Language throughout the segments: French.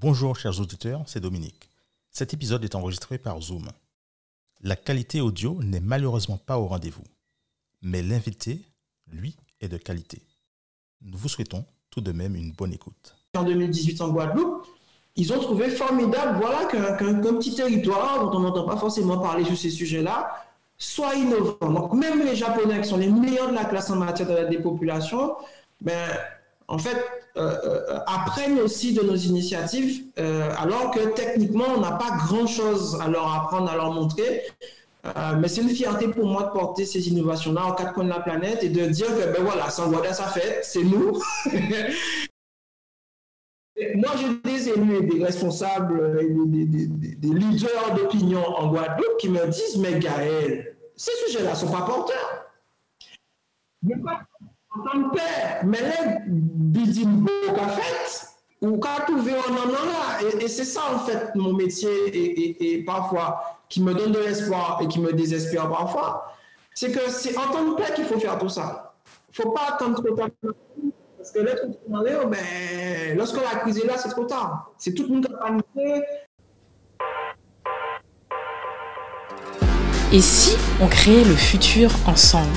Bonjour chers auditeurs, c'est Dominique. Cet épisode est enregistré par Zoom. La qualité audio n'est malheureusement pas au rendez-vous, mais l'invité, lui, est de qualité. Nous vous souhaitons tout de même une bonne écoute. En 2018 en Guadeloupe, ils ont trouvé formidable voilà, qu'un petit territoire dont on n'entend pas forcément parler sur ces sujets-là soit innovant. Donc même les Japonais qui sont les meilleurs de la classe en matière de la dépopulation, ben, en fait, apprennent aussi de nos initiatives, euh, alors que techniquement, on n'a pas grand-chose à leur apprendre, à leur montrer. mais c'est une fierté pour moi de porter ces innovations-là en quatre coins de la planète et de dire que, ben voilà, Sanguada, ça fait, c'est nous. moi, j'ai des élus et des responsables, des, leaders d'opinion en Guadeloupe qui me disent, mais Gaël, ces sujets-là ne sont pas porteurs. En tant que père, mais les bidimbo qu'a fait, ou qu'a trouvé en en là. Et, et c'est ça, en fait, mon métier, et, parfois, qui me donne de l'espoir et qui me désespère parfois. C'est que c'est en tant que père qu'il faut faire tout ça. Il ne faut pas attendre trop tard. Parce que l'être ben, lorsque la crise est là, c'est trop tard. C'est toute une capacité. Et si on créait le futur ensemble?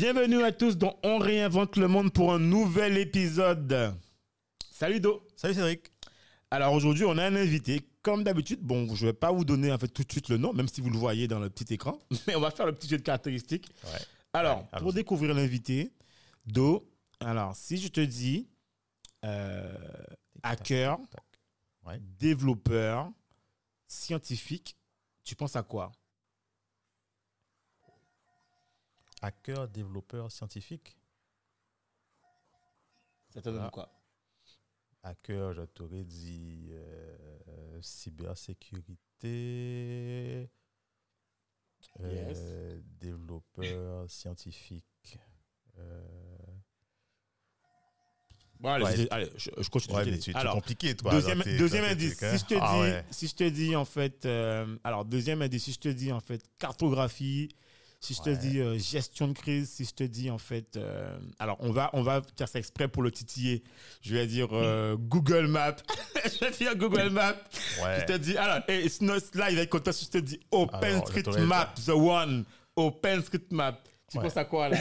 Bienvenue à tous dans On réinvente le monde pour un nouvel épisode. Salut Do. Salut Cédric. Alors aujourd'hui, on a un invité. Comme d'habitude, bon, je ne vais pas vous donner en fait tout de suite le nom, même si vous le voyez dans le petit écran, mais on va faire le petit jeu de caractéristiques. Alors, pour découvrir l'invité, Do, alors si je te dis euh, hacker, développeur, scientifique, tu penses à quoi? Hacker, développeur, scientifique. Ça te donne ah. quoi? Hacker, je t'aurais dit euh, cybersécurité. Euh, développeur, scientifique. Euh, Bon, allez, je, continue. c'est compliqué, toi. Deuxième, deuxième indice, si, je te ah dis, si je te dis, en fait, alors, deuxième indice, si je te dis, en fait, cartographie, si je te dis euh, gestion de crise, si je te dis en fait, euh, alors on va on va faire ça exprès pour le titiller. Je vais dire euh, Google Maps. je vais faire Google Maps. Je te dis alors et là il va être content si je te dis OpenStreetMap, the one, OpenStreetMap. Tu penses à quoi là?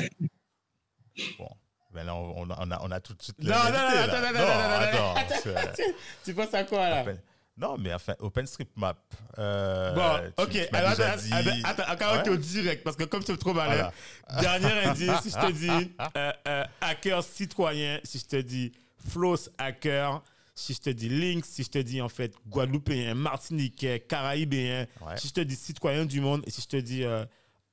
Bon. Ben là, on, a, on a tout de suite. Non, non, non, attends, non, non, attends, Tu penses à quoi là? Non, mais enfin, OpenStreetMap. Euh, bon, ok. Alors, attends, attends, encore au direct, parce que comme tu es trop malin, dernier indice, si je te dis euh, euh, hacker citoyen, si je te dis Floss hacker, si je te dis Lynx, si je te dis en fait Guadeloupéen, Martiniquais, Caraïbéen, si je te dis citoyen du monde, et si je te dis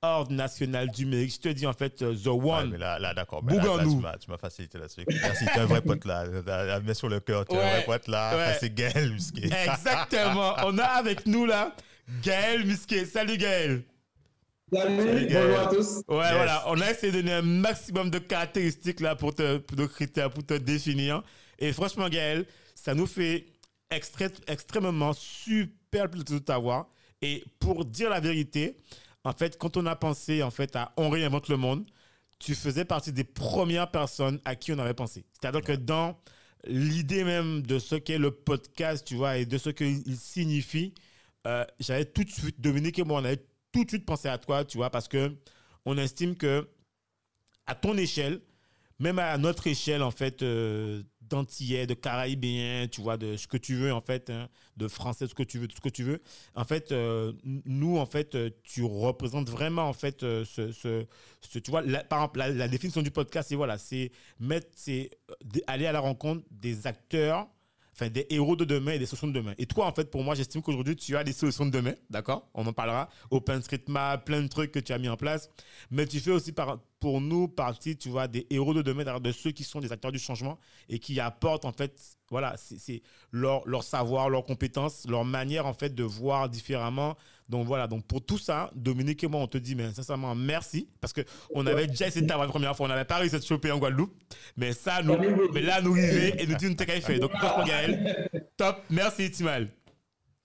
ordre national du numérique. Je te dis en fait euh, The One. mais là, là d'accord. tu m'as facilité là-dessus. Merci, tu es un vrai pote là. Mets sur le cœur, tu es un vrai pote là. C'est Gaël Musquet. Exactement. On a avec nous là Gaël Musquet. Salut Gaël. Salut, bonjour à tous. Ouais, voilà, on a essayé de donner un maximum de caractéristiques là pour te, de critères pour te définir. Et franchement, Gaël, ça nous fait extrêmement super plaisir de t'avoir. Et pour dire la vérité, en fait, quand on a pensé en fait à On réinvente le monde, tu faisais partie des premières personnes à qui on avait pensé. C'est-à-dire que dans l'idée même de ce qu'est le podcast, tu vois, et de ce qu'il signifie, euh, j'avais tout de suite, Dominique et moi, on avait tout de suite pensé à toi, tu vois, parce que on estime que à ton échelle, même à notre échelle, en fait, euh, d'antillais, de caraïbéens, tu vois, de ce que tu veux, en fait, hein, de français, ce que tu veux, tout ce que tu veux. En fait, euh, nous, en fait, euh, tu représentes vraiment, en fait, euh, ce, ce, tu vois, par exemple, la, définition du podcast, c'est voilà, c'est mettre, c'est aller à la rencontre des acteurs, enfin, des héros de demain et des solutions de demain. Et toi, en fait, pour moi, j'estime qu'aujourd'hui, tu as des solutions de demain, d'accord? On en parlera. OpenStreetMap, plein de trucs que tu as mis en place. Mais tu fais aussi par, pour nous partie, tu vois, des héros de demain, de ceux qui sont des acteurs du changement et qui apportent en fait, voilà, c'est leur, leur savoir, leurs compétences, leur manière en fait de voir différemment. Donc voilà, donc pour tout ça, Dominique et moi, on te dit, mais sincèrement, merci. Parce que on avait déjà essayé de t'avoir la première fois, on n'avait pas réussi à te choper en Guadeloupe, mais ça, nous, mais là, nous arrivons et nous dit, nous t'es fait. Donc, Gaël, top, merci Timal.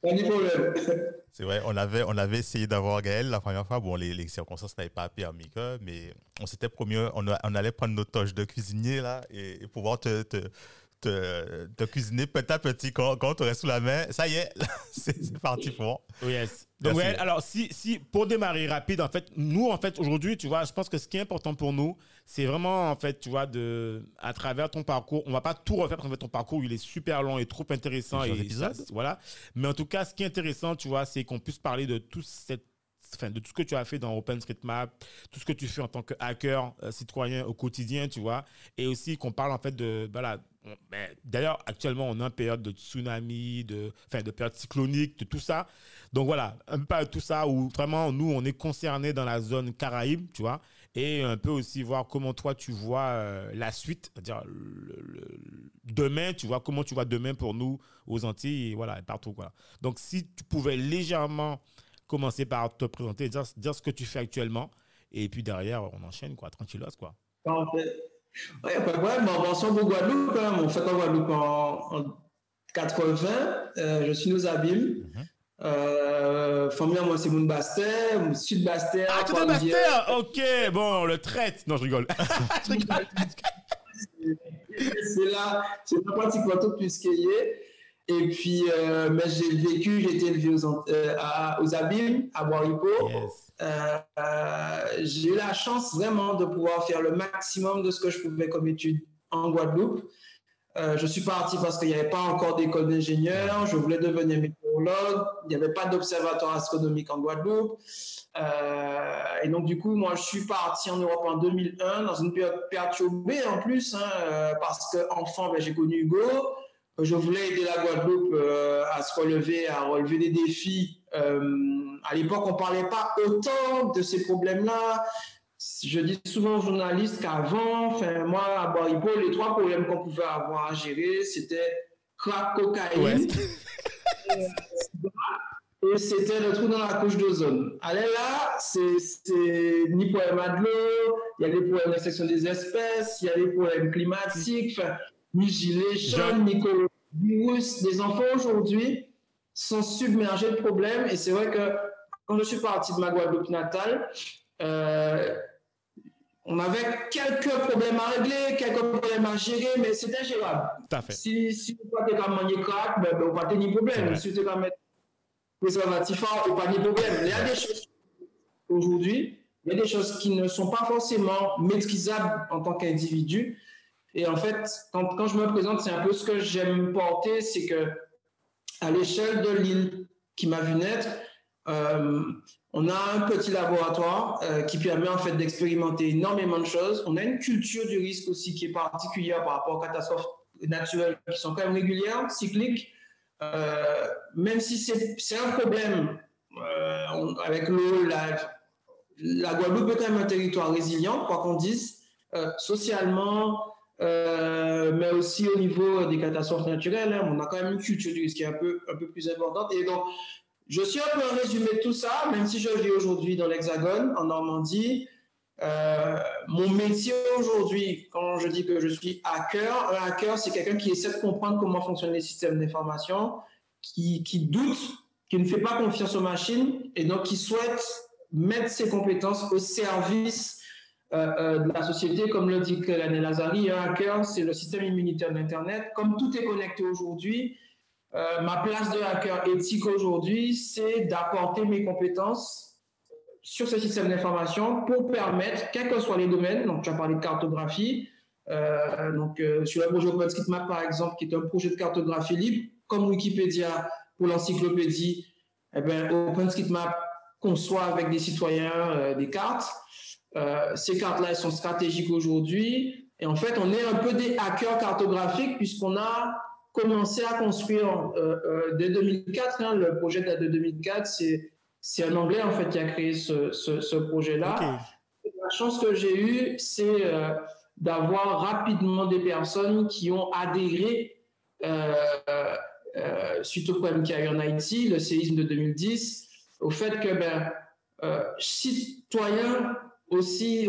C'est vrai, on avait, on avait essayé d'avoir Gaël la première fois. Bon, les, circonstances n'avaient pas permis mais on s'était promis, on, allait prendre nos toches de cuisinier là et, pouvoir te, te, cuisiner petit à petit quand, quand on reste sous la main. Ça y est, c'est parti pour. yes. Donc, ouais, alors, si, si, pour démarrer rapide, en fait, nous, en fait, aujourd'hui, tu vois, je pense que ce qui est important pour nous, c'est vraiment, en fait, tu vois, de, à travers ton parcours, on va pas tout refaire parce qu'en fait, ton parcours, il est super long et trop intéressant. Et ça, voilà. Mais en tout cas, ce qui est intéressant, tu vois, c'est qu'on puisse parler de tout cette De tout ce que tu as fait dans OpenStreetMap, tout ce que tu fais en tant que hacker euh, citoyen au quotidien, tu vois, et aussi qu'on parle en fait de, voilà, ben, d'ailleurs, actuellement, on est en période de tsunami, de, enfin, de période cyclonique, de tout ça. Donc voilà, un peu tout ça où vraiment, nous, on est concernés dans la zone Caraïbe, tu vois, et un peu aussi voir comment toi, tu vois euh, la suite, c'est-à-dire demain, tu vois, comment tu vois demain pour nous aux Antilles, et voilà, partout, quoi. Donc, si tu pouvais légèrement commencer par te présenter, dire, dire ce que tu fais actuellement, et puis derrière, on enchaîne, quoi, tranquillos, quoi. Oui, pas de problème. En au Guadeloupe, quand même. On fait en Guadeloupe en, 80. Euh, je suis aux Abîmes. Mm -hmm. Euh, famille, moi, c'est Moun Baster, Sud Baster. Ah, tu es Baster Ok, bon, le traite. Non, je rigole. je rigole. c'est là, c'est pas pratiquement tout plus qu'il y est. Et puis, euh, mais j'ai vécu, j'ai été élevé aux, euh, à, aux Abîmes, à Boirico. Euh, j'ai eu la chance vraiment de pouvoir faire le maximum de ce que je pouvais comme étude en Guadeloupe. je suis parti parce qu'il n'y avait pas encore d'école d'ingénieur. Je voulais devenir météorologue. Il n'y avait pas d'observatoire astronomique en Guadeloupe. et donc, du coup, moi, je suis parti en Europe en 2001, dans une période perturbée en plus, hein, parce qu'enfant, ben, j'ai connu Hugo je voulais aider la Guadeloupe euh, à se relever, à relever des défis. Euh, à l'époque, on ne parlait pas autant de ces problèmes-là. Je dis souvent aux journalistes qu'avant, enfin, moi, à Baripo, les trois problèmes qu'on pouvait avoir à gérer, c'était crack, cocaïne. et c'était le trou dans la couche d'ozone. Allez là, c'est ni problème de l'eau, il y a des problèmes de section des espèces, il y a des problèmes climatiques, ni gilet jaune, ni. Les enfants aujourd'hui sont submergés de problèmes. Et c'est vrai que quand je suis parti de ma Guadeloupe natale, euh, on avait quelques problèmes à régler, quelques problèmes à gérer, mais c'était gérable. Si, si vous pas comme manger crack, ben, ben, on pas de problème. Si vous mettre préservatif, on pas de problème. Il y a des choses aujourd'hui, il y a des choses qui ne sont pas forcément maîtrisables en tant qu'individu. Et en fait, quand, quand je me présente, c'est un peu ce que j'aime porter, c'est que à l'échelle de l'île qui m'a vu naître, euh, on a un petit laboratoire euh, qui permet en fait d'expérimenter énormément de choses. On a une culture du risque aussi qui est particulière par rapport aux catastrophes naturelles qui sont quand même régulières, cycliques. Euh, même si c'est un problème avec l'eau, la, la, Guadeloupe est quand même un territoire résilient, quoi qu'on dise, socialement, euh, mais aussi au niveau des catastrophes naturelles. Hein, on a quand même une culture du risque qui est un peu, un peu plus importante. Et donc, je suis un peu résumé de tout ça, même si je vis aujourd'hui dans l'Hexagone, en Normandie. Euh, mon métier aujourd'hui, quand je dis que je suis hacker, un hacker, c'est quelqu'un qui essaie de comprendre comment fonctionnent les systèmes d'information, qui, qui doute, qui ne fait pas confiance aux machines et donc qui souhaite mettre ses compétences au service de la société, comme le dit l'année Lazari, un hacker, c'est le système immunitaire d'Internet. Comme tout est connecté aujourd'hui, euh, ma place de hacker éthique aujourd'hui, c'est d'apporter mes compétences sur ce système d'information pour permettre, quels que soient les domaines, donc tu as parlé de cartographie, donc sur le projet OpenStreetMap par exemple, qui est un projet de cartographie libre, comme Wikipédia pour l'encyclopédie, eh bien, OpenStreetMap conçoit avec des citoyens des cartes. Euh, ces cartes-là, elles sont stratégiques aujourd'hui. Et en fait, on est un peu des hackers cartographiques puisqu'on a commencé à construire euh, euh, dès 2004. Hein, le projet date de 2004. C'est, c'est un Anglais, en fait, qui a créé ce, ce, ce projet-là. Okay. La chance que j'ai eue, c'est d'avoir rapidement des personnes qui ont adhéré suite au problème qu'il y a eu en Haïti, le séisme de 2010, au fait que ben, citoyens aussi,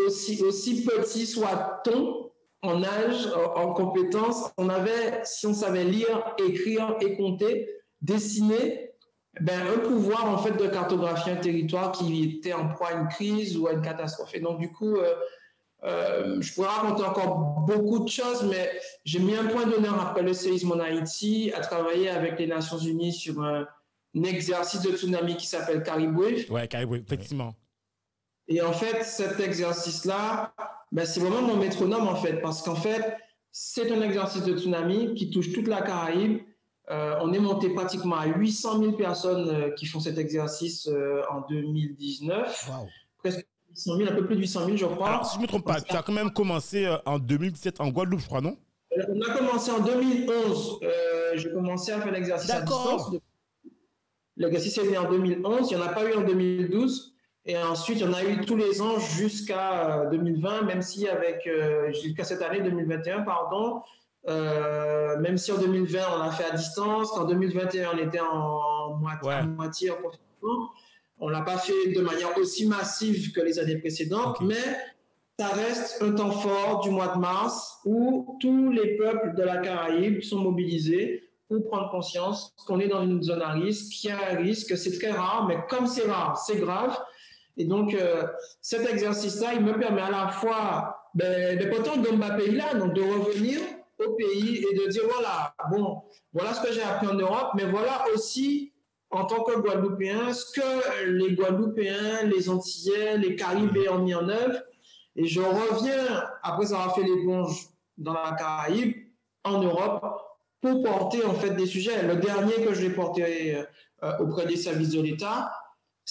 petits soit-on en âge, en compétences, on avait, si on savait lire, écrire et compter, dessiner, ben, un pouvoir en fait de cartographier un territoire qui était en proie à une crise ou à une catastrophe. Et donc du coup, euh, euh, je pourrais raconter encore beaucoup de choses, mais j'ai mis un point d'honneur après le séisme en Haïti à travailler avec les Nations Unies sur un, exercice de tsunami qui s'appelle Caribou. Ouais, Caribou, effectivement. Et en fait, cet exercice-là, ben, c'est vraiment mon métronome en fait, parce qu'en fait, c'est un exercice de tsunami qui touche toute la Caraïbe euh, on est monté pratiquement à 800 000 personnes euh, qui font cet exercice euh, en 2019. Presque 800 000, un peu plus de 800 000, je crois. Alors, si je ne me trompe pas, tu as quand même commencé en 2017 en Guadeloupe, je crois, non? On a commencé en 2011. J'ai commencé à faire l'exercice à distance. L'exercice est né en 2011. Il n'y en a pas eu en 2012. Et ensuite, en a eu tous les ans jusqu'à 2020, même si avec, jusqu'à cette année 2021, pardon, euh, même si en 2020 on a fait à distance, qu'en 2021 on était en moitié, moitié en confinement, on l'a pas fait de manière aussi massive que les années précédentes, mais ça reste un temps fort du mois de mars où tous les peuples de la Caraïbe sont mobilisés pour prendre conscience qu'on est dans une zone à risque, qu'il y a un risque, c'est très rare, mais comme c'est rare, c'est grave. Et donc, euh, cet exercice-là, il me permet à la fois ben, de pourtant de ma pays-là, donc de revenir au pays et de dire voilà, bon, voilà ce que j'ai appris en Europe, mais voilà aussi en tant que Guadeloupéen ce que les Guadeloupéens, les Antillais, les Caribéens ont mis en œuvre. Et je reviens, après avoir fait l'éponge dans la Caraïbe, en Europe, pour porter en fait des sujets. Le dernier que j'ai porté euh, auprès des services de l'État,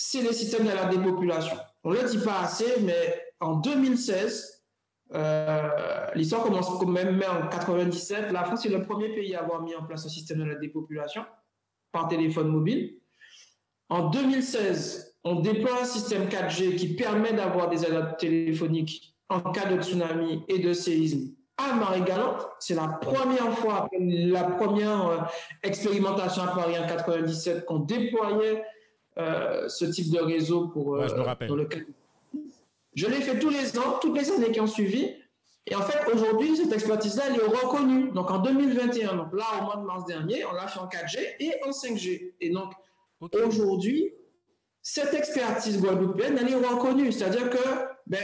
c'est les systèmes de la dépopulation. On ne le dit pas assez, mais en 2016, euh, l'histoire commence quand même en 97. La France est le premier pays à avoir mis en place un système de la dépopulation par téléphone mobile. En 2016, on déploie un système 4G qui permet d'avoir des alertes téléphoniques en cas de tsunami et de séisme à Marie-Galante. C'est la première fois, la première euh, expérimentation à Paris en 97 qu'on déployait euh, ce type de réseau pour je me rappelle. le cas je l'ai fait tous les ans, toutes les années qui ont suivi. Et en fait, aujourd'hui, cette expertise-là, elle est reconnue. Donc, en 2021, donc là, au mois de mars dernier, on l'a fait en 4G et en 5G. Et donc, aujourd'hui, cette expertise guadeloupéenne, elle est reconnue. C'est-à-dire que ben,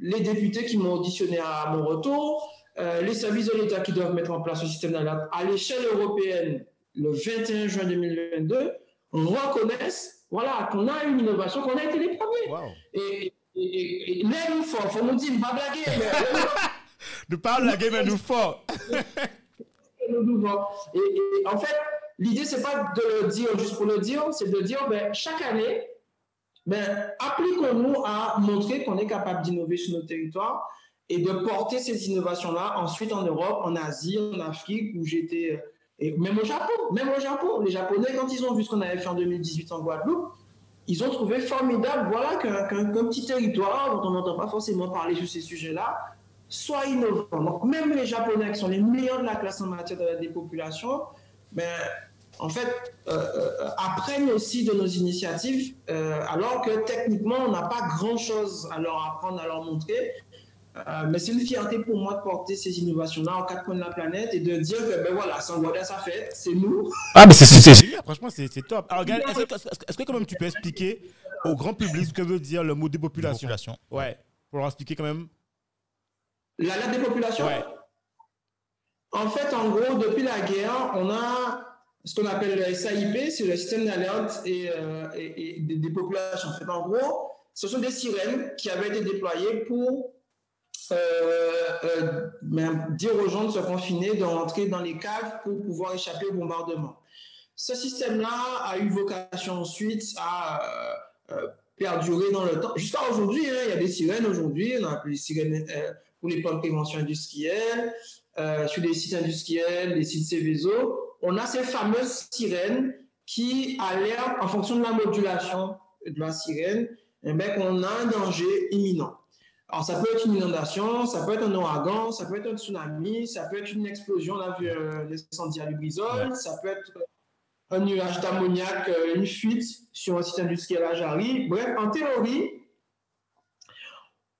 les députés qui m'ont auditionné à mon retour, euh, les services de l'État qui doivent mettre en place un système d'alerte à l'échelle européenne le 21 juin 2022 reconnaissent voilà, qu'on a une innovation, qu'on a été les premiers. Et, et, nous fort, faut nous dire, pas blaguer. nous parlons la game à nous fort. et, en fait, l'idée, c'est pas de le dire juste pour le dire, c'est de dire, ben, chaque année, ben, appliquons-nous à montrer qu'on est capable d'innover sur notre territoire et de porter ces innovations-là ensuite en Europe, en Asie, en Afrique, où j'étais, et même au Japon, même au Japon. Les Japonais, quand ils ont vu ce qu'on avait fait en 2018 en Guadeloupe, ils ont trouvé formidable voilà, qu'un petit territoire dont on n'entend pas forcément parler sur ces sujets-là soit innovant. Donc, même les Japonais qui sont les meilleurs de la classe en matière de la dépopulation, ben, en fait, euh, euh, apprennent aussi de nos initiatives, euh, alors que techniquement, on n'a pas grand-chose à leur apprendre, à leur montrer. Euh, mais c'est une fierté pour moi de porter ces innovations-là en quatre coins de la planète et de dire que, ben voilà, Sangoda, ça fait, c'est nous. Ah, mais c'est franchement, c'est top. Alors, est-ce que, quand même tu peux expliquer au grand public ce que veut dire le mot dépopulation, dépopulation. Ouais, pour leur expliquer quand même. La, la dépopulation? Ouais. En fait, en gros, depuis la guerre, on a ce qu'on appelle le SAIP, c'est le système d'alerte et, euh, et, et des dépopulations. En fait, en gros, ce sont des sirènes qui avaient été déployées pour euh, euh, dire aux gens de se confiner, de rentrer dans les caves pour pouvoir échapper au bombardement. Ce système-là a eu vocation ensuite à euh, perdurer dans le temps. Jusqu'à aujourd'hui, hein, il y a des sirènes aujourd'hui, on a des sirènes pour les plans de prévention industrielle, sur les sites industriels, les sites Céveso. On a ces fameuses sirènes qui alertent en fonction de la modulation de la sirène, eh bien, qu'on a un danger imminent. Alors, ça peut être une inondation, ça peut être un ouragan, ça peut être un tsunami, ça peut être une explosion, on a vu euh, l'incendie à Lubrizol, ça peut être un nuage d'ammoniac, euh, une fuite sur un site industriel à Jarry. Bref, en théorie,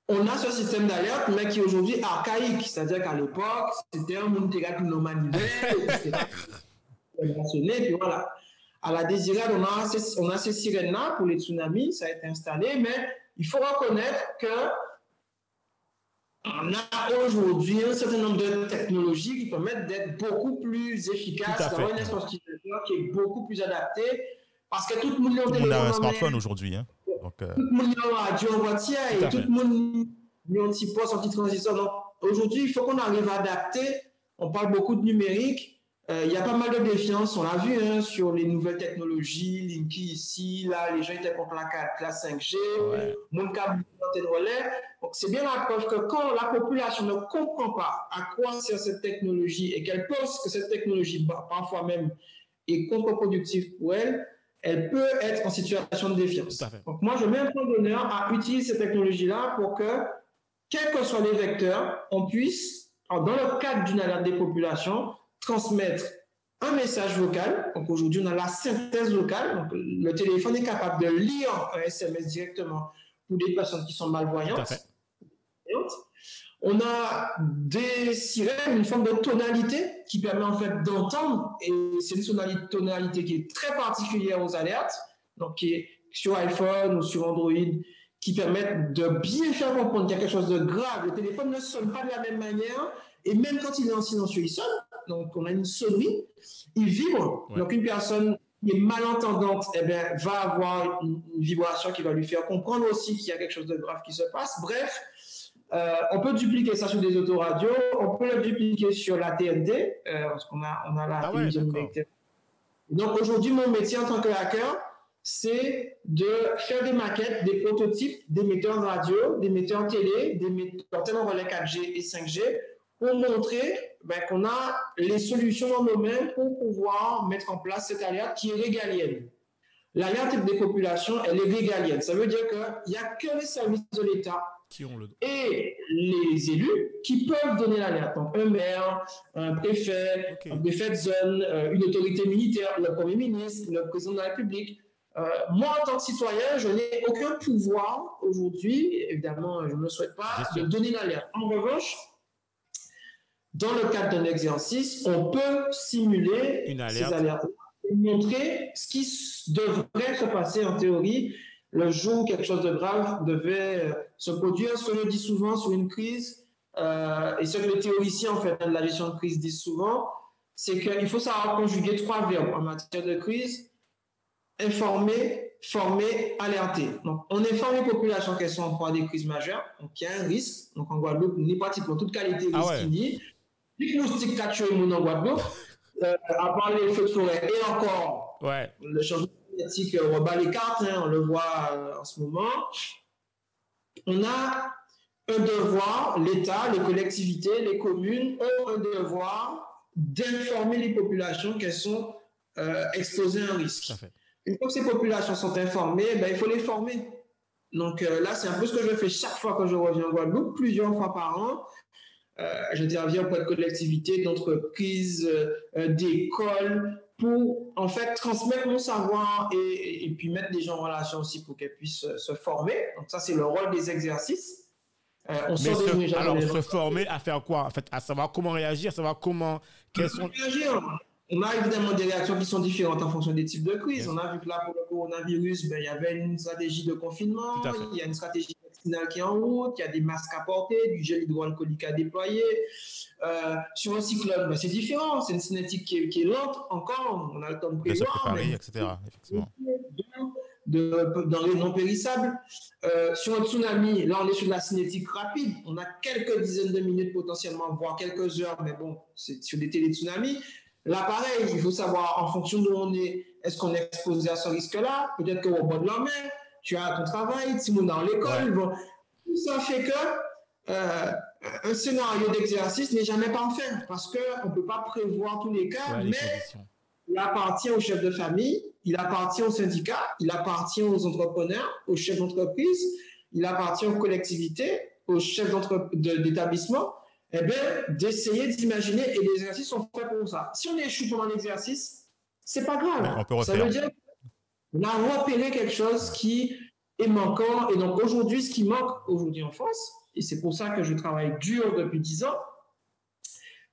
on a ce système d'alerte, mais qui est aujourd'hui archaïque. C'est-à-dire qu'à l'époque, c'était un monde manivelle, puis voilà. À la désirade, on a ces, on a ces sirènes-là pour les tsunamis, ça a été installé, mais il faut reconnaître que on a aujourd'hui un certain nombre de technologies qui permettent d'être beaucoup plus efficaces, d'avoir une espace qui est beaucoup plus adaptée, parce que tout le monde a un smartphone aujourd'hui. Hein? Euh, tout le monde a un radio en voiture et tout le monde a un petit poste, un petit transistor. Donc aujourd'hui, il faut qu'on arrive à adapter. On parle beaucoup de numérique. Euh, il y a pas mal de défiance, on l'a vu hein, sur les nouvelles technologies, Linky ici, là, les gens étaient contre la, la 5G, mon câble de relais. Donc, c'est bien la preuve que quand la population ne comprend pas à quoi sert cette technologie et qu'elle pense que cette technologie, bah, parfois même, est contre-productive pour elle, elle peut être en situation de défiance. Donc, moi, je mets un point d'honneur à utiliser cette technologie-là pour que, quels que soient les vecteurs, on puisse, dans le cadre d'une alerte des populations, transmettre un message vocal. Donc aujourd'hui, on a la synthèse vocale. Donc le téléphone est capable de lire un SMS directement pour des personnes qui sont malvoyantes. On a des sirènes, une forme de tonalité qui permet en fait d'entendre, et c'est une tonalité qui est très particulière aux alertes, donc qui est sur iPhone ou sur Android, qui permettent de bien faire comprendre qu'il y a quelque chose de grave. Le téléphone ne sonne pas de la même manière, et même quand il est en silencieux, il sonne. Donc, on a une sonnerie. Il vibre. Donc, une personne qui est malentendante eh bien, va avoir une, vibration qui va lui faire comprendre aussi qu'il y a quelque chose de grave qui se passe. Bref, euh, on peut dupliquer ça sur des autoradios. On peut le dupliquer sur la TNT, euh, parce qu'on a, on a la ah Donc, aujourd'hui, mon métier en tant que hacker, c'est de faire des maquettes, des prototypes d'émetteurs radio, d'émetteurs télé, d'émetteurs relais 4G et 5G pour montrer ben, qu'on a les solutions dans nos mains pour pouvoir mettre en place cette alerte qui est régalienne. L'alerte des populations, elle est régalienne. Ça veut dire qu'il n'y a que les services de l'État et les élus qui peuvent donner l'alerte. Donc, un maire, un préfet, un préfet de zone, euh, une autorité militaire, le Premier ministre, le président de la République. Euh, moi, en tant que citoyen, je n'ai aucun pouvoir aujourd'hui, évidemment, je ne le souhaite pas, de donner l'alerte. En revanche, dans le cadre d'un exercice, on peut simuler Une alerte. ces alertes et montrer ce qui devrait se passer en théorie le jour où quelque chose de grave devait euh, se produire. Ce que je dis souvent sur une crise, euh, et ce que les théoriciens en fait, de la gestion de crise disent souvent, c'est qu'il faut savoir conjuguer trois verbes en matière de crise informer, former, alerter. Donc, on informe les populations qu'elles sont en proie des crises majeures, donc il y a un risque. Donc, en Guadeloupe, n'est pratiquement toute qualité ah risque ouais diagnostic qu'a tué mon en Guadeloupe, euh, à part les feux de forêt et encore ouais. le changement climatique on rebat les cartes, hein, on le voit euh, en ce moment. On a un devoir, l'État, les collectivités, les communes ont un devoir d'informer les populations qu'elles sont euh, exposées à un risque. Une fois que ces populations sont informées, ben, il faut les former. Donc euh, là, c'est un peu ce que je fais chaque fois que je reviens en Guadeloupe, plusieurs fois par an. Euh, j'interviens auprès de collectivités, d'entreprises, euh, d'écoles, pour en fait transmettre mon savoir et, puis mettre les gens en relation aussi pour qu'elles puissent se former. Donc ça, c'est le rôle des exercices. Euh, on se, alors, se former à faire quoi En fait, à savoir comment réagir, à savoir comment... Sont... Réagir? On a évidemment des réactions qui sont différentes en fonction des types de crises. On a vu que là, pour le coronavirus, ben, il y avait une stratégie de confinement, il y a une stratégie qui est en route, il y a des masques à porter, du gel hydroalcoolique à déployer. Euh, sur un cyclone, ben, c'est différent, c'est une cinétique qui est, lente encore, on a le temps de prévoir. etc. Effectivement. dans les non périssables. Euh, sur un tsunami, là, on est sur la cinétique rapide. On a quelques dizaines de minutes potentiellement, voire quelques heures, mais bon, c'est sur des télé-tsunamis. L'appareil, il faut savoir en fonction de où on est, est-ce qu'on est exposé à ce risque-là? Peut-être qu'au bord de la mer, tu as ton travail, tu es dans l'école. Bon. Tout ça fait que euh, un scénario d'exercice n'est jamais parfait parce qu'on ne peut pas prévoir tous les cas, mais il appartient au chef de famille, il appartient au syndicat, il appartient aux entrepreneurs, aux chefs d'entreprise, il appartient aux collectivités aux chefs d'établissement eh bien, d'essayer d'imaginer, et les exercices sont faits pour ça. Si on échoue pendant l'exercice, c'est pas grave. ça veut dire qu'on a repéré quelque chose qui est manquant. Et donc aujourd'hui, ce qui manque aujourd'hui en France, et c'est pour ça que je travaille dur depuis 10 ans,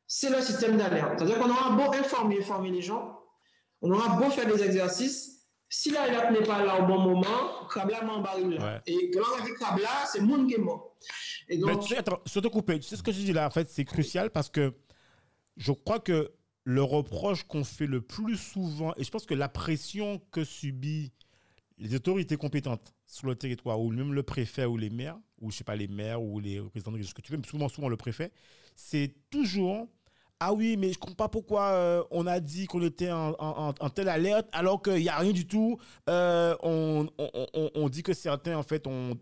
c'est le système d'alerte. C'est-à-dire qu'on aura beau informer, former les gens, on aura beau faire des exercices, si l'alerte n'est pas là au bon moment, Krabla là. Et quand on dit Krabla, c'est le monde qui est mort. Et donc... Mais tu sais, attends, te couper, tu sais ce que je dis là, en fait, c'est crucial parce que je crois que le reproche qu'on fait le plus souvent, et je pense que la pression que subit les autorités compétentes sur le territoire, ou même le préfet ou les maires, ou je sais pas, les maires ou les représentants de ce que tu veux, mais souvent, souvent le préfet, c'est toujours ah oui, mais je comprends pas pourquoi euh, on a dit qu'on était en, telle alerte alors qu'il n'y a rien du tout. Euh, on, dit que certains, en fait, ont,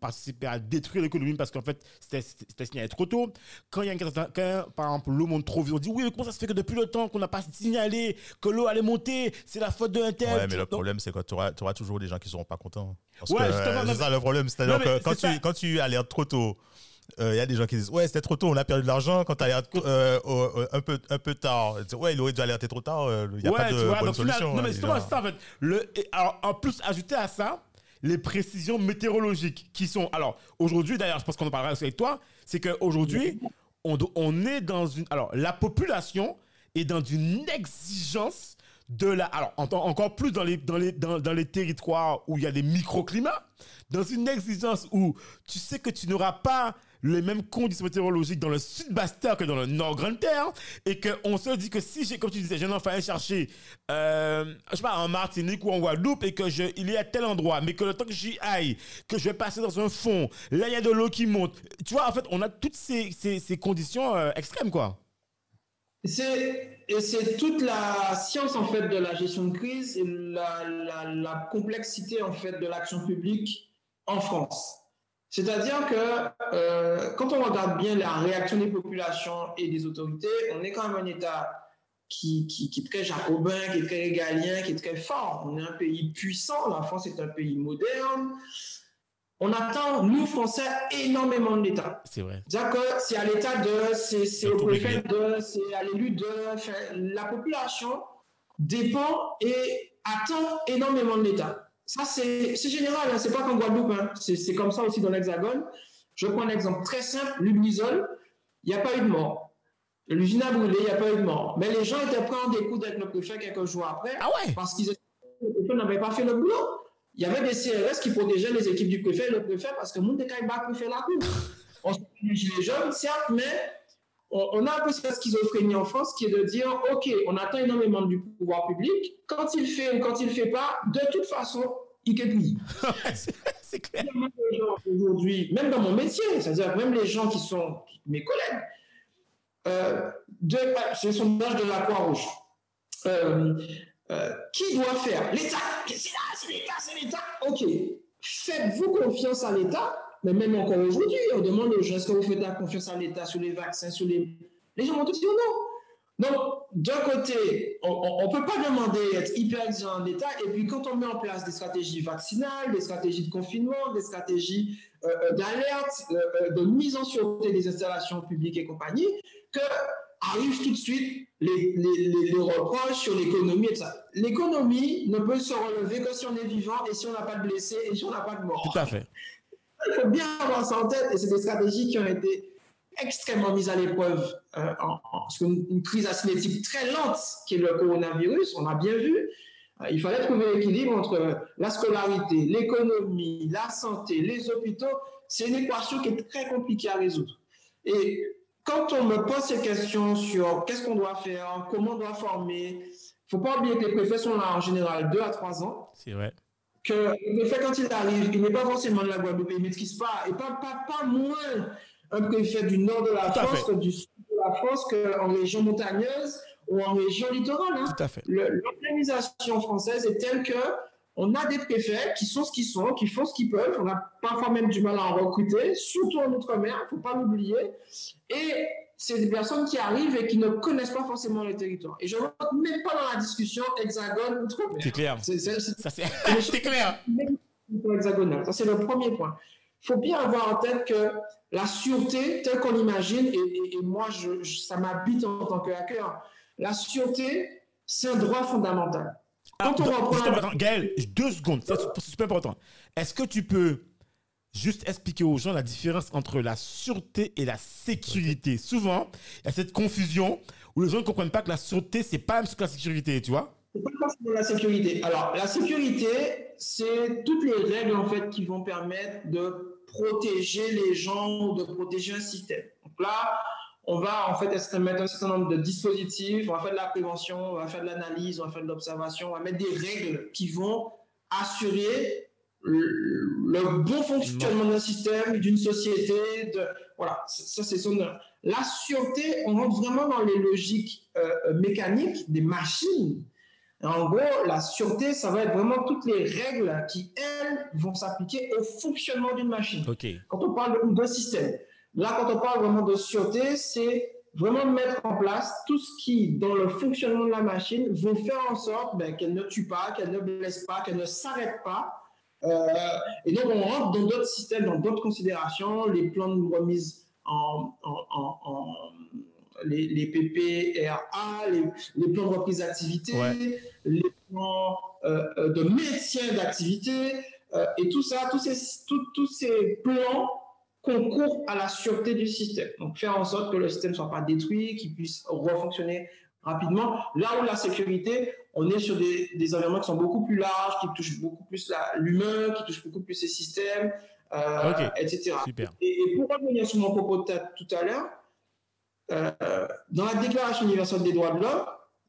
participé à détruire l'économie parce qu'en fait, c'était signalé trop tôt. Quand il y a par exemple, l'eau monte trop vite, on dit oui, comment ça se fait que depuis le temps qu'on n'a pas signalé que l'eau allait monter, c'est la faute d'un tel. Ouais, mais le problème, c'est que tu auras, toujours des gens qui ne seront pas contents. ouais, c'est ça le problème. C'est-à-dire que quand tu, quand tu alertes trop tôt, il euh, y a des gens qui disent ouais c'était trop tôt on a perdu de l'argent quand tu alertes euh, un peu un peu tard. Ouais il aurait dû alerter trop tard il euh, n'y a pas de bonne solution non mais c'est ça en fait. Le alors en plus ajouter à ça les précisions météorologiques qui sont alors aujourd'hui d'ailleurs je pense qu'on en parlera aussi avec toi c'est qu'aujourd'hui on, on est dans une alors la population est dans une exigence de la alors encore plus dans les dans les dans, dans les territoires où il y a des microclimats dans une exigence où tu sais que tu n'auras pas les mêmes conditions météorologiques dans le sud Bastère que dans le nord Grande-Terre et qu'on se dit que si j'ai, comme tu disais, j'ai un enfant à chercher, euh, je sais pas, en Martinique ou en Guadeloupe et que je, il est à tel endroit, mais que le temps que j'y aille, que je vais passer dans un fond, là il y a de l'eau qui monte. Tu vois, en fait, on a toutes ces, ces, conditions euh, extrêmes, quoi. C'est, toute la science en fait de la gestion de crise et la, la complexité en fait de l'action publique en France. C'est-à-dire que euh, quand on regarde bien la réaction des populations et des autorités, on est quand même un État qui, qui, qui, est très jacobin, qui est très régalien, qui est très fort. On est un pays puissant, la France est un pays moderne. On attend, nous, Français, énormément de l'État. C'est vrai. C'est-à-dire que c'est à l'État de, c'est au préfet de, c'est à l'élu de. la population dépend et attend énormément de l'État. Ça, c'est général, hein. c'est pas qu'en Guadeloupe, hein. c'est comme ça aussi dans l'Hexagone. Je prends un exemple très simple, l'Ublisol, il n'y a pas eu de mort. L'usine a brûlé, il n'y a pas eu de mort. Mais les gens étaient prêts à en découdre avec le préfet quelques jours après. Ah ouais? Parce qu'ils n'avaient pas fait le boulot. Il y avait des CRS qui protégeaient les équipes du préfet et le préfet parce que le monde était quand même préfet la cour. On se les jeunes, certes, mais on, a un peu cette schizophrénie en France qui est de dire OK, on attend énormément du pouvoir public. Quand il fait ou quand il ne fait pas, de toute façon, il plus. c'est clair. Aujourd'hui, même dans mon métier, c'est-à-dire même les gens qui sont mes collègues, euh, c'est le sondage de la Croix-Rouge. Euh, euh, qui doit faire? L'État. C'est l'État, c'est l'État. OK. Faites-vous confiance à l'État mais même encore aujourd'hui, on demande aux gens est-ce que vous faites la confiance à l'État sur les vaccins, sur les. Les gens vont tout dire non. Donc, d'un côté, on ne peut pas demander d'être hyper exigeant d'État, et puis quand on met en place des stratégies vaccinales, des stratégies de confinement, des stratégies euh, euh, d'alerte, euh, de mise en sûreté des installations publiques et compagnie, que arrivent tout de suite les, les, les reproches sur l'économie et ça. L'économie ne peut se relever que si on est vivant et si on n'a pas de blessés et si on n'a pas de morts. Tout à fait il faut bien avoir ça en tête, et c'est des stratégies qui ont été extrêmement mises à l'épreuve euh, en, une, crise asymétrique très lente qui est le coronavirus, on a bien vu. Euh, il fallait trouver l'équilibre entre la scolarité, l'économie, la santé, les hôpitaux. C'est une équation qui est très compliquée à résoudre. Et quand on me pose ces questions sur qu'est-ce qu'on doit faire, comment on doit former, il ne faut pas oublier que les préfets sont là en général deux à trois ans. C'est vrai que le fait quand il arrive, il n'est pas forcément de la Guadeloupe, il ne maîtrise pas, et pas, pas, pas moins un préfet du nord de la France que du sud de la France, qu'en région montagneuse ou en région littorale. Hein. Tout à fait. L'organisation française est telle que on a des préfets qui sont ce qu'ils sont, qui font ce qu'ils peuvent. On a parfois même du mal à en recruter, surtout en Outre-mer, il ne faut pas l'oublier. Et c'est des personnes qui arrivent et qui ne connaissent pas forcément le territoire. Et je ne rentre même pas dans la discussion hexagone outre-mer. C'est clair. C'est clair. Hexagonal. Ça, c'est le premier point. faut bien avoir en tête que la sûreté, telle qu'on l'imagine, et, moi, je, ça m'habite en tant que hacker, la sûreté, c'est un droit fondamental. Quand on reprend... Gaël, deux secondes, c'est super important. Est-ce que tu peux juste expliquer aux gens la différence entre la sûreté et la sécurité. Souvent, il y a cette confusion où les gens ne comprennent pas que la sûreté, c'est pas même que la sécurité, tu vois. C'est pas forcément la sécurité. Alors, la sécurité, c'est toutes les règles en fait qui vont permettre de protéger les gens ou de protéger un système. Donc là, on va en fait mettre un certain nombre de dispositifs, on va faire de la prévention, on va faire de l'analyse, on va faire de l'observation, on va mettre des règles qui vont assurer le, bon fonctionnement d'un système, d'une société. De, voilà, ça c'est son. La sûreté, on rentre vraiment dans les logiques euh, mécaniques des machines en gros, la sûreté, ça va être vraiment toutes les règles qui, elles, vont s'appliquer au fonctionnement d'une machine. Quand on parle d'un système, là, quand on parle vraiment de sûreté, c'est vraiment mettre en place tout ce qui, dans le fonctionnement de la machine, vont faire en sorte ben, qu'elle ne tue pas, qu'elle ne blesse pas, qu'elle ne s'arrête pas. Euh, et donc, on rentre dans d'autres systèmes, dans d'autres considérations, les plans de remise en, en les, les PPRA, les, les, plans de reprise d'activité, les plans euh, euh, de maintien d'activité, euh, et tout ça, tous ces, tous ces plans concourent à la sûreté du système. Donc, faire en sorte que le système ne soit pas détruit, qu'il puisse refonctionner rapidement. Là où la sécurité, on est sur des, des environnements qui sont beaucoup plus larges, qui touchent beaucoup plus l'humain, qui touchent beaucoup plus ces systèmes, etc. Et, et, pour revenir sur mon propos de tout à l'heure, euh, dans la Déclaration universelle des droits de l'homme,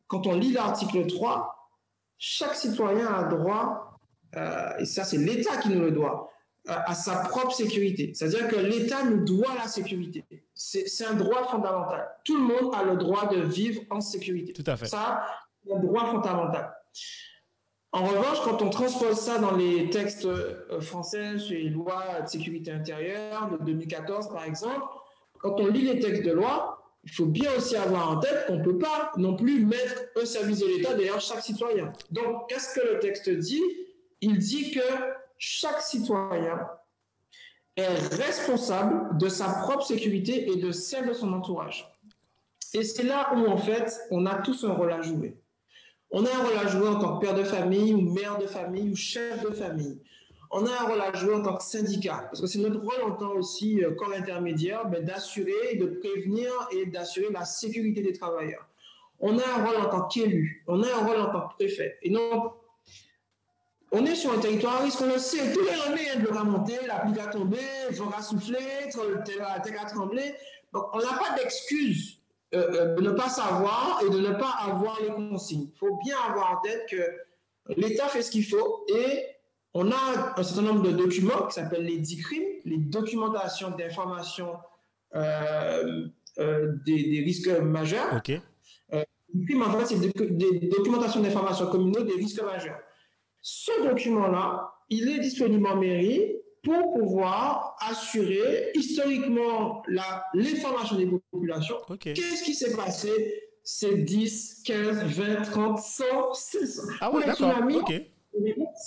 quand on lit l'article 3, chaque citoyen a droit, euh, et ça c'est l'État qui nous le doit, euh, à sa propre sécurité. C'est-à-dire que l'État nous doit la sécurité. C'est un droit fondamental. Tout le monde a le droit de vivre en sécurité. Tout à fait. Ça, un droit fondamental. En revanche, quand on transpose ça dans les textes français sur les lois de sécurité intérieure de 2014, par exemple, quand on lit les textes de loi, il faut bien aussi avoir en tête qu'on ne peut pas non plus mettre un service de l'État derrière chaque citoyen. Donc, qu'est-ce que le texte dit? Il dit que chaque citoyen est responsable de sa propre sécurité et de celle de son entourage. Et c'est là où, en fait, on a tous un rôle à jouer. On a un rôle à jouer en tant que père de famille ou mère de famille ou chef de famille on a un rôle à jouer en tant que syndicat, parce que c'est notre rôle en tant aussi euh, corps intermédiaire ben, d'assurer, de prévenir et d'assurer la sécurité des travailleurs. On a un rôle en tant qu'élu, on a un rôle en tant que préfet. Et non, on est sur un territoire à risque, on le sait, tous les années, elle devra monter, la pluie va tomber, il faudra souffler, terre va trembler. Donc, on n'a pas d'excuse euh, euh, de ne pas savoir et de ne pas avoir les consignes. Il faut bien avoir en tête que l'État fait ce qu'il faut et on a un certain nombre de documents qui s'appellent les DICRIM, les documentations d'information euh, euh, des, risques majeurs. OK. Euh, en fait, c'est des, documentations d'information communaux des risques majeurs. Ce document-là, il est disponible en mairie pour pouvoir assurer historiquement l'information des populations. Qu'est-ce qui s'est passé ces 10, 15, 20, 30, 100, 600 Ah oui, d'accord. OK.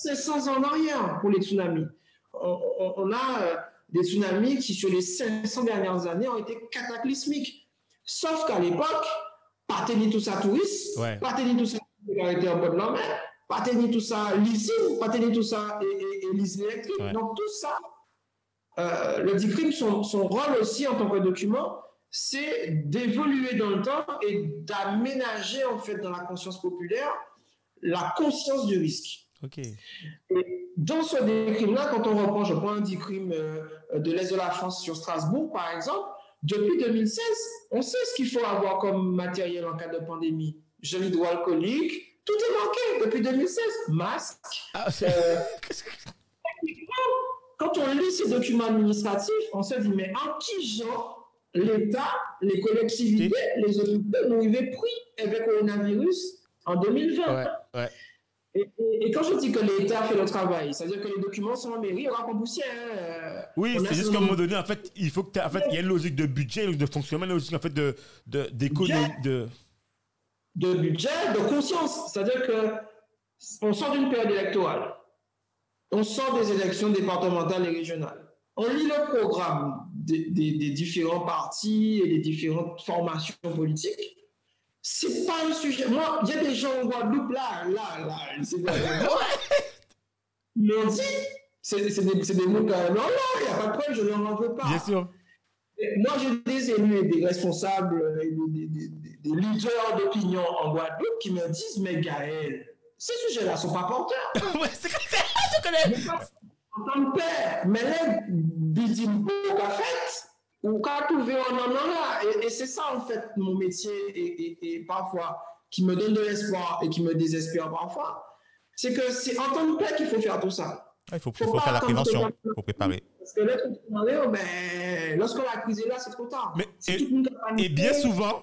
500 ans en arrière pour les tsunamis. On, a euh, des tsunamis qui, sur les 500 dernières années, ont été cataclysmiques. Sauf qu'à l'époque, tout ça touriste, pas tenu tout ça sécurité en bord de la mer, pas tenu tout ça leasing, pas tenu tout ça et, et, électrique. Donc tout ça, euh, le DICRIM, son, son rôle aussi en tant que document, c'est d'évoluer dans le temps et d'aménager en fait dans la conscience populaire la conscience du risque. Et dans ce décrime-là, quand on reprend, je prends un décrime euh, de l'Est de la France sur Strasbourg, par exemple, depuis 2016, on sait ce qu'il faut avoir comme matériel en cas de pandémie. Gel hydroalcoolique, tout est manqué depuis 2016. Masque. Ah, euh, quand on lit ces documents administratifs, on se dit, mais en qui genre l'État, les collectivités, les hôpitaux nous avaient pris avec le coronavirus en 2020 ouais, ouais. Et, quand je dis que l'État fait le travail, c'est-à-dire que les documents sont en mairie, on poussière. Hein. oui, c'est juste qu'à un moment donné, en fait, il faut que en fait, il y a une logique de budget, de fonctionnement, une logique en fait de d'économie, de, de budget, de conscience. C'est-à-dire que on sort d'une période électorale, on sort des élections départementales et régionales. on lit le programme des, des, différents partis et des différentes formations politiques. C'est pas un sujet. Moi, il y a des gens en Guadeloupe là, là, là, c'est Ils m'ont dit, c'est des, des mots quand même. Non, non, il n'y a pas de problème, je ne leur en veux pas. Bien sûr. Moi, j'ai des élus et des responsables, des, des, des leaders d'opinion en Guadeloupe qui me disent, mais Gaël, ces sujets-là ne sont pas porteurs. ouais, c'est je connais. En tant que père, mais là, bidim qu'a fait, ou qu'a trouvé en en là. Et, et c'est ça, en fait, mon métier, et, et, parfois, qui me donne de l'espoir et qui me désespère parfois. C'est que c'est en tant que père qu'il faut faire tout ça. Il faut, faut, faut faire la prévention, il faut préparer. Parce que là, ben, lorsque la crise est là, c'est trop tard. Mais, et, et bien souvent,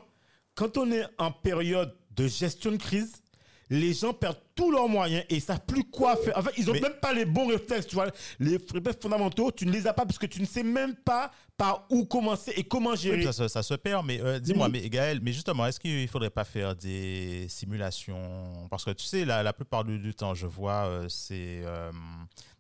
quand on est en période de gestion de crise, les gens perdent tous leurs moyens et ils savent plus quoi faire. En fait, ils ont même pas les bons réflexes, tu vois. Les réflexes fondamentaux, tu ne les as pas parce que tu ne sais même pas par où commencer et comment gérer. ça, ça, se perd, mais euh, dis-moi, mais Gaël, mais justement, est-ce qu'il faudrait pas faire des simulations? Parce que tu sais, la, la plupart du, temps, je vois, euh, c'est euh,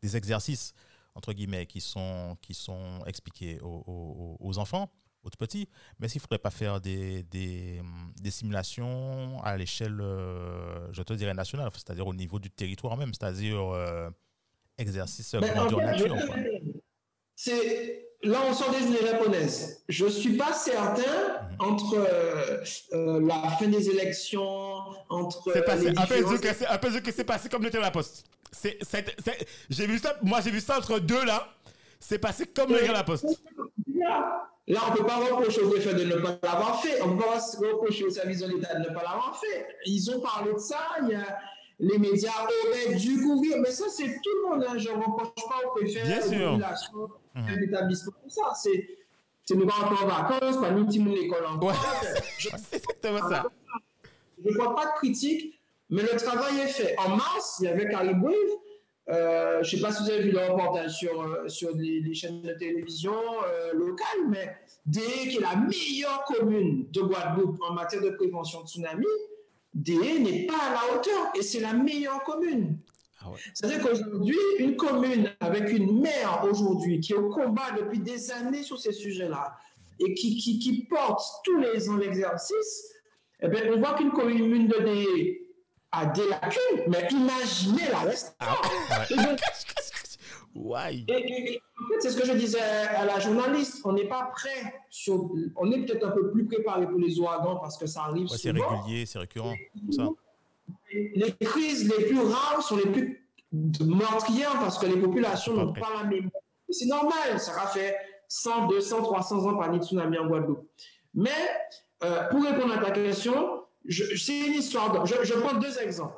des exercices entre guillemets qui sont qui sont expliqués aux, aux enfants aux petits, mais s'il ne faudrait pas faire des, des, des simulations à l'échelle, euh, je te dirais, nationale, c'est-à-dire au niveau du territoire même, c'est-à-dire euh, exercice grandeur nature. C'est là on sort des journées japonaises. Je suis pas certain mhm. entre euh, la fin des élections, entre. C'est passé. Après que c'est passé comme le la poste. C'est, j'ai vu ça. Moi j'ai vu ça entre deux là. C'est passé comme le la poste. Là, on ne peut pas reprocher au préfet de ne pas l'avoir fait. On ne peut pas reprocher au service de l'État de ne pas l'avoir fait. Ils ont parlé de ça. Il y a, les médias auraient dû couvrir. Mais ça, c'est tout le monde. Hein. Je ne reproche pas au préfet, Bien sûr. à l'établissement. Ça, c'est, c'est nous pas en vacances, pas nous, petit l'école encore. Ouais, c'est exactement ça. Je ne crois pas de critique, mais le travail est fait. En mars, il y avait Carrie euh, je ne sais pas si vous avez vu le reportage sur, euh, sur les, chaînes de télévision euh, locales, mais DE, qui est la meilleure commune de Guadeloupe en matière de prévention de tsunami, DE n'est pas à la hauteur et c'est la meilleure commune. Ah C'est-à-dire qu'aujourd'hui, une commune avec une maire aujourd'hui qui est au combat depuis des années sur ces sujets-là et qui, qui, qui porte tous les ans l'exercice, eh bien, on voit qu'une commune de DE a des lacunes, mais imaginez la reste. Ah, ouais. et, en fait, c'est ce que je disais à la journaliste. On n'est pas prêt. Sur, on est peut-être un peu plus préparé pour les ouragans parce que ça arrive ouais, C'est régulier, c'est récurrent. Ça. Les crises les plus rares sont les plus meurtrières parce que les populations n'ont pas la mémoire. C'est normal, ça a fait 100, 200, 300 ans par de tsunami en Guadeloupe. Mais euh, pour répondre à ta question, c'est une histoire. je, prends deux exemples.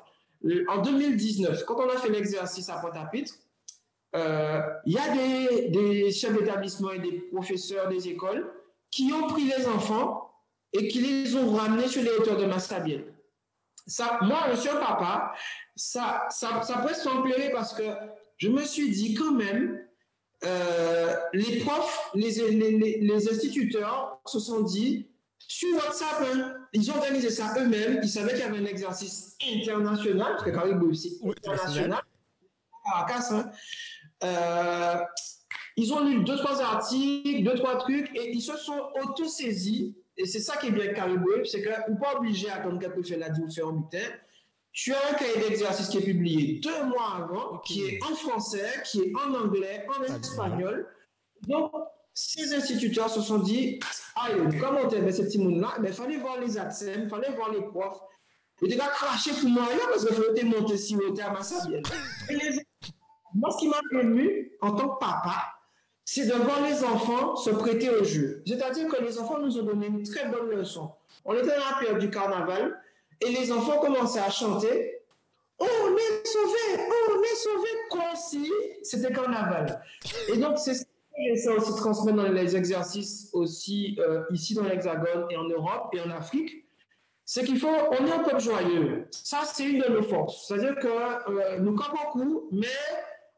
En 2019, quand on a fait l'exercice à Pointe-à-Pitre, euh, il y a des, chefs d'établissement et des professeurs des écoles qui ont pris les enfants et qui les ont ramenés sur les hauteurs de Massabielle. Ça, moi, je suis papa, ça, ça, ça peut s'emplérer parce que je me suis dit quand même, euh, les profs, les, instituteurs se sont dit, sur WhatsApp, hein, ils ont organisé ça eux-mêmes. Ils savaient qu'il y avait un exercice international, parce que Caribou aussi international, Caracas. Hein. Euh, ils ont lu deux, trois articles, deux, trois trucs, et ils se sont auto-saisis. Et c'est ça qui est bien avec Caribou, c'est qu'on n'est pas obligé à attendre quelqu'un fait la dit ou fait en butin. Tu as un cahier d'exercice qui est publié deux mois avant, qui est en français, qui est en anglais, en espagnol. Donc, ces instituteurs se sont dit, allez, comme on était ce petit monde-là, il fallait voir les ATSEM, il fallait voir les profs. Ils étaient craché pour moi, parce qu'il fallait monter si haut à Massabielle. Moi, ce qui m'a ému en tant que papa, c'est de voir les enfants se prêter au jeu. C'est-à-dire que les enfants nous ont donné une très bonne leçon. On était dans la période du carnaval et les enfants commençaient à chanter on est sauvés, on est sauvés, comme si c'était carnaval. Et donc, c'est ça aussi transmettre dans les exercices aussi euh, ici dans l'Hexagone et en Europe et en Afrique, c'est qu'il faut, on est un peuple joyeux. Ça, c'est une de nos forces. C'est-à-dire que euh, nous comme beaucoup, mais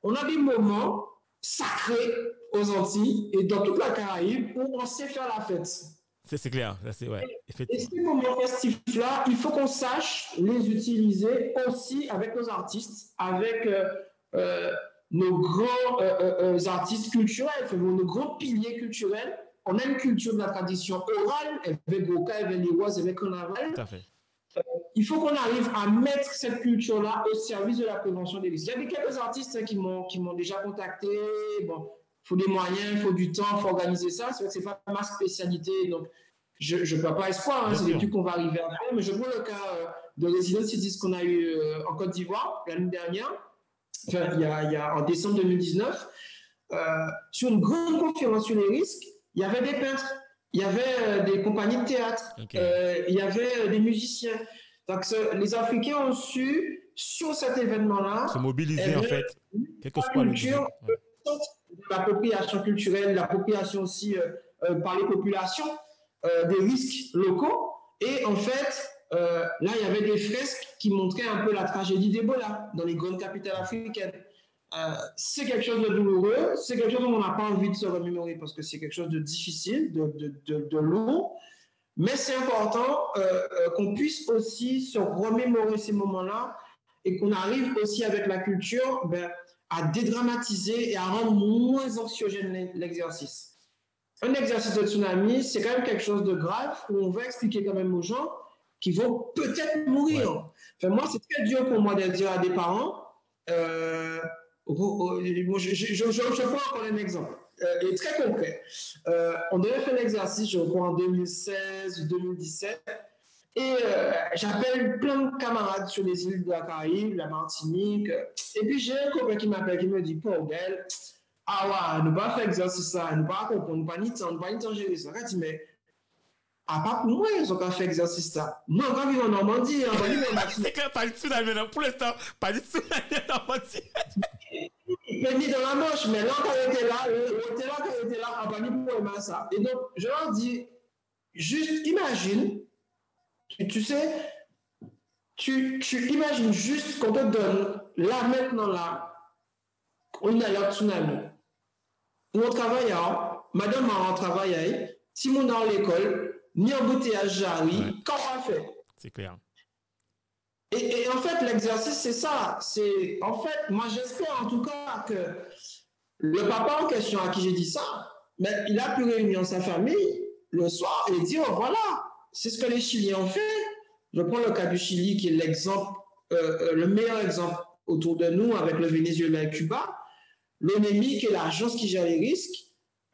on a des moments sacrés aux Antilles et dans toute la Caraïbe où on sait faire la fête. C'est clair, c'est ouais, Et ces moments festifs-là, il faut qu'on sache les utiliser aussi avec nos artistes, avec euh, nos grands euh, artistes culturels, nos grands piliers culturels. On a une culture de la tradition orale, avec Goka, avec Liroise, avec Carnaval. Tout à fait. il faut qu'on arrive à mettre cette culture-là au service de la prévention des risques. Il y a quelques artistes hein, qui m'ont déjà contacté. Bon, il faut des moyens, il faut du temps, il faut organiser ça. C'est vrai que ce n'est pas ma spécialité, donc je ne peux pas espoir. Hein, c'est des trucs qu'on va arriver à faire. Mais je prends le cas euh, de Resident Cities qu'on a eu euh, en Côte d'Ivoire l'année dernière, enfin, il y, a, il y a, en décembre 2019. Euh, sur une grande conférence sur les risques, il y avait des peintres, il y avait des compagnies de théâtre, il y avait des musiciens. Donc, les Africains ont su, sur cet événement-là, se mobiliser en fait, quel que soit le l'appropriation culturelle, l'appropriation aussi euh, euh, par les populations euh, des risques locaux. Et en fait, là, il y avait des fresques qui montraient un peu la tragédie d'Ebola dans les grandes capitales africaines. c'est quelque chose de douloureux, c'est quelque chose dont on n'a pas envie de se remémorer parce que c'est quelque chose de difficile, de, de, de, lourd. Mais c'est important qu'on puisse aussi se remémorer ces moments-là et qu'on arrive aussi avec la culture ben, à dédramatiser et à rendre moins anxiogène l'exercice. Un exercice de tsunami, c'est quand même quelque chose de grave où on va expliquer quand même aux gens qu'ils vont peut-être mourir. Enfin, moi, c'est très dur pour moi de dire à des parents, euh, je, je, je, je, prends encore un exemple, euh, et très concret. Euh, on devait faire l'exercice, je crois, en 2016 ou 2017, et euh, j'appelle plein de camarades sur les îles de la Caraïbe, la Martinique. Et puis j'ai un copain qui m'appelle, qui me dit, Gaël, ah ouais, nous pas faire exercice ça, nous pas comprendre, nous pas ni temps, nous pas ni temps gérer ça. Mais à part pour moi, ils ont qu'à faire exercice ça. Moi, quand ils vont en Normandie, en Normandie, C'est clair, pas du tout dans le pour l'instant, pas du tout dans la Normandie. Peut dire dans la Manche, mais là, quand il était là, il était là, quand il était là, en Normandie, pour aimer ça. Et donc, je leur dis, juste imagine, tu, sais, tu, tu, imagines juste qu'on te donne, là, maintenant, là, une alerte tsunami. On travaille, madame a un travail, si mon dans l'école, ni embouteillage j'arrive, quand on fait? C'est clair. Et, et, en fait, l'exercice, c'est ça. C'est, en fait, moi, j'espère en tout cas que le papa en question à qui j'ai dit ça, mais il a pu réunir sa famille le soir et dire, voilà, c'est ce que les Chiliens ont fait. Je prends le cas du Chili qui est l'exemple, euh, euh, le meilleur exemple autour de nous avec le Venezuela et Cuba. L'ONEMI, qui est l'agence qui gère les risques,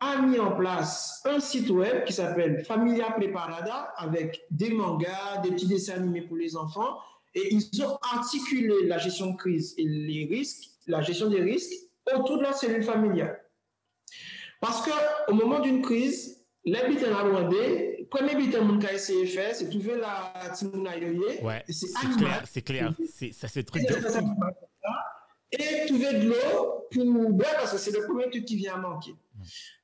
a mis en place un site web qui s'appelle Familia Preparada avec des mangas, des petits dessins animés pour les enfants. Et ils ont articulé la gestion de crise et les risques, la gestion des risques autour de la cellule familiale. Parce qu'au moment d'une crise, l'habitant a demandé, premier habitant mon cas essayé faire, c'est trouver la timouna yoye. Ouais, c'est clair, c'est clair. Ça, c'est truc de Et trouver de l'eau pour boire, parce que c'est le premier truc qui vient à manquer.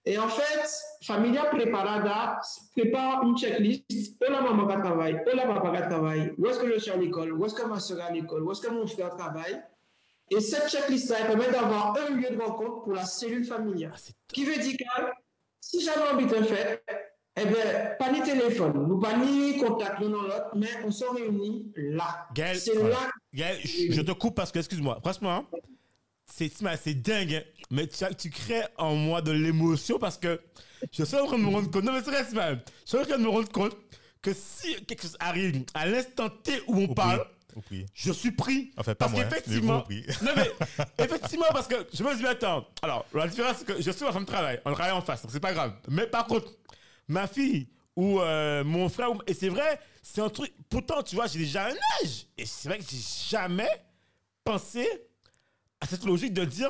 Et en fait, Familia Preparada prépare une checklist. Où la maman va travailler, où la papa va travailler, où est-ce que je suis à l'école, où est-ce que ma soeur est à l'école, où est-ce que mon frère travaille? Et cette checklist-là permet d'avoir un lieu de rencontre pour la cellule familiale. Ah, qui veut dire que si jamais on habite un fait, eh bien, pas ni téléphone, nous pas ni contact l'un dans l'autre, mais on se réunit là. là. Gaël, je te coupe parce que, excuse-moi, franchement, c'est, c'est dingue, hein. Mais tu, tu, crées en moi de l'émotion parce que je suis en train de me rendre compte, non mais c'est reste même, je suis en train de me rendre compte que si quelque chose arrive à l'instant T où on parle, je suis pris. Enfin, pas parce hein, qu'effectivement. non, mais effectivement, parce que je me dis, attends. Alors, la différence, c'est que je suis ma femme de travail. On travaille en face, donc c'est pas grave. Mais par contre, ma fille ou euh, mon frère, et c'est vrai, c'est un truc. Pourtant, tu vois, j'ai déjà un âge. Et c'est vrai que j'ai jamais pensé à cette logique de dire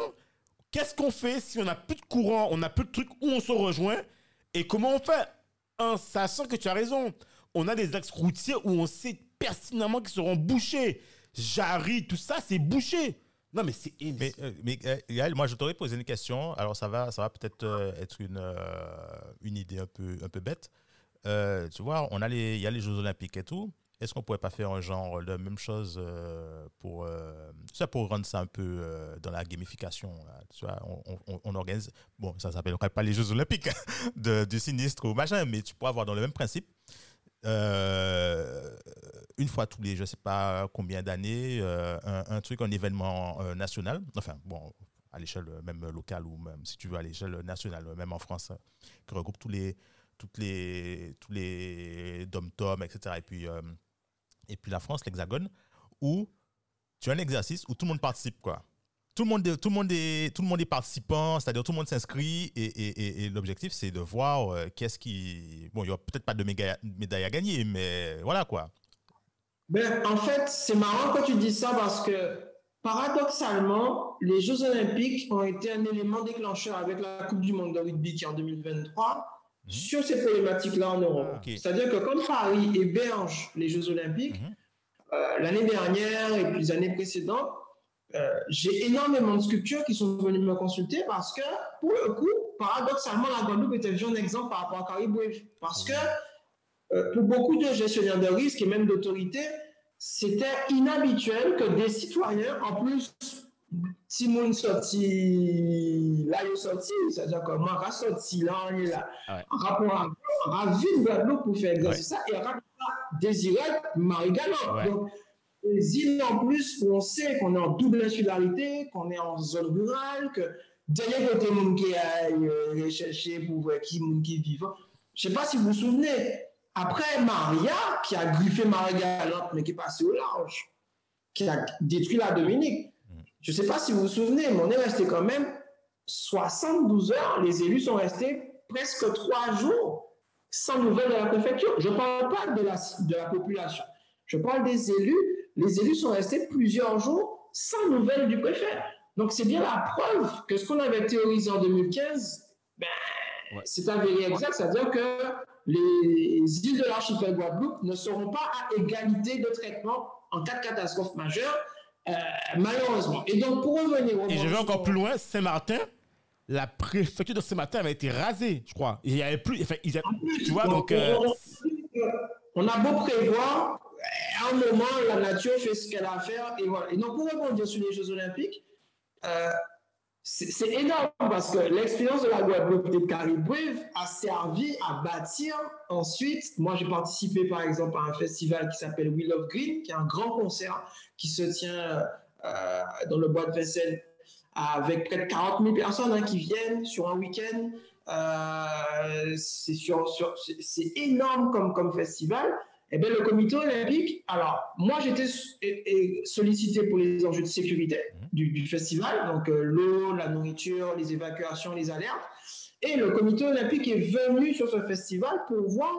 qu'est-ce qu'on fait si on n'a plus de courant, on n'a plus de trucs où on se rejoint et comment on fait? En sachant que tu as raison, on a des axes routiers où on sait pertinemment qu'ils seront bouchés. Jarry, tout ça, c'est bouché. Non, mais c'est. Mais, euh, mais euh, moi, je t'aurais posé une question. Alors, ça va, ça va peut-être euh, être une, une idée un peu, un peu bête. tu vois, on a les, il y a les Jeux Olympiques et tout. Est-ce qu'on pourrait pas faire un genre de même chose pour ça pour rendre ça un peu dans la gamification on, organise. Bon, ça s'appellerait pas les Jeux Olympiques de, du sinistre ou machin, mais tu pourrais avoir dans le même principe euh, une fois tous les, je sais pas combien d'années, euh, un, truc, un événement euh, national. Enfin, bon, à l'échelle même locale ou même, si tu veux, à l'échelle nationale, même en France, qui regroupe tous les, toutes les, tous les dom-tom, etc. Et puis, et puis la France, l'Hexagone, où tu as un exercice où tout le monde participe, quoi. Tout le monde, est, tout le monde est, tout le monde est participant, c'est-à-dire tout le monde s'inscrit et, l'objectif c'est de voir qu'est-ce qui, bon, il y aura peut-être pas de médaille à gagner, mais voilà quoi. Ben, en fait, c'est marrant que tu dis ça parce que paradoxalement, les Jeux Olympiques ont été un élément déclencheur avec la Coupe du Monde de rugby qui est en 2023 sur ces problématiques-là en Europe. Ah, C'est-à-dire que comme Paris héberge les Jeux Olympiques, mhm. euh, l'année dernière et puis les années précédentes, euh, j'ai énormément de sculptures qui sont venues me consulter parce que, pour le coup, paradoxalement, la Guadeloupe était un exemple par rapport à Caribou. Parce que euh, pour beaucoup de gestionnaires de risque et même d'autorités, c'était inhabituel que des citoyens, en plus, si nous sorti là, ils sorti, c'est-à-dire que moi, je sorti là, on est là, en rapport à Guadeloupe pour faire ça, et rapport à Désiré Marie-Galante. Donc, les îles en plus on sait qu'on est en double insularité, qu'on est en zone rurale, que derrière côté monde qui aille euh, rechercher pour voir qui qui vivent. Je ne sais pas si vous vous souvenez, après Maria, qui a griffé Maria Galante, mais qui est passé au large, qui a détruit la Dominique. Je ne sais pas si vous vous souvenez, mais on est resté quand même 72 heures. Les élus sont restés presque trois jours sans nouvelles de la préfecture. Je ne parle pas de la, de la population. Je parle des élus. Les élus sont restés plusieurs jours sans nouvelles du préfet. Donc, c'est bien la preuve que ce qu'on avait théorisé en 2015, ben, c'est avéré exact. C'est-à-dire que les îles de l'archipel Guadeloupe ne seront pas à égalité de traitement en cas de catastrophe majeure, euh, malheureusement. Et donc, pour revenir au. Et je vais encore plus loin, Saint-Martin, la préfecture de Saint-Martin avait été rasée, je crois. Il y avait plus. Enfin, tu vois, donc. Euh, on, a beau prévoir, à un moment, la nature fait ce qu'elle a à faire. Et voilà. Et donc, pour rebondir sur les Jeux Olympiques, euh, c'est énorme parce que l'expérience de la Guadeloupe et de Caribou a servi à bâtir ensuite. Moi, j'ai participé par exemple à un festival qui s'appelle We Love Green, qui est un grand concert qui se tient euh, dans le bois de Vincennes avec près de 40 000 personnes hein, qui viennent sur un week-end. Euh, c'est énorme comme, comme festival. Eh bien, le comité olympique, alors, moi, j'étais sollicité pour les enjeux de sécurité du, festival, donc euh, l'eau, la nourriture, les évacuations, les alertes. Et le comité olympique est venu sur ce festival pour voir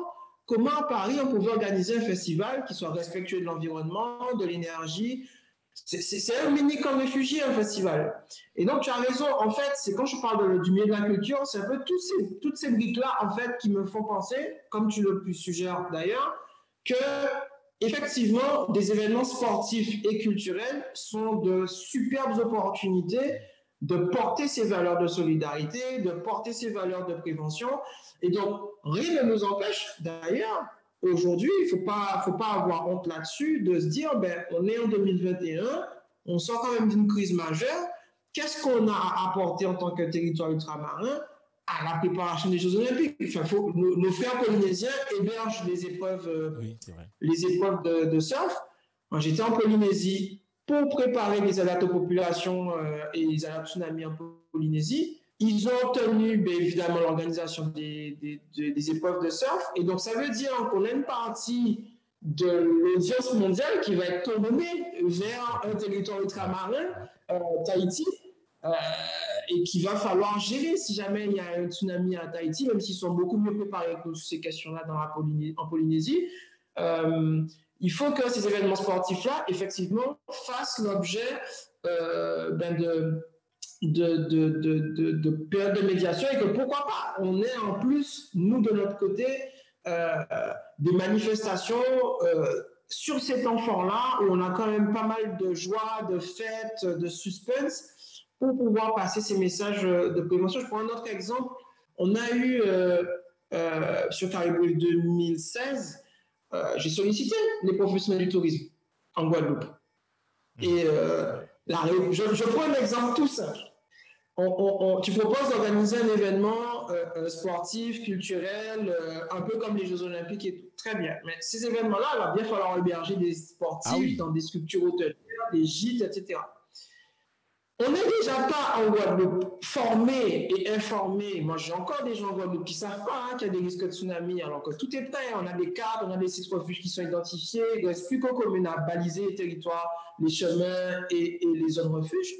comment à Paris on pouvait organiser un festival qui soit respectueux de l'environnement, de l'énergie. C'est un mini comme réfugié, un festival. Et donc, tu as raison, en fait, c'est quand je parle du milieu de la culture, c'est un peu toutes ces, toutes ces briques-là, en fait, qui me font penser, comme tu le suggères d'ailleurs, que effectivement, des événements sportifs et culturels sont de superbes opportunités de porter ces valeurs de solidarité, de porter ces valeurs de prévention. Et donc, rien ne nous empêche, d'ailleurs, aujourd'hui, il ne faut pas, avoir honte là-dessus, de se dire, ben, on est en 2021, on sort quand même d'une crise majeure, qu'est-ce qu'on a à apporter en tant que territoire ultramarin? À la préparation des Jeux Olympiques. Enfin, faut, nos, frères polynésiens hébergent les épreuves, euh, les épreuves de, surf. Moi, j'étais en Polynésie pour préparer les alertes aux populations euh, et les tsunamis en Polynésie. Ils ont obtenu, bien évidemment, l'organisation des, des, des, épreuves de surf. Et donc, ça veut dire qu'on a une partie de l'audience mondiale qui va être tournée vers un territoire ultramarin, euh, Tahiti, euh, et qu'il va falloir gérer si jamais il y a un tsunami à Tahiti, même s'ils sont beaucoup mieux préparés que nous sur ces questions-là dans la en Polynésie. Euh, il faut que ces événements sportifs-là, effectivement, fassent l'objet euh, ben de, de, de, médiation et que pourquoi pas, on ait en plus, nous de notre côté, des manifestations sur cet enfant-là où on a quand même pas mal de joie, de fêtes, de suspense pour pouvoir passer ces messages de prévention. Je prends un autre exemple. On a eu euh, euh, sur Caribou 2016, euh, j'ai sollicité les professionnels du tourisme en Guadeloupe. Mmh. Et la, je, je, prends un exemple tout simple. On, tu proposes d'organiser un événement sportif, culturel, un peu comme les Jeux Olympiques et tout. Très bien. Mais ces événements-là, il va bien falloir héberger des sportifs ah dans des structures hôtelières, des gîtes, etc on n'est déjà pas en Guadeloupe formé et informé. Moi, j'ai encore des gens en Guadeloupe qui ne savent pas hein, qu'il y a des risques de tsunami, alors que tout est prêt. On a des cartes, on a des sites refuges qui sont identifiés. Il ne reste plus qu'aux communes à baliser les territoires, les chemins et, et les zones refuges.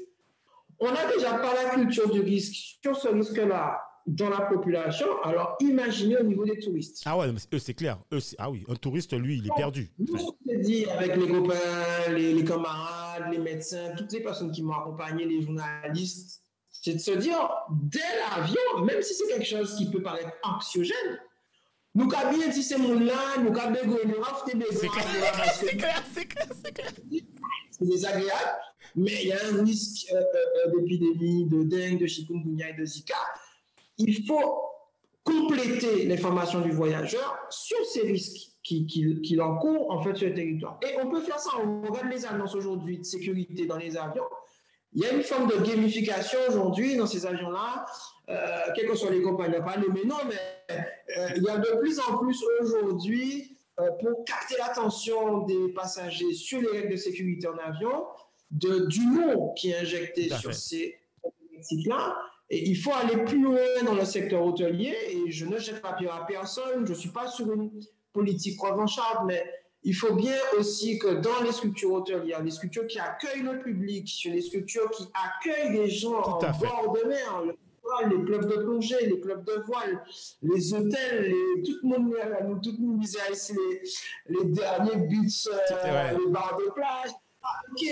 On n'a déjà pas la culture du risque sur ce risque-là dans la population, alors imaginez au niveau des touristes. Ah ouais, eux c'est clair. Eux, ah oui, un touriste, lui, il est perdu. Nous, ce dit avec les copains, les, camarades, les médecins, toutes les personnes qui m'ont accompagné, les journalistes, c'est de se dire, dès l'avion, même si c'est quelque chose qui peut paraître anxiogène, nous avons bien dit c'est mon là, nous avons bien nous avons C'est clair, c'est clair, c'est clair. C'est désagréable, mais il y a un risque euh, euh, euh, d'épidémie, de dengue, de chikungunya et de zika il faut compléter l'information du voyageur sur ces risques qu'il encourt en fait sur le territoire. Et on peut faire ça, on regarde les annonces aujourd'hui de sécurité dans les avions. Il y a une forme de gamification aujourd'hui dans ces avions-là, euh, quelles que soient les compagnies, pas mais non, mais euh, il y a de plus en plus aujourd'hui, euh, pour capter l'attention des passagers sur les règles de sécurité en avion, de, du nom qui est injecté sur ces sites-là, et il faut aller plus loin dans le secteur hôtelier et je ne jette pas pire à personne. Je ne suis pas sur une politique revancharde, mais il faut bien aussi que dans les structures hôtelières, les structures qui accueillent le public, les structures qui accueillent les gens en bord de mer, les clubs de plongée, les clubs de voile, les hôtels, tout le monde, nous, tout le monde ici les, les derniers beats, euh, les bars de plage. Ah, ok.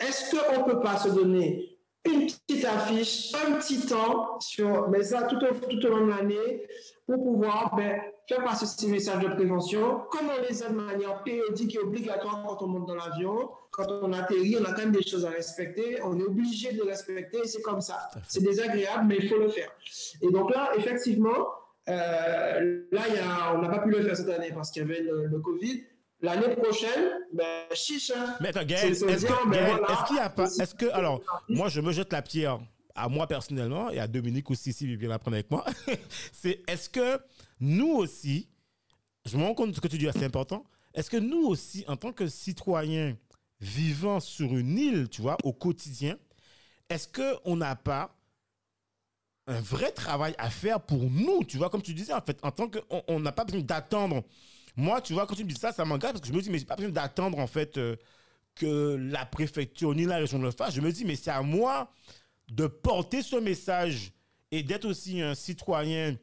Est-ce qu'on ne peut pas se donner une petite affiche, un petit temps, sur, mais ça tout au, tout au long de l'année, pour pouvoir ben, faire passer ces messages de prévention, comme on les a de manière périodique et obligatoire quand on monte dans l'avion, quand on atterrit, on a quand même des choses à respecter, on est obligé de les respecter, c'est comme ça. C'est désagréable, mais il faut le faire. Et donc là, effectivement, euh, là, y a, on n'a pas pu le faire cette année parce qu'il y avait le Covid, L'année prochaine, ben, chiche. Hein. Mais attends, Gaël, est-ce que, ben, est qu'il y a pas. Est-ce que. Alors, moi, je me jette la pierre à moi personnellement et à Dominique aussi, si vient l'apprendre avec moi. c'est est-ce que nous aussi, je me rends compte de ce que tu dis, c'est important. Est-ce que nous aussi, en tant que citoyens vivant sur une île, tu vois, au quotidien, est-ce qu'on n'a pas un vrai travail à faire pour nous, tu vois, comme tu disais, en fait, en tant qu'on n'a pas besoin d'attendre moi, tu vois, quand tu me dis ça, ça m'engage parce que je me dis, mais j'ai pas besoin d'attendre, en fait, euh, que la préfecture ni la région le fasse. Je me dis, mais c'est à moi de porter ce message et d'être aussi un citoyen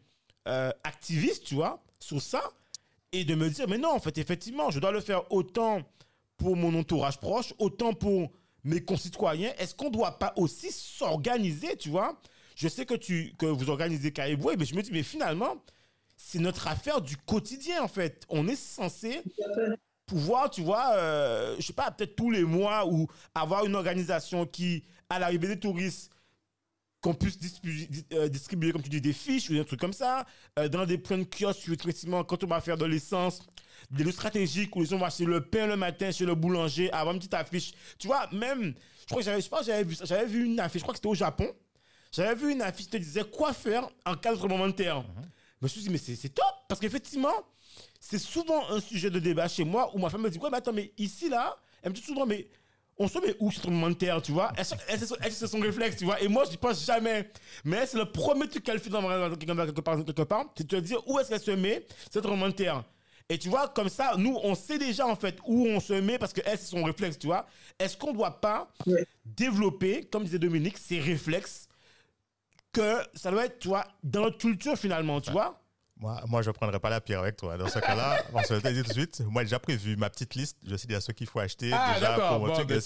euh, activiste, tu vois, sur ça, et de me dire, mais non, en fait, effectivement, je dois le faire autant pour mon entourage proche, autant pour mes concitoyens. Est-ce qu'on ne doit pas aussi s'organiser, tu vois? Je sais que, tu, que vous organisez Cariboué, mais je me dis, mais finalement, c'est notre affaire du quotidien, en fait. On est censé pouvoir, tu vois, euh, je sais pas, peut-être tous les mois ou avoir une organisation qui, à l'arrivée des touristes, qu'on puisse euh, distribuer, comme tu dis, des fiches ou des trucs comme ça, euh, dans des points de kiosque, effectivement, quand on va faire de l'essence, des lieux stratégiques où les gens vont acheter le pain le matin chez le boulanger, avoir une petite affiche. Tu vois, même, je crois que j'avais, je pas, j'avais vu, j'avais vu une affiche, je crois que c'était au Japon. J'avais vu une affiche qui te disait quoi faire en cas de tremblement de terre. Mhm me suis dit, mais c'est top, parce qu'effectivement, c'est souvent un sujet de débat chez moi où ma femme me dit, ouais, mais attends, mais ici, là, elle me dit souvent, mais on se met terre, tu vois Elle, c'est son réflexe, tu vois? Et moi, je n'y pense jamais. Mais c'est le premier truc qu'elle fait dans quelque part, quelque part c'est de te dire où est-ce qu'elle se met, ce tremblement de terre. Et tu vois, comme ça, nous, on sait déjà en fait où on se met parce que elle, c'est son réflexe, tu vois. Est-ce qu'on ne doit pas développer, comme disait Dominique, ces réflexes que ça doit être, tu vois, dans notre culture finalement, tu vois? Moi, moi, je ne prendrai pas la pierre avec toi. Dans ce cas-là, on se le dit tout de suite. Moi, j'ai déjà prévu ma petite liste. Je sais déjà ce qu'il faut acheter. Ah, déjà pour, bon, truc, ben,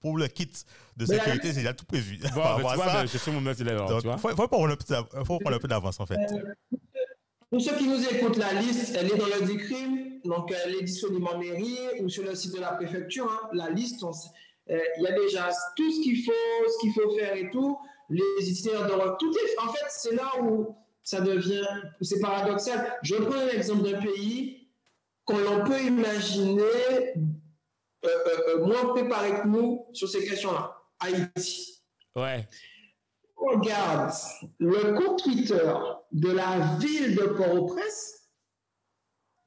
pour, le kit de sécurité, j'ai déjà tout prévu. Bon, ben, tu vois, ben, je suis mon Il faut, faut prendre un peu d'avance, en fait. Euh, pour ceux qui nous écoutent, la liste, elle est dans le DICRIM. Donc, elle est disponible en mairie ou sur le site de la préfecture. Hein. La liste, euh, il y a déjà tout ce qu'il faut, ce qu'il faut faire et tout les itinéraires de Tout est, en fait, c'est là où ça devient, c'est paradoxal. Je prends l'exemple d'un pays qu'on peut imaginer euh, euh, euh, moins préparé que nous sur ces questions-là, Haïti. Ouais. On regarde le compte Twitter de la ville de Port-au-Prince,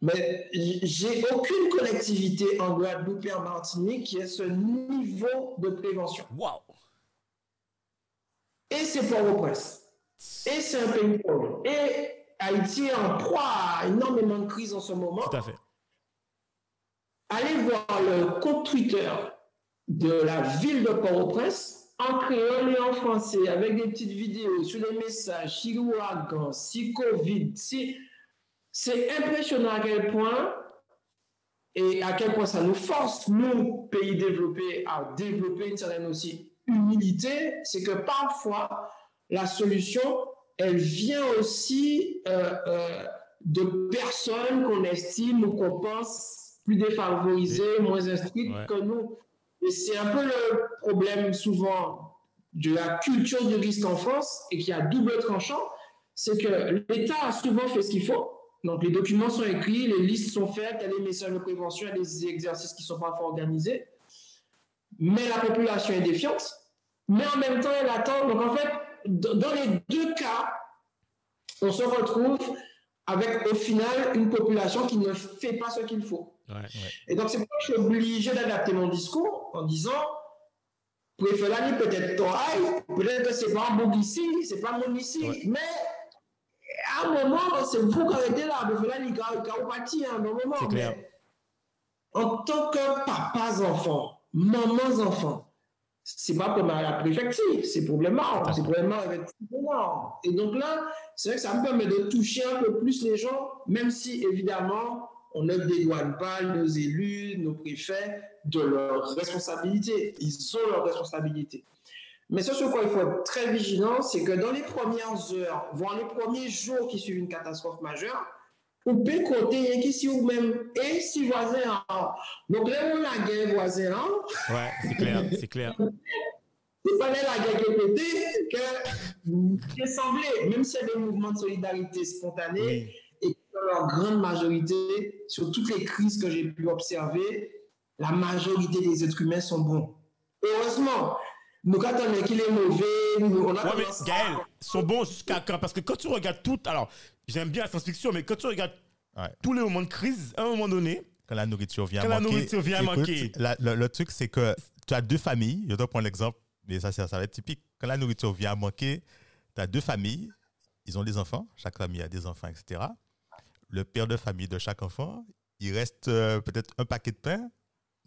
Mais j'ai aucune collectivité en Guadeloupe et en Martinique qui ait ce niveau de prévention. Wow! Et c'est pour au prince Et c'est un pays pauvre. Et Haïti est en proie à énormément de crises en ce moment. Tout à fait. Allez voir le compte Twitter de la ville de Port-au-Prince en créole et en français avec des petites vidéos sur les messages, si l'ouragan, si Covid, si c'est impressionnant à quel point et à quel point ça nous force, nous, pays développés, à développer une certaine aussi humilité. C'est que parfois, la solution, elle vient aussi euh, euh, de personnes qu'on estime ou qu'on pense plus défavorisées, moins instruites que nous. Et c'est un peu le problème souvent de la culture du risque en France et qui a double tranchant, c'est que l'État a souvent fait ce qu'il faut, donc, les documents sont écrits, les listes sont faites, il y a des messages de prévention, il y a des exercices qui sont parfois organisés. Mais la population est défiante, mais en même temps, elle attend. Donc, en fait, dans les deux cas, on se retrouve avec, au final, une population qui ne fait pas ce qu'il faut. Et donc, c'est pourquoi je suis obligé d'adapter mon discours en disant préférez peut-être toi, peut-être que c'est pas un ici, c'est pas mon ici, mais à un moment, c'est vous qui arrêtez là, là, il à un moment. Mais en tant que papas enfants, mamans enfants, c'est pas comme à la préfecture, c'est problématique, c'est problématique avec Et donc là, c'est vrai que ça me permet de toucher un peu plus les gens, même si évidemment, on ne dédouane pas nos élus, nos préfets de leurs responsabilités. Ils ont leurs responsabilités. Mais ce sur quoi il faut être très vigilant, c'est que dans les premières heures, voire les premiers jours qui suivent une catastrophe majeure, on peut compter ici ou même et si voisin. Donc là, on a guerre voisin. Ouais, c'est clair, c'est clair. C'est pas là la guerre qui est pétée que qui semblé, même s'il y a des mouvements de solidarité spontanés, et dans leur grande majorité, sur toutes les crises que j'ai pu observer, la majorité des êtres humains sont bons. Heureusement, nous, quand on qu'il est mauvais, on a ouais, mais Gaël, sont bons jusqu'à quand? Parce que quand tu regardes tout, alors, j'aime bien la science-fiction, mais quand tu regardes tous les moments de crise, à un moment donné, quand la nourriture vient quand manquer. la nourriture vient manquer. le, truc, c'est que tu as deux familles. Je dois prendre l'exemple, mais ça, ça, va être typique. Quand la nourriture vient manquer, tu as deux familles. Ils ont des enfants. Chaque famille a des enfants, etc. Le père de famille de chaque enfant, il reste euh, peut-être un paquet de pain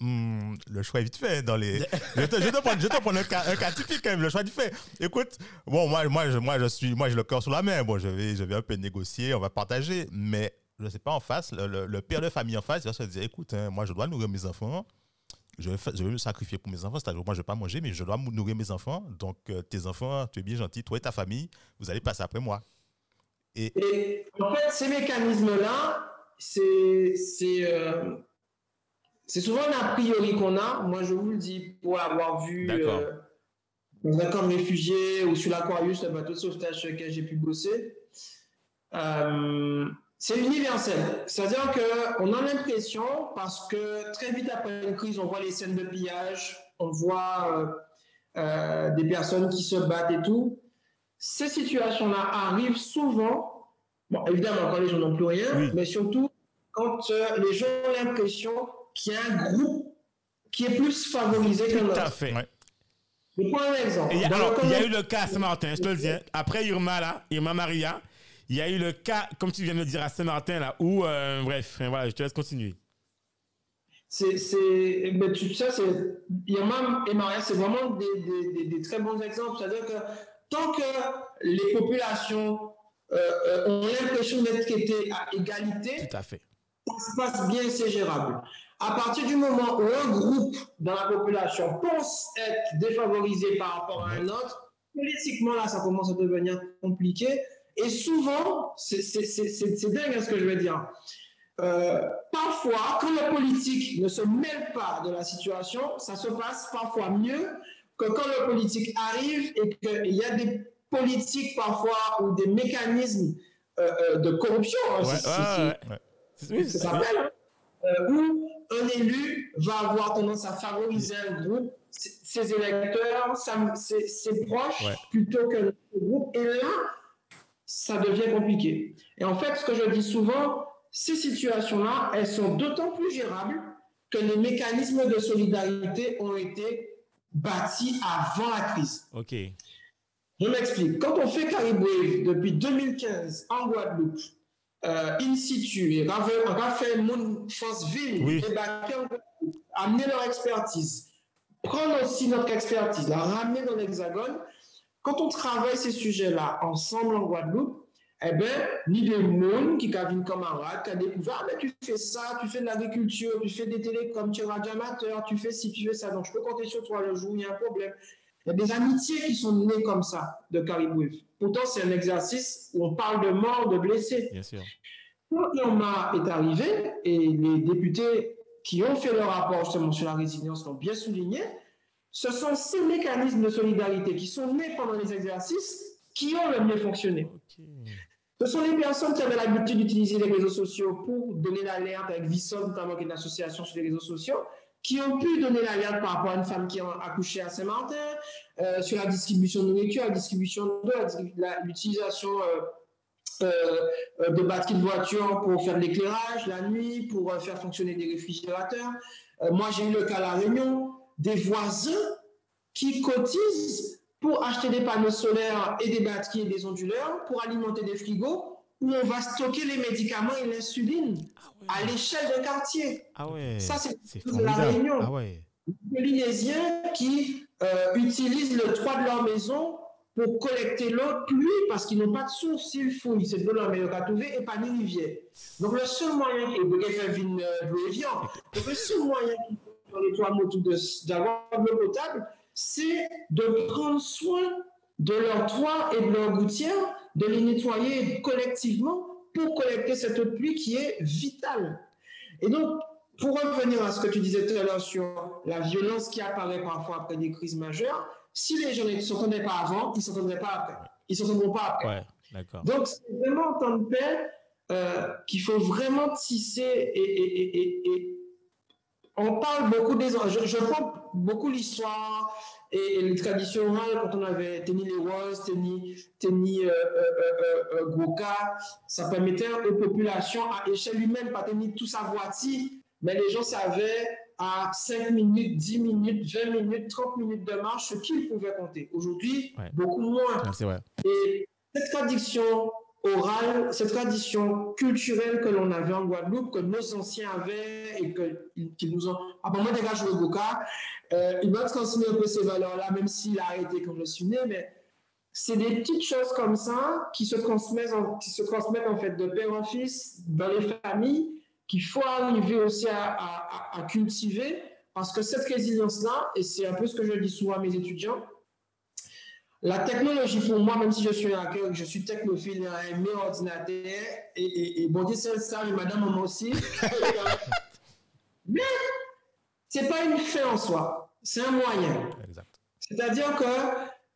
Hmm, le choix est vite fait dans les. je te, je te prends, je te prends un, cas, un, cas, typique quand même. Le choix est vite fait. Écoute, bon, moi, moi, je, moi, je suis, moi, j'ai le cœur sous la main. Bon, je vais, je vais un peu négocier, on va partager, mais je ne sais pas en face. Le, le, père de famille en face, il va se dire, écoute, hein, moi, je dois nourrir mes enfants. Je vais, je vais me sacrifier pour mes enfants. C'est-à-dire, moi, je ne vais pas manger, mais je dois nourrir mes enfants. Donc, euh, tes enfants, tu es bien gentil, toi et ta famille, vous allez passer après moi. Et, et en fait, ces mécanismes-là, c'est, c'est euh, c'est souvent un a priori qu'on a. Moi, je vous le dis pour l'avoir vu euh, dans un camp de réfugiés ou sur l'Aquarius, le bateau de sauvetage sur lequel j'ai pu bosser. Euh, c'est universel. C'est-à-dire qu'on a l'impression, parce que très vite après une crise, on voit les scènes de pillage, on voit euh, des personnes qui se battent et tout. Ces situations-là arrivent souvent, bon, évidemment quand les gens n'ont plus rien, mais surtout quand les gens ont l'impression qu'il y a un groupe qui est plus favorisé que l'autre. Tout à fait. Je prends un exemple. Il y, a, alors, il y a eu le cas à Saint-Martin, je te le dis. Hein. Après Irma, là, Irma Maria, il y a eu le cas, comme tu viens de le dire, à Saint-Martin, là, où, euh, bref, voilà, je te laisse continuer. C'est, c'est, mais tu sais, c'est, Irma et Maria, c'est vraiment des, des, des, très bons exemples. C'est-à-dire que tant que les populations euh, euh, ont l'impression d'être traitées à égalité, Tout à fait. ça se passe bien, c'est gérable à partir du moment où un groupe dans la population pense être défavorisé par rapport à un autre, politiquement, là, ça commence à devenir compliqué. Et souvent, c'est dingue hein, ce que je veux dire. Euh, parfois, quand le politique ne se mêle pas de la situation, ça se passe parfois mieux que quand le politique arrive et qu'il y a des politiques parfois ou des mécanismes euh, euh, de corruption. Hein, ouais, ouais, ça s'appelle. où un élu va avoir tendance à favoriser un groupe, ses électeurs, ses, proches, plutôt que le groupe. Et là, ça devient compliqué. Et en fait, ce que je dis souvent, ces situations-là, elles sont d'autant plus gérables que les mécanismes de solidarité ont été bâtis avant la crise. Ok. Je m'explique. Quand on fait Caribou depuis 2015 en Guadeloupe, euh, in situ, on va faire mon France Ville, Oui. débarquer en Guadeloupe, amener leur expertise, prendre aussi notre expertise, la ramener dans l'Hexagone. Quand on travaille ces sujets-là ensemble en Guadeloupe, eh bien, ni des monde qui a vu camarade, qui a découvert, ah, mais tu fais ça, tu fais de l'agriculture, tu fais des télécoms, tu es radioamateur, tu fais ci, tu fais ça. Donc, je peux compter sur toi le jour où il y a un problème. Il y a des amitiés qui sont nées comme ça de Caribou. Pourtant, c'est un exercice où on parle de mort, de blessés. Bien sûr. Quand Irma est arrivé, et les députés qui ont fait leur rapport justement sur la résilience l'ont bien souligné, ce sont ces mécanismes de solidarité qui sont nés pendant les exercices qui ont le mieux fonctionné. Ce sont les personnes qui avaient l'habitude d'utiliser les réseaux sociaux pour donner l'alerte avec Visson, notamment qui est une association sur les réseaux sociaux, qui ont pu donner l'alerte par rapport à une femme qui a accouché à Saint-Martin, euh, sur la distribution de nourriture, la distribution d'eau, la la- l'utilisation euh, euh, de batteries de voiture pour faire de l'éclairage la nuit, pour faire fonctionner des réfrigérateurs. Moi, j'ai eu le cas à La Réunion, des voisins qui cotisent pour acheter des panneaux solaires et des batteries et des onduleurs pour alimenter des frigos où on va stocker les médicaments et l'insuline à l'échelle d'un quartier. Ah ouais. Ça, c'est de la. Réunion. Ah ouais. Les Polynésiens qui euh, utilisent le toit de leur maison pour collecter l'eau pluie parce qu'ils n'ont pas de source. S'ils fouillent, c'est de l'eau meilleure qu'à trouver et pas ni rivière. Donc le seul moyen, et vous faire une euh, de évian. donc le seul moyen de- d'avoir de l'eau potable, c'est de prendre soin de leurs toits et de leurs gouttières, de les nettoyer collectivement pour collecter cette eau de pluie qui est vitale. Et donc, pour revenir à ce que tu disais tout à l'heure sur la violence qui apparaît parfois après des crises majeures, si les gens ne s'entendaient pas avant, ils ne s'entendraient pas après. Ils ne s'entendront pas après. Ouais. D'accord. Donc, c'est vraiment en temps de paix euh, qu'il faut vraiment tisser et, et- et- et- et on parle beaucoup des... Je, je prends beaucoup l'histoire et, et les traditions orales quand on avait Teni Leroy, Teni, Teni euh, euh, euh, euh, Goka, ça permettait aux populations à échelle humaine, pas Teni tout savoir mais les gens savaient à 5 minutes, 10 minutes, 20 minutes, 30 minutes de marche ce qu'ils pouvaient compter. Aujourd'hui, Ouais. beaucoup moins. Ouais, c'est vrai. Et cette tradition orale, cette tradition culturelle que l'on avait en Guadeloupe, que nos anciens avaient et qu'ils nous ont. Moi, déjà, je veux Goka. Euh, il m'a transmis un peu ces valeurs-là, même s'il a arrêté quand je suis né, mais c'est des petites choses comme ça qui se transmettent en, qui se transmettent en fait de père en fils dans les familles qu'il faut arriver aussi à, à- à- à cultiver parce que cette résilience-là, et c'est un peu ce que je dis souvent à mes étudiants, la technologie pour moi, même si je suis un hacker, je suis technophile, un aimé ordinateur, et, et, et bon Dieu c'est ça, et madame moi aussi. Mais c'est pas une fin en soi, c'est un moyen. Exact. C'est-à-dire que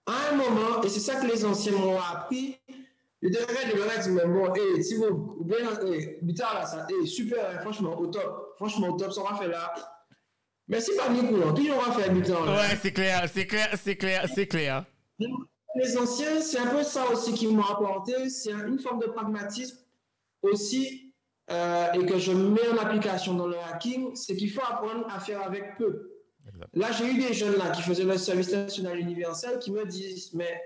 à un moment, et c'est ça que les anciens m'ont appris, ils devraient de dire, mais bon, hey, si vous, ou bien, hey, Bitar, là, ça, hey, super, hein, franchement, au top, franchement, au top, ça va faire là. Mais c'est pas mis courant, qui aura fait Bitar, là? Ouais, c'est clair, c'est clair, c'est clair, c'est clair. Les anciens, c'est un peu ça aussi qu'ils m'ont apporté, c'est un- une forme de pragmatisme aussi, euh, et que je mets en application dans le hacking, c'est qu'il faut apprendre à faire avec peu. Là, j'ai eu des jeunes là qui faisaient le service national universel qui me disent, mais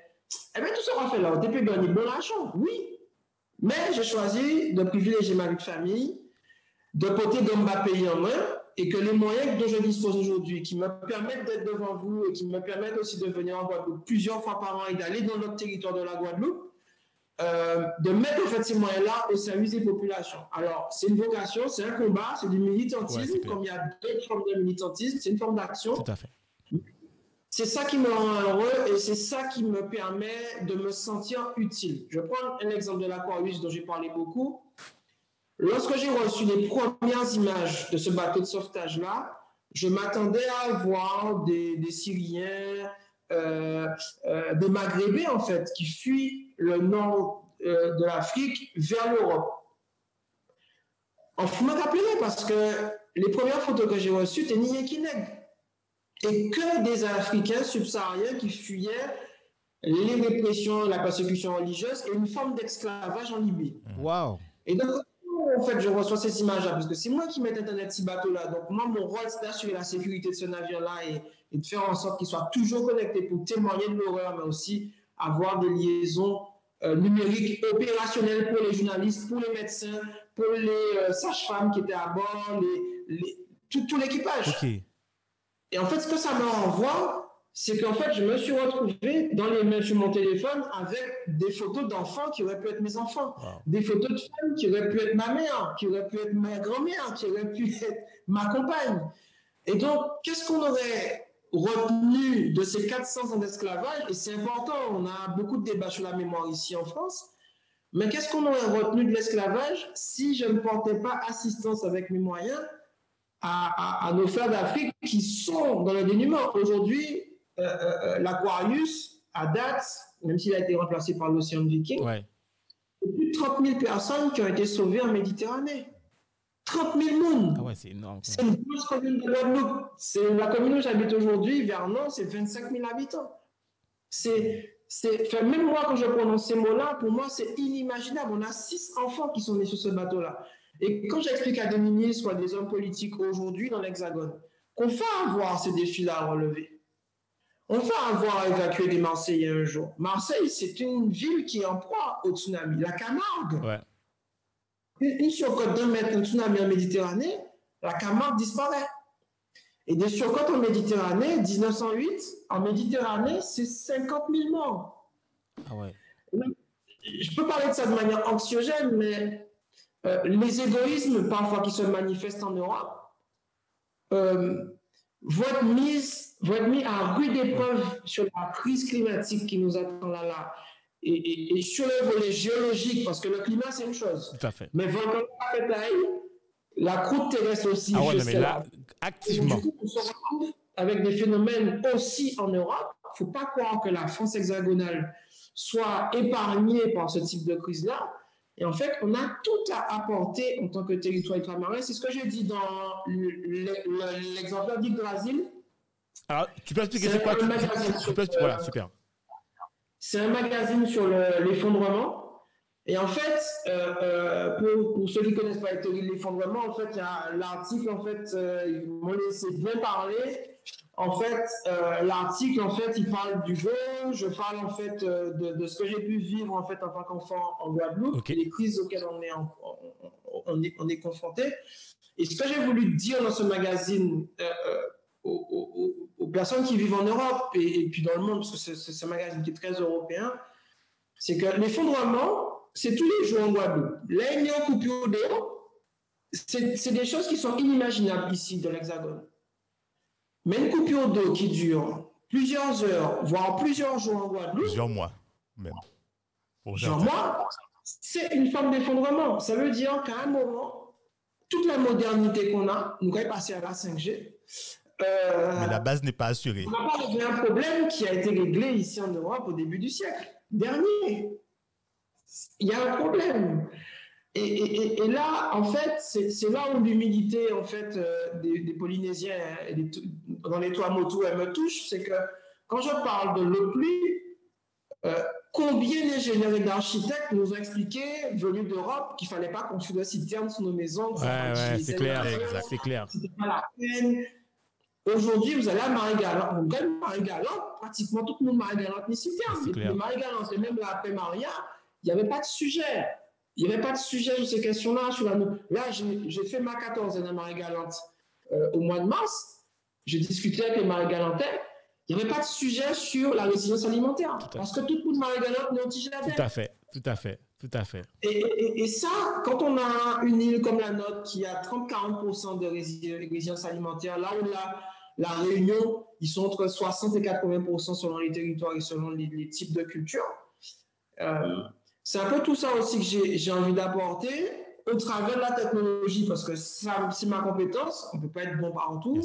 eh bien, tout va faire là, au début, gagner bon argent, oui. Mais j'ai choisi de privilégier ma vie de famille, de porter ma pays en main, et que les moyens dont je dispose aujourd'hui, qui me permettent d'être devant vous et qui me permettent aussi de venir en Guadeloupe plusieurs fois par an et d'aller dans notre territoire de la Guadeloupe, euh, de mettre en fait ces moyens-là au service des populations. Alors, c'est une vocation, c'est un combat, c'est du militantisme, comme il y a d'autres formes de militantisme, c'est une forme d'action. Tout à fait. C'est ça qui me rend heureux et c'est ça qui me permet de me sentir utile. Je prends un exemple de l'Aquarius dont j'ai parlé beaucoup. Lorsque j'ai reçu les premières images de ce bateau de sauvetage-là, je m'attendais à voir des, des Syriens, euh, euh, des Maghrébins en fait, qui fuient le nord euh, de l'Afrique vers l'Europe. En fumant rappelé parce que les premières photos que j'ai reçues étaient ni et que des Africains subsahariens qui fuyaient les répressions, la persécution religieuse et une forme d'esclavage en Libye. Waouh. Et donc, on en fait, je reçois ces images-là Parce que c'est moi qui mets Internet ce bateau-là. Donc, moi, mon rôle, c'est d'assurer la sécurité de ce navire-là et, de faire en sorte qu'il soit toujours connecté pour témoigner de l'horreur, mais aussi avoir des liaisons euh, numériques opérationnelles pour les journalistes, pour les médecins, pour les euh, sages-femmes qui étaient à bord, les, tout, tout l'équipage. Et en fait, ce que ça me renvoie, c'est qu'en fait, je me suis retrouvé dans les mains sur mon téléphone avec des photos d'enfants qui auraient pu être mes enfants, des photos de femmes qui auraient pu être ma mère, qui auraient pu être ma grand-mère, qui auraient pu être ma compagne. Et donc, qu'est-ce qu'on aurait retenu de ces 400 ans d'esclavage? Et c'est important, on a beaucoup de débats sur la mémoire ici en France, mais qu'est-ce qu'on aurait retenu de l'esclavage si je ne portais pas assistance avec mes moyens à, à nos frères d'Afrique qui sont dans le dénuement? Aujourd'hui, l'Aquarius, à date, même s'il a été remplacé par l'Océan Viking, ouais. plus de 30 000 personnes qui ont été sauvées en Méditerranée. 30 000 monde. Ah ouais, c'est énorme. C'est une grosse commune de Guadeloupe. C'est la commune où j'habite aujourd'hui, Vernon, c'est 25 000 habitants. C'est, c'est, même moi, quand je prononce ces mots-là, pour moi, c'est inimaginable. On a six enfants qui sont nés sur ce bateau-là. Et quand j'explique à des ministres ou à des hommes politiques aujourd'hui dans l'Hexagone qu'on va avoir ces défis-là à relever, on va avoir évacué des Marseillais un jour. Marseille, c'est une ville qui est en proie au tsunami. La Camargue. Ouais. Une, surcote d'un mètre, un tsunami en Méditerranée, la Camargue disparaît. Et des surcotes en Méditerranée, 1908, en Méditerranée, c'est 50 000 morts. Ah ouais. Je peux parler de ça de manière anxiogène, mais euh, les égoïsmes parfois qui se manifestent en Europe euh, vont être mis vont être mis à rude épreuve sur la crise climatique qui nous attend là, là. Et, et, sur le volet géologique, parce que le climat, c'est une chose. Tout à fait. Mais volcan la croûte terrestre aussi. Ah ouais, mais là, activement. du coup, on se retrouve avec des phénomènes aussi en Europe. Il ne faut pas croire que la France hexagonale soit épargnée par ce type de crise-là. Et en fait, on a tout à apporter en tant que territoire ultramarin. C'est ce que j'ai dit dans l'exemplaire d'Yggdrasil alors, tu peux expliquer c'est quoi tu, Voilà, super. C'est un magazine sur l'effondrement. et en fait, euh, euh, pour, pour, ceux qui ne connaissent pas la théorie de l'effondrement, en fait, il y a l'article, en fait, euh, ils m'ont laissé bien parler. En fait, l'article, en fait, il parle du jeu. Je parle, en fait, de, de, ce que j'ai pu vivre, en fait, en tant qu'enfant en Guadeloupe, les crises auxquelles on est, on, est, on est confronté. Et ce que j'ai voulu dire dans ce magazine, aux, personnes qui vivent en Europe et, puis dans le monde, parce que c'est un magazine qui est très européen, c'est que l'effondrement, c'est tous les jours en Guadeloupe. L'aignant coupure d'eau, c'est des choses qui sont inimaginables ici dans l'Hexagone. Mais une coupure d'eau qui dure plusieurs heures, voire plusieurs jours en Guadeloupe. Plusieurs mois, même. Plusieurs mois, c'est une forme d'effondrement. Ça veut dire qu'à un moment, toute la modernité qu'on a, nous allons passer à la 5G, euh, Mais la base n'est pas assurée. On n'a pas réglé un problème qui a été réglé ici en Europe au début du siècle dernier. Il y a un problème. Et, et, là, en fait, c'est là où l'humilité en fait, euh, des, Polynésiens dans les toits motos, elle me touche. C'est que quand je parle de l'eau pluie, euh, combien d'ingénieurs et d'architectes nous ont expliqué, venus d'Europe, qu'il ne fallait pas construire de citernes sur nos maisons. Ouais, ouais, c'est clair, c'est clair. C'était pas la peine. Aujourd'hui, vous allez à Marie-Galante. Vous allez à Marie-Galante, pratiquement tout le monde Marie-Galante n'est cité. Marie-Galante et même après Maria, il n'y avait pas de sujet. Il n'y avait pas de sujet sur ces questions-là. Là, j'ai fait ma 14 à Marie-Galante euh, au mois de mars. J'ai discuté avec les Marie-Galantais. Il n'y avait pas de sujet sur la résilience alimentaire. Parce que tout le monde Marie-Galante n'est anti Tout à fait, tout à fait. Tout à fait. Et, et, ça, quand on a une île comme la nôtre qui a 30-40% de résilience alimentaire, là où la, la Réunion, ils sont entre 60 et 80% selon les territoires et selon les, types de culture. Euh, c'est un peu tout ça aussi que j'ai envie d'apporter au travers de la technologie, parce que c'est ma compétence, on ne peut pas être bon partout.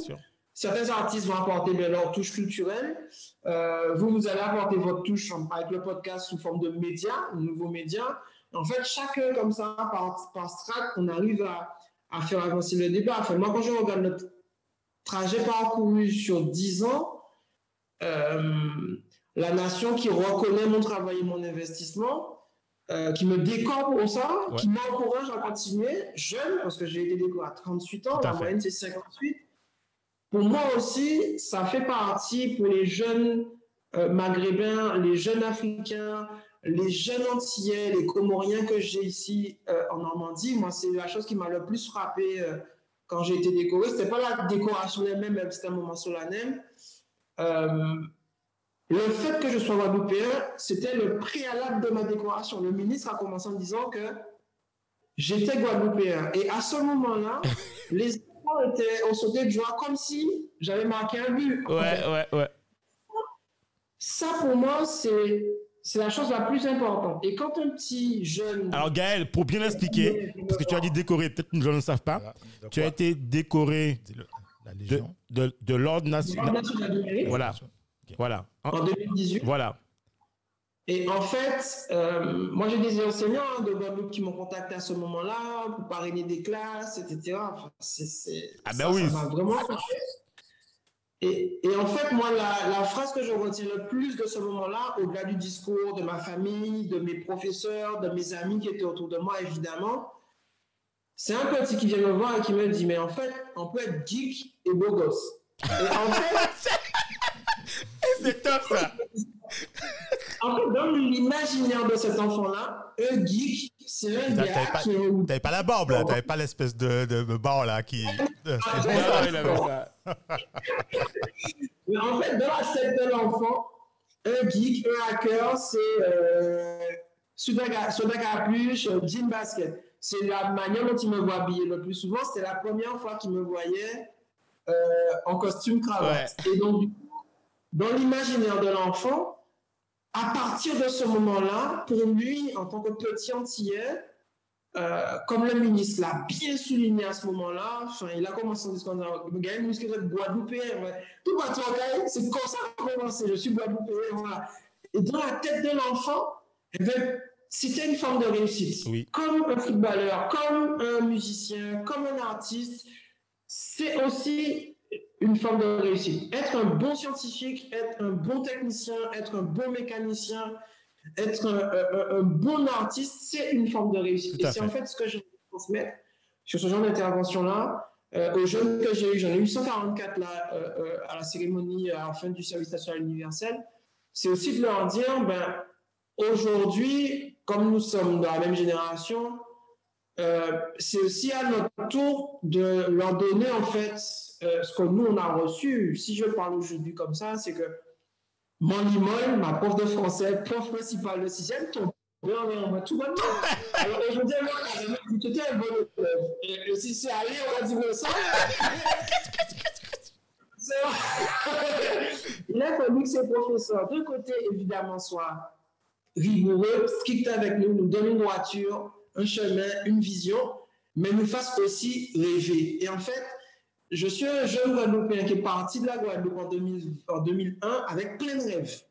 Certains artistes vont apporter leur touche culturelle. Euh, vous, vous allez apporter votre touche avec le podcast sous forme de médias, de nouveaux médias. En fait, chacun comme ça, par, par strat, on arrive à, à faire avancer le débat. Enfin, moi, quand je regarde notre trajet parcouru sur 10 ans, euh, la nation qui reconnaît mon travail et mon investissement, euh, qui me décore pour ça, qui m'encourage à continuer, jeune, parce que j'ai été décoré à 38 ans, la moyenne c'est 58. Pour moi aussi, ça fait partie pour les jeunes euh, maghrébins, les jeunes africains, les jeunes antillais, les comoriens que j'ai ici euh, en Normandie. Moi, c'est la chose qui m'a le plus frappé quand j'ai été décoré. C'était pas la décoration elle-même, même c'était un moment solennel. Le fait que je sois guadeloupéen, c'était le préalable de ma décoration. Le ministre a commencé en disant que j'étais guadeloupéen. Et à ce moment-là, les étaient, on sautait de joie comme si j'avais marqué un but. Ouais, ouais, ouais. Ça, pour moi, c'est c'est la chose la plus importante. Et quand un petit jeune... Alors Gaël, pour bien expliquer, parce que tu as dit décoré, peut-être que les gens ne savent pas, tu as été décoré de, de, de l'ordre national. Voilà. Voilà. En 2018. Voilà. Et en fait, euh, moi j'ai des enseignants hein, de Guadeloupe qui m'ont contacté à ce moment-là pour parrainer des classes, etc. Enfin, ah ben oui. Ça m'a vraiment et, et, en fait, moi, la, la, phrase que je retiens le plus de ce moment-là, au-delà du discours de ma famille, de mes professeurs, de mes amis qui étaient autour de moi, évidemment, c'est un petit qui vient me voir et qui me dit, mais en fait, on peut être geek et beau gosse. Et en fait, c'est top ça. En fait, dans l'imaginaire de cet enfant-là, un geek, c'est un gars pas, qui T'avais pas la barbe là, t'avais pas l'espèce de, de, barbe là qui. Mais en fait, dans la tête de l'enfant, un geek, un hacker, c'est euh, Soudain capuche, jean basket. C'est la manière dont il me voit habillé le plus souvent. C'était la première fois qu'il me voyait euh, en costume cravate. Et donc, du coup, dans l'imaginaire de l'enfant, à partir de ce moment-là, pour lui, en tant que petit antillais, euh, comme le ministre l'a bien souligné à ce moment-là, il a commencé en disant Gaël Musquet est Guadeloupéen. Tout va c'est comme ça qu'on a commencé. Je suis Guadeloupéen. Voilà. Et dans la tête de l'enfant, eh c'était une forme de réussite. Comme un footballeur, comme un musicien, comme un artiste, c'est aussi une forme de réussite. Être un bon scientifique, être un bon technicien, être un bon mécanicien, être un, bon artiste, c'est une forme de réussite. Et c'est en fait ce que je transmets sur ce genre d'intervention-là. Euh, aux jeunes que j'ai eu, j'en ai eu 144 là, euh, euh, à la cérémonie à la fin du service national universel, c'est aussi de leur dire, ben, aujourd'hui, comme nous sommes dans la même génération, c'est aussi à notre tour de leur donner en fait euh, ce que nous, on a reçu, si je parle aujourd'hui comme ça, c'est que mon limol, ma prof de français, prof principal de sixième, tombe en mode tout bonnement. Alors aujourd'hui, moi, tu étais un bon élève. Et si c'est allé, on va dire ça. Il a fallu que ces professeurs, de côté, évidemment, soient rigoureux, stricts avec nous, nous donnent une voiture, un chemin, une vision, mais nous fassent aussi rêver. Et en fait, je suis un jeune Guadeloupéen qui est parti de la Guadeloupe en, 2001 avec plein de rêves.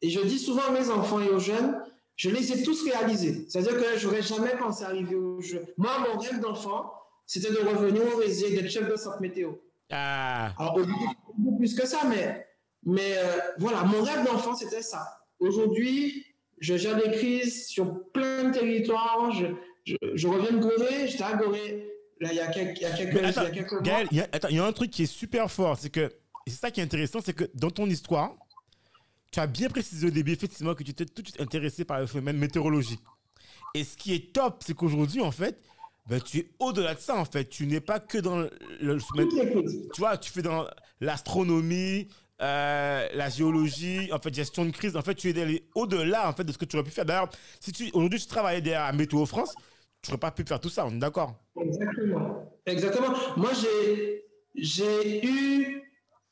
Et je dis souvent à mes enfants et aux jeunes, je les ai tous réalisés. C'est-à-dire que je n'aurais jamais pensé arriver au jeu. Moi, mon rêve d'enfant, c'était de revenir au réseau d'être chef de centre météo. Ah. Alors, beaucoup plus que ça, mais, mais euh, voilà, mon rêve d'enfant, c'était ça. Aujourd'hui, je gère des crises sur plein de territoires. Je, je, reviens de Gorée, j'étais à Gorée il y a quelques, il y a quelques, Gaël, il y, a, attends, il y a un truc qui est super fort, c'est que, c'est ça qui est intéressant, c'est que dans ton histoire, tu as bien précisé au début, effectivement, que tu étais tout de suite intéressé par le phénomène météorologique. Et ce qui est top, c'est qu'aujourd'hui, en fait, ben, tu es au-delà de ça, en fait. Tu n'es pas que dans le, Tu vois, tu fais dans l'astronomie, euh, la géologie, en fait, gestion de crise. En fait, tu es allé au-delà, en fait, de ce que tu aurais pu faire. D'ailleurs, si tu, aujourd'hui, tu travaillais derrière à Météo France, tu n'aurais pas pu faire tout ça, on est d'accord Exactement. Exactement. Moi, j'ai, eu.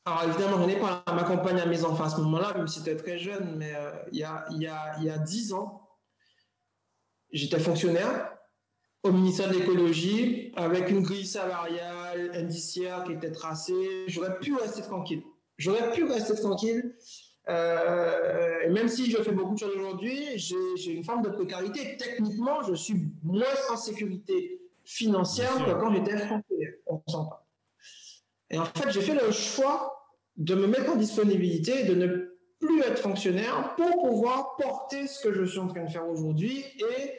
Alors, évidemment, je n'ai pas m'accompagner à mes enfants à ce moment-là, même si c'était très jeune, mais euh, il, y a, il, y a, y a 10 ans, j'étais fonctionnaire au ministère de l'écologie avec une grille salariale indiciaire qui était tracée. J'aurais pu rester tranquille. J'aurais pu rester tranquille euh, même si je fais beaucoup de choses aujourd'hui, j'ai une forme de précarité. Techniquement, je suis moins en sécurité financière que quand j'étais fonctionnaire. On sent pas. Et en fait, j'ai fait le choix de me mettre en disponibilité et de ne plus être fonctionnaire pour pouvoir porter ce que je suis en train de faire aujourd'hui et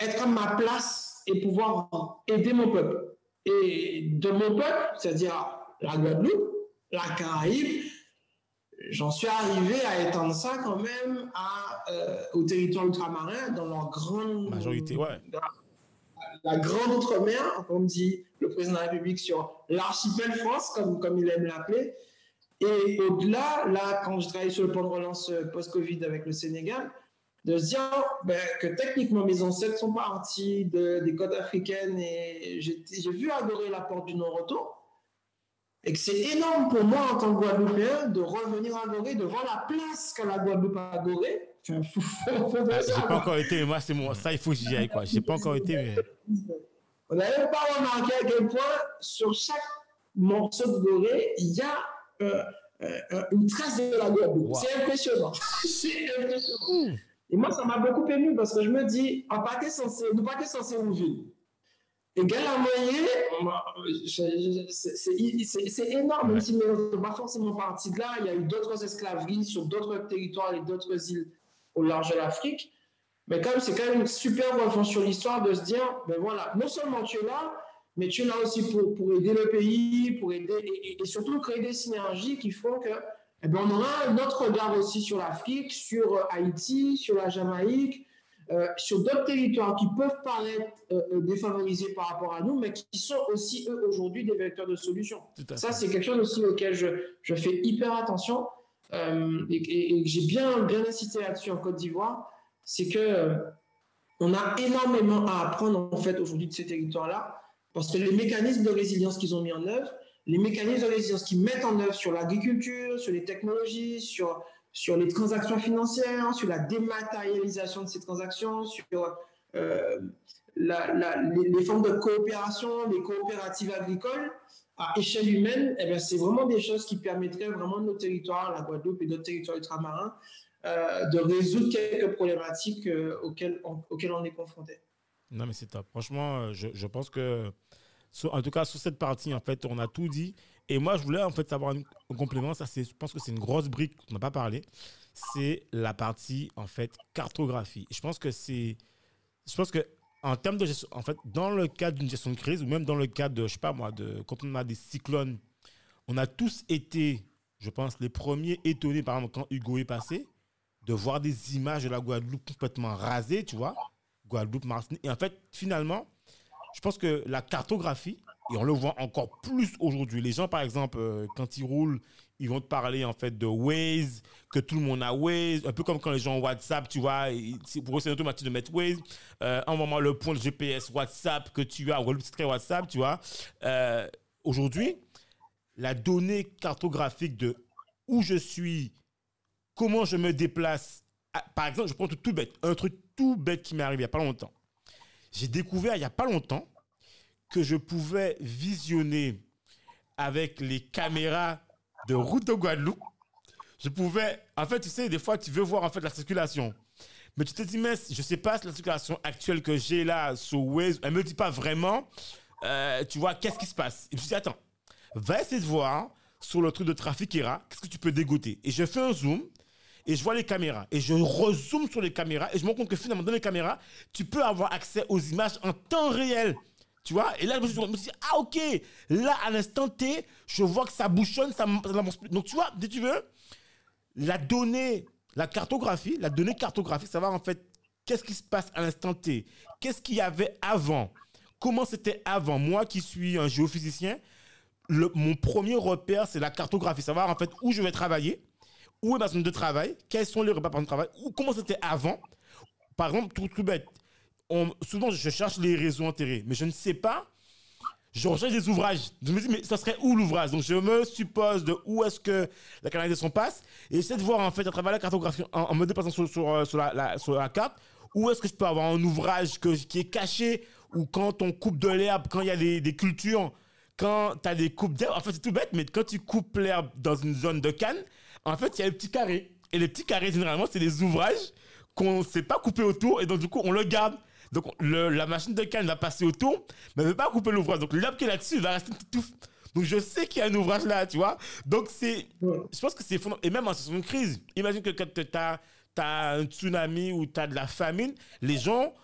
être à ma place et pouvoir aider mon peuple. Et de mon peuple, c'est-à-dire la Guadeloupe, la Caraïbe, j'en suis arrivé à étendre ça quand même à, euh, au territoire ultramarin dans leur grande majorité, ouais. La, grande outre-mer, comme dit le président de la République sur l'archipel France, comme, comme il aime l'appeler. Et au-delà, là, quand je travaille sur le plan de relance post-Covid avec le Sénégal, de se dire ben, que techniquement mes ancêtres sont partis de, des côtes africaines et j'ai vu adorer la porte du non-retour et que c'est énorme pour moi en tant que Guadeloupéen de revenir à Gorée, de voir la place que la Guadeloupe a à Gorée. Enfin, ah, j'ai pas encore été, moi, c'est moi. Ça, il faut que j'y aille, quoi. J'ai pas encore été, mais. On n'avait pas remarqué à quel point, sur chaque morceau de Gorée, il y a euh, euh, une trace de la Guadeloupe. C'est impressionnant. c'est impressionnant. Et moi, ça m'a beaucoup ému parce que je me dis, on pas censé, nous pas censé ouvrir. Égal à moyen, c'est énorme, même si nous pas forcément parti de là. Il y a eu d'autres esclaveries sur d'autres territoires et d'autres îles au large de l'Afrique. Mais quand même, c'est quand même une super refonte sur l'histoire de se dire, ben voilà, non seulement tu es là, mais tu es là aussi pour, pour aider le pays, pour aider, et, et, surtout créer des synergies qui font que, eh ben on aura un autre regard aussi sur l'Afrique, sur Haïti, sur la Jamaïque, euh, sur d'autres territoires qui peuvent paraître euh, euh, défavorisés par rapport à nous, mais qui sont aussi, eux, aujourd'hui, des vecteurs de solutions. Ça, c'est quelque chose aussi auquel je, je fais hyper attention et, que j'ai bien, bien insisté là-dessus en Côte d'Ivoire, c'est que on a énormément à apprendre, en fait, aujourd'hui de ces territoires-là, parce que les mécanismes de résilience qu'ils ont mis en œuvre, les mécanismes de résilience qu'ils mettent en œuvre sur l'agriculture, sur les technologies, sur sur les transactions financières, sur la dématérialisation de ces transactions, sur euh, les, formes de coopération, les coopératives agricoles à échelle humaine, eh c'est vraiment des choses qui permettraient vraiment nos territoires, la Guadeloupe et d'autres territoires ultramarins, euh, de résoudre quelques problématiques euh, auxquelles, on, auxquelles on est confronté. Non, mais c'est top. Franchement, je, je pense que, en tout cas, sur cette partie, en fait, on a tout dit. Et moi, je voulais en fait savoir un, complément. Ça, je pense que c'est une grosse brique qu'on n'a pas parlé. C'est la partie en fait cartographie. Je pense que c'est, je pense que en termes de gestion, en fait, dans le cadre d'une gestion de crise ou même dans le cadre de, je sais pas moi, de quand on a des cyclones, on a tous été, je pense, les premiers étonnés, par exemple, quand Hugo est passé, de voir des images de la Guadeloupe complètement rasée, tu vois, Guadeloupe, Martinique. Et en fait, finalement, je pense que la cartographie, et on le voit encore plus aujourd'hui. Les gens, par exemple, euh, quand ils roulent, ils vont te parler en fait de Waze, que tout le monde a Waze, un peu comme quand les gens ont WhatsApp, tu vois, pour eux c'est automatique de mettre Waze. Euh, moment le point de GPS WhatsApp que tu as, ou le secret WhatsApp, tu vois. Euh, aujourd'hui, la donnée cartographique de où je suis, comment je me déplace. Ah, par exemple, je prends tout, tout bête, un truc tout bête qui m'est arrivé il n'y a pas longtemps. J'ai découvert il n'y a pas longtemps que je pouvais visionner avec les caméras de route de Guadeloupe. Je pouvais, en fait, tu sais, des fois, tu veux voir en fait la circulation. Mais tu te dis, mais je sais pas la circulation actuelle que j'ai là sur Waze, elle me dit pas vraiment, euh, tu vois, qu'est-ce qui se passe. Et je me suis dit, attends, va essayer de voir sur le truc de trafic IRA, qu'est-ce que tu peux dégoter. Et je fais un zoom, et je vois les caméras. Et je rezoome sur les caméras, et je me rends compte que finalement, dans les caméras, tu peux avoir accès aux images en temps réel. Tu vois Et là, je me, suis, dit, ah ok, là, à l'instant T, je vois que ça bouchonne, ça, n'avance plus. Donc, tu vois, si tu veux, la donnée, la cartographie, la donnée cartographique, savoir en fait qu'est-ce qui se passe à l'instant T, qu'est-ce qu'il y avait avant, comment c'était avant? Moi qui suis un géophysicien, le, mon premier repère, c'est la cartographie, savoir en fait où je vais travailler, où est ma zone de travail, quels sont les repas de travail, ou comment c'était avant? Par exemple, tout, tout bête, souvent, je cherche les réseaux enterrés, mais je ne sais pas. Je recherche des ouvrages. Je me dis, mais ça serait où l'ouvrage? Donc, je me suppose de où est-ce que la canalisation passe. Et j'essaie de voir, en fait, à travers la cartographie, en, me déplaçant sur, sur, euh, la, sur, la, carte, où est-ce que je peux avoir un ouvrage que, qui est caché, ou quand on coupe de l'herbe, quand il y a des, des cultures, quand tu as des coupes d'herbe. En fait, c'est tout bête, mais quand tu coupes l'herbe dans une zone de canne, en fait, il y a les petits carrés. Et les petits carrés, généralement, c'est des ouvrages qu'on ne sait pas couper autour, et donc, du coup, on le garde. Donc la machine de canne va passer autour, mais elle ne veut pas couper l'ouvrage. Donc l'arbre qui est là-dessus va rester tout. Donc je sais qu'il y a un ouvrage là, tu vois. Donc c'est, je pense que c'est fondamental. Et même en situation de crise, imagine que quand tu as, as, un tsunami ou tu as de la famine, les gens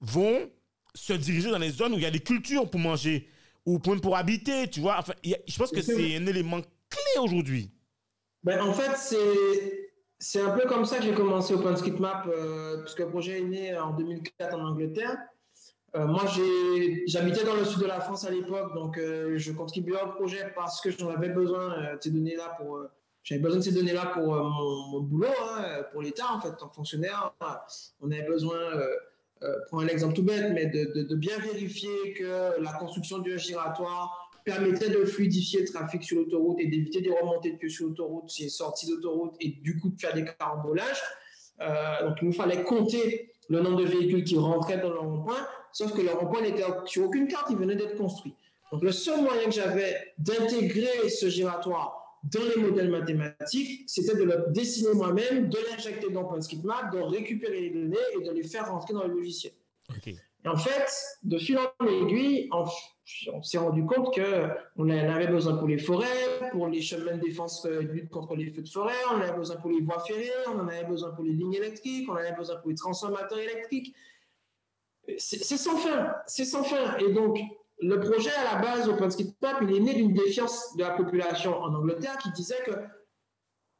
vont se diriger dans les zones où il y a des cultures pour manger ou pour, pour habiter, tu vois. Enfin, je pense que c'est un élément clé aujourd'hui. Ben, en fait, c'est, c'est un peu comme ça que j'ai commencé OpenStreetMap, euh, puisque le projet est né en 2004 en Angleterre. Euh, moi, j'habitais dans le sud de la France à l'époque, donc euh, je contribuais au projet parce que j'en avais besoin euh, ces données-là pour. j'avais besoin de ces données-là pour mon, boulot, hein, pour l'État en fait, en fonctionnaire. On avait besoin, pour un exemple tout bête, mais de, de, bien vérifier que la construction du giratoire permettait de fluidifier le trafic sur l'autoroute et d'éviter des remontées de queue sur l'autoroute, si sorties d'autoroute et du coup de faire des carambolages. donc il nous fallait compter le nombre de véhicules qui rentraient dans le rond-point, sauf que le rond-point n'était sur aucune carte, il venait d'être construit. Donc le seul moyen que j'avais d'intégrer ce giratoire dans les modèles mathématiques, c'était de le dessiner moi-même, de l'injecter dans OpenStreetMap, de récupérer les données et de les faire rentrer dans le logiciel. Et en fait, de fil en aiguille, on s'est rendu compte qu'on en avait besoin pour les forêts, pour les chemins de défense de lutte contre les feux de forêt, on en avait besoin pour les voies ferrées, on en avait besoin pour les lignes électriques, on en avait besoin pour les transformateurs électriques. C'est sans fin, c'est sans fin. Et donc, le projet à la base OpenStreetMap, il est né d'une défiance de la population en Angleterre qui disait que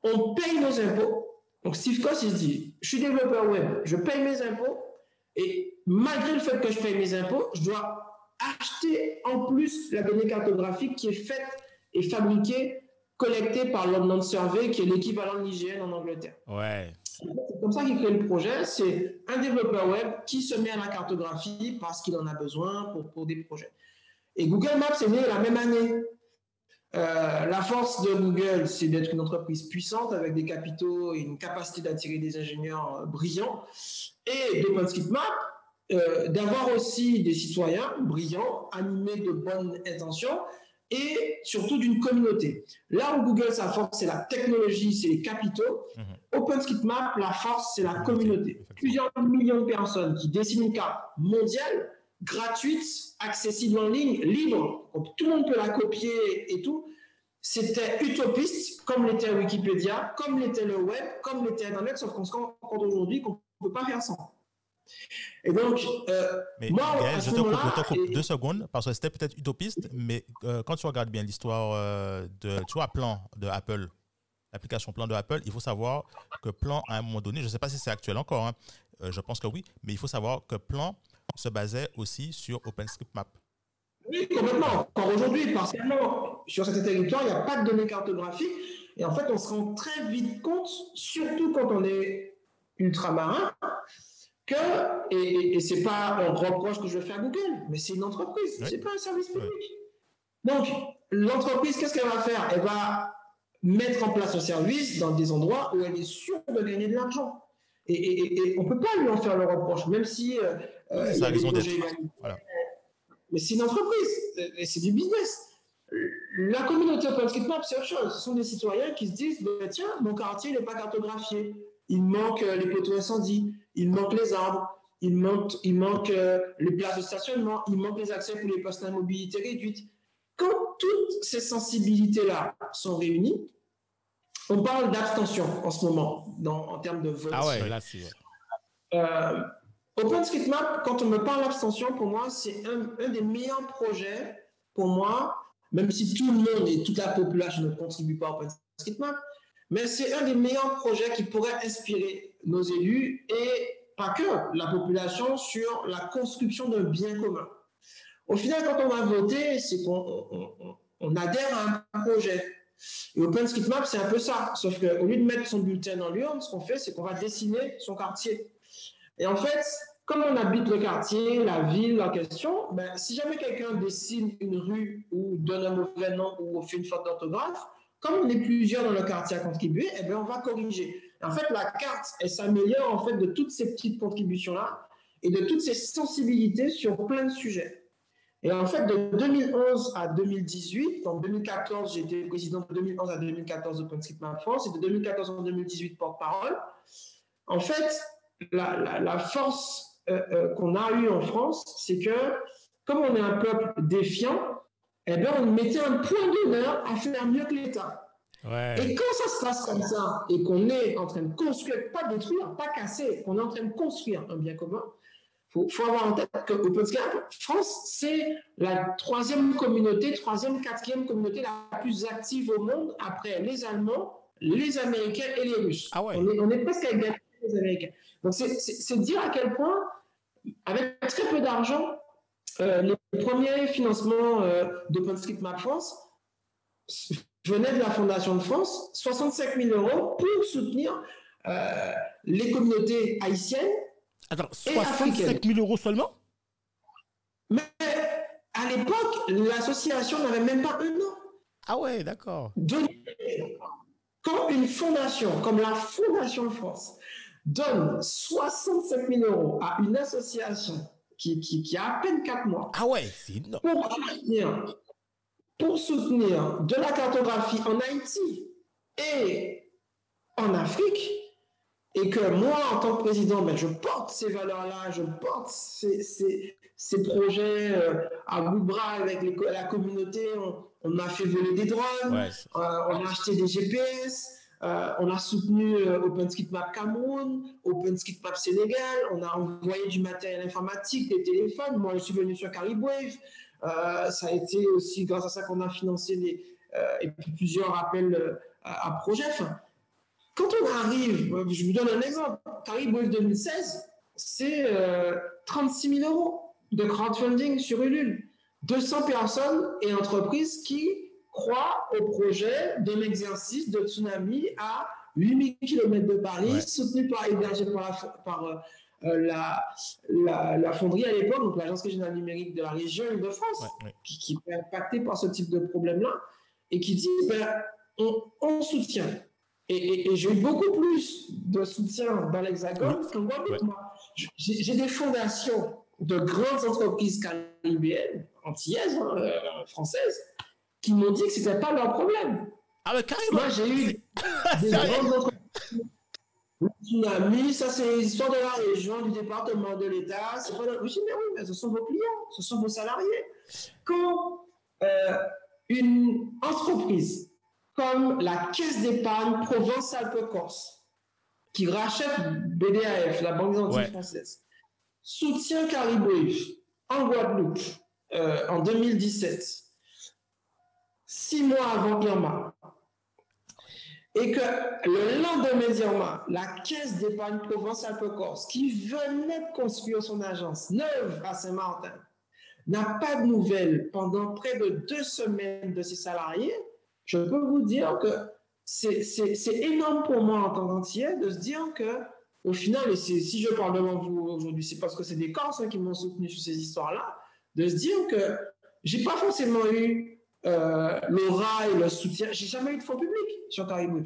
on paye nos impôts. Donc Steve Koss, il se dit, je suis développeur web, je paye mes impôts, et malgré le fait que je paye mes impôts, je dois acheter en plus la donnée cartographique qui est faite et fabriquée, collectée par London Survey, qui est l'équivalent de l'IGN en Angleterre. Ouais. C'est comme ça qu'il crée le projet. C'est un développeur web qui se met à la cartographie parce qu'il en a besoin pour, pour des projets. Et Google Maps est né la même année. Euh, la force de Google, c'est d'être une entreprise puissante avec des capitaux et une capacité d'attirer des ingénieurs euh, brillants. Et d'OpenStreetMap, euh, d'avoir aussi des citoyens brillants, animés de bonnes intentions et surtout d'une communauté. Là où Google, sa force, c'est la technologie, c'est les capitaux. Mhm. OpenStreetMap, la force, c'est la communauté. Plusieurs millions de personnes qui dessinent une carte mondiale, gratuite, accessible en ligne, libre. Donc, tout le monde peut la copier et tout. C'était utopiste, comme l'était Wikipédia, comme l'était le web, comme l'était Internet, sauf qu'on se rend compte aujourd'hui qu'on ne peut pas faire sans. Et donc, euh, mais, moi, je, te coupe, deux secondes parce que c'était peut-être utopiste, mais euh, quand tu regardes bien l'histoire euh, de, tu vois, Plan de Apple, l'application Plan de Apple, il faut savoir que Plan, à un moment donné, je ne sais pas si c'est actuel encore, hein, je pense que oui, mais il faut savoir que Plan se basait aussi sur OpenStreetMap. Oui, complètement. Encore aujourd'hui, partiellement, sur cet territoire, il n'y a pas de données cartographiques. Et en fait, on se rend très vite compte, surtout quand on est ultramarin, que, et, et c'est pas un reproche que je vais faire à Google, mais c'est une entreprise, c'est pas un service public. Donc, l'entreprise, qu'est-ce qu'elle va faire? Elle va mettre en place un service dans des endroits où elle est sûre de gagner de l'argent. Et, on ne peut pas lui en faire le reproche, même si. Euh, euh ça a raison voilà. Mais c'est une entreprise, et c'est du business. La communauté OpenStreetMap, c'est autre chose. Ce sont des citoyens qui se disent bah, tiens, mon quartier n'est pas cartographié. Il manque euh, les poteaux incendies il manque les arbres, il manque, il manque euh, les places de stationnement, il manque les accès pour les postes à mobilité réduite. Quand toutes ces sensibilités-là sont réunies, on parle d'abstention en ce moment, dans, en termes de vote. Ah ouais, là c'est. Euh, OpenStreetMap, quand on me parle d'abstention, pour moi, c'est un, un, des meilleurs projets pour moi, même si tout le monde et toute la population ne contribue pas à OpenStreetMap, mais c'est un des meilleurs projets qui pourrait inspirer nos élus et pas que la population sur la construction d'un bien commun. Au final, quand on va voter, c'est qu'on adhère à un projet. Et OpenStreetMap, c'est un peu ça. Sauf qu'au lieu de mettre son bulletin dans l'urne, ce qu'on fait, c'est qu'on va dessiner son quartier. Et en fait, comme on habite le quartier, la ville en question, ben, si jamais quelqu'un dessine une rue ou donne un mauvais nom ou fait une faute d'orthographe, comme on est plusieurs dans le quartier à contribuer, eh bien, on va corriger. En fait, la carte, elle s'améliore en fait de toutes ces petites contributions-là et de toutes ces sensibilités sur plein de sujets. Et en fait, de 2011 à 2018, en 2014, j'ai été président de 2011 à 2014 OpenStreetMap France et de 2014 à 2018 porte-parole. En fait, la, force euh, euh, qu'on a eue en France, c'est que comme on est un peuple défiant, eh bien, on mettait un point d'honneur à faire mieux que l'État. Et quand ça se passe comme ça et qu'on est en train de construire, pas détruire, pas casser, on est en train de construire un bien commun, il faut, avoir en tête que OpenSCAP, France, c'est la troisième communauté, troisième, quatrième communauté la plus active au monde après les Allemands, les Américains et les Russes. Ah ouais. on, est, presque à égalité les Américains. Donc c'est dire à quel point, avec très peu d'argent, euh, les premiers financements euh, d'OpenStreetMap France venait de la Fondation de France, 65 000 euros pour soutenir euh, les communautés haïtiennes. Attends, 65 000 euros seulement? Mais à l'époque, l'association n'avait même pas un an. Ah ouais, d'accord. Quand une fondation comme la Fondation de France donne 65 000 euros à une association qui, qui, qui a à peine 4 mois. Ah ouais, c'est énorme. Pour soutenir de la cartographie en Haïti et en Afrique, et que moi, en tant que président, ben, je porte ces valeurs-là, je porte ces, ces, ces projets euh, à bout de bras avec les, la communauté. On, a fait voler des drones, euh, on a acheté des GPS, euh, on a soutenu OpenStreetMap Cameroun, OpenStreetMap Sénégal, on a envoyé du matériel informatique, des téléphones. Moi, je suis venu sur Caribwave. Euh, ça a été aussi grâce à ça qu'on a financé les, euh, et puis plusieurs appels euh, à, projets. quand on arrive, je vous donne un exemple, Caribou 2016, c'est 36 000 euros de crowdfunding sur Ulule. 200 personnes et entreprises qui croient au projet d'un exercice de tsunami à 8000 km de Paris, soutenu par, hébergé par, par euh, la, la, fonderie à l'époque, donc l'Agence régionale numérique de la région Île-de-France, qui, est impactée par ce type de problème-là, et qui dit ben, on, soutient. Et, j'ai eu beaucoup plus de soutien dans l'Hexagone qu'en Guadeloupe. J'ai des fondations de grandes entreprises caribéennes, antillaises, hein, euh, françaises, qui m'ont dit que ce n'était pas leur problème. Ah, mais carrément! Moi, j'ai eu des grandes entreprises le tsunami, ça c'est l'histoire de la région, du département, de l'État. C'est pas... Je dis, mais oui, mais ce sont vos clients, ce sont vos salariés. Quand euh, une entreprise comme la Caisse d'épargne Provence-Alpes-Corse, qui rachète BDAF, la Banque des Antilles française, soutient Caribou en Guadeloupe euh, en 2017, six mois avant Irma, et que le lendemain d'Irma, la Caisse d'épargne Provence-Alpes-Corse, qui venait de construire son agence neuve à Saint-Martin, n'a pas de nouvelles pendant près de deux semaines de ses salariés, je peux vous dire que c'est énorme pour moi en tant qu'entier de se dire que, au final, et si je parle devant vous aujourd'hui, c'est parce que c'est des Corses hein, qui m'ont soutenu sur ces histoires-là, de se dire que j'ai pas forcément eu euh, l'aura et le soutien. J'ai jamais eu de fonds publics sur Caribou.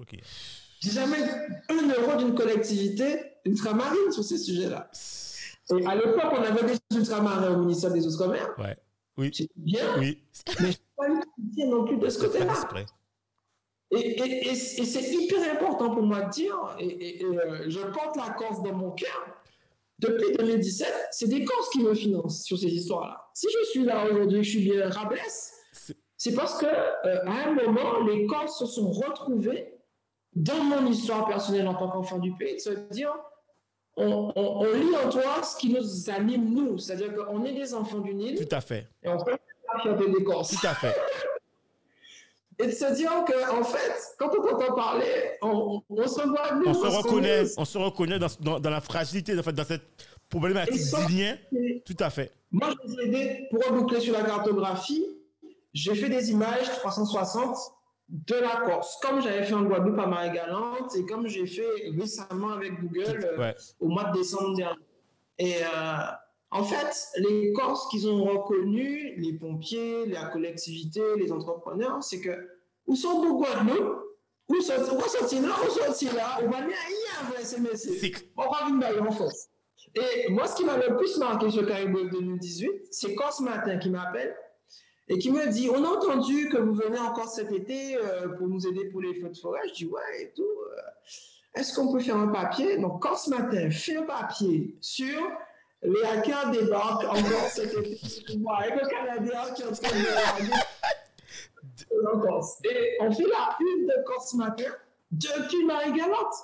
Okay. J'ai jamais eu un euro d'une collectivité ultramarine sur ces sujets-là. Et à l'époque, on avait des ultramarins au ministère des Outre-mer. Ouais. Oui. C'était bien. Oui. Mais je n'ai pas eu de soutien non plus de ce côté-là. Et, et, et, c'est hyper important pour moi de dire, et, euh, je porte la Corse dans mon cœur, depuis 2017, c'est des Corses qui me financent sur ces histoires-là. Si je suis là aujourd'hui, je suis bien Rablès, c'est parce que euh, à un moment, les Corses se sont retrouvés dans mon histoire personnelle en tant qu'enfant du pays, de se dire on, lit en toi ce qui nous anime, nous. C'est-à-dire qu'on est des enfants du Nil. Tout à fait. Et on peut faire des Corses. Tout à fait. et de se dire qu'en en fait, quand on t'entend parler, on, se voit nous. On se reconnaît, on se reconnaît dans, dans, la fragilité, en fait, dans cette problématique lien. Tout à fait. Moi, je vous ai aidé pour reboucler sur la cartographie j'ai fait des images 360 de la Corse, comme j'avais fait en Guadeloupe à Marie-Galante et comme j'ai fait récemment avec Google euh, au mois de décembre dernier. Et euh, en fait, les Corses qu'ils ont reconnus, les pompiers, la collectivité, les entrepreneurs, c'est que où sont vos Guadeloupe Où sont là Où sont là? On va bien y avoir messieurs. On va venir en force. Et moi, ce qui m'a le plus marqué sur Caribou 2018, c'est quand ce matin qui m'appelle et qui me dit On a entendu que vous venez encore cet été euh, pour nous aider pour les feux de forêt. Je dis Ouais, et tout. Euh, est-ce qu'on peut faire un papier? Donc, quand ce matin, fais un papier sur les hackers débarquent encore cet été avec le Canadien qui est en train de en Corse. Et on fait la une de Corse ce matin depuis Marie-Galante.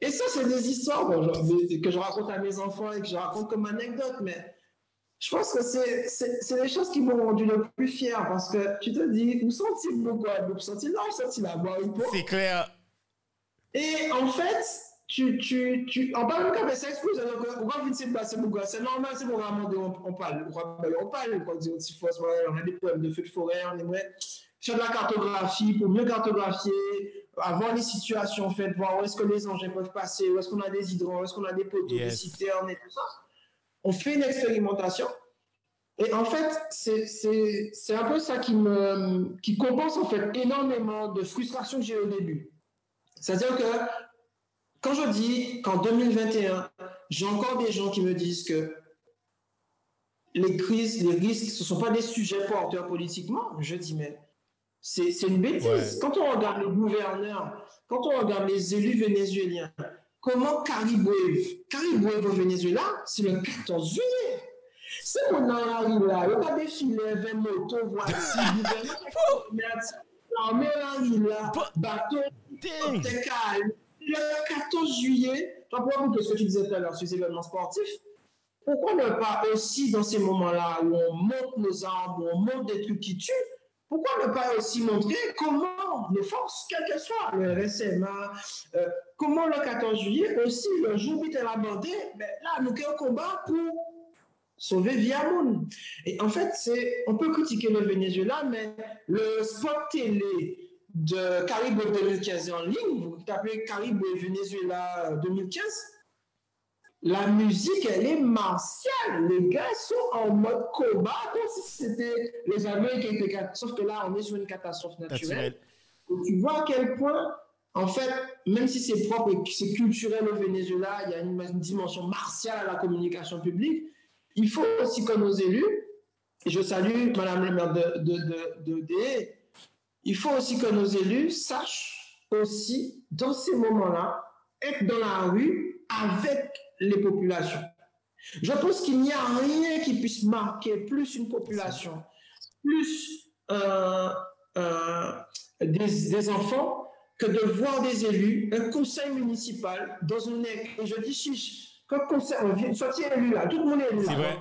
Et ça, c'est des histoires bon, je, que je raconte à mes enfants et que je raconte comme anecdote, mais je pense que c'est les choses qui m'ont rendu le plus fier parce que tu te dis, où sont-ils le Guadeloupe Sont-ils? Là sont-ils là-bas C'est clair. Et en fait, tu, tu, tu, on parle de ça explose, on va venir se passer beaucoup. C'est normal, c'est vraiment on, on parle, on parle, on dit aussi on a des problèmes de feu de forêt, on aimerait faire de la cartographie pour mieux cartographier, avoir les situations faites, voir où est-ce que les engins peuvent passer, où est-ce qu'on a des hydrants, où est-ce qu'on a des poteaux, des citernes et tout ça on fait une expérimentation. Et en fait, c'est un peu ça qui, me, qui compense en fait énormément de frustration que j'ai au début. C'est-à-dire que quand je dis qu'en 2021, j'ai encore des gens qui me disent que les crises, les risques, ce ne sont pas des sujets porteurs politiquement, je dis mais c'est une bêtise. Quand on regarde les gouverneurs, quand on regarde les élus vénézuéliens, Comment Cariboué, Cariboué au Venezuela, c'est le 14 juillet. C'est mon arrive là, il n'y a pas défilé vers moto, voici, gouvernement, l'armée arrive là, bateau, calme. Le 14 juillet, tu vois, pour ce que tu disais tout à l'heure sur les événements sportifs, pourquoi ne pas aussi dans ces moments-là où on monte nos armes, où on monte des trucs qui tuent, pourquoi ne pas aussi montrer comment les forces, quelles qu'elles soient, le RSMA, euh, comment le 14 juillet aussi, le jour où il a bandé, ben là, nous avons combat pour sauver Viamoun. Et en fait, c'est, on peut critiquer le Venezuela, mais le spot télé de Caribou 2015 en ligne, vous tapez Caribou Venezuela 2015, la musique, elle est martiale. Les gars sont en mode combat, comme si c'était les Américains qui étaient. Sauf que là, on est sur une catastrophe naturelle. tu vois à quel point, en fait, même si c'est propre et c'est culturel au Venezuela, il y a une, dimension martiale à la communication publique, il faut aussi que nos élus, et je salue Madame le maire de, de, de, de il faut aussi que nos élus sachent aussi, dans ces moments-là, être dans la rue avec les populations. Je pense qu'il n'y a rien qui puisse marquer plus une population, plus euh, euh, des, enfants, que de voir des élus, un conseil municipal dans une... Et je dis chiche, quand conseil, on vient sortir élu là, tout le monde est élu là.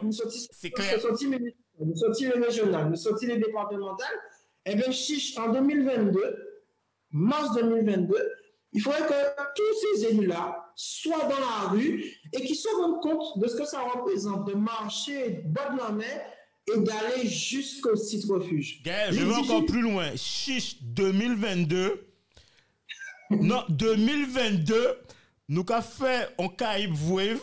C'est clair. Une sortie régionale, une sortie départementale. Eh bien, chiche, en 2022, mars 2022, il faudrait que tous ces élus-là soient dans la rue et qu'ils se rendent compte de ce que ça représente de marcher bas de la mer et d'aller jusqu'au site refuge. Gaël, je vais encore plus loin. Chiche 2022. Non, 2022, nous avons fait un Caraïbe Wave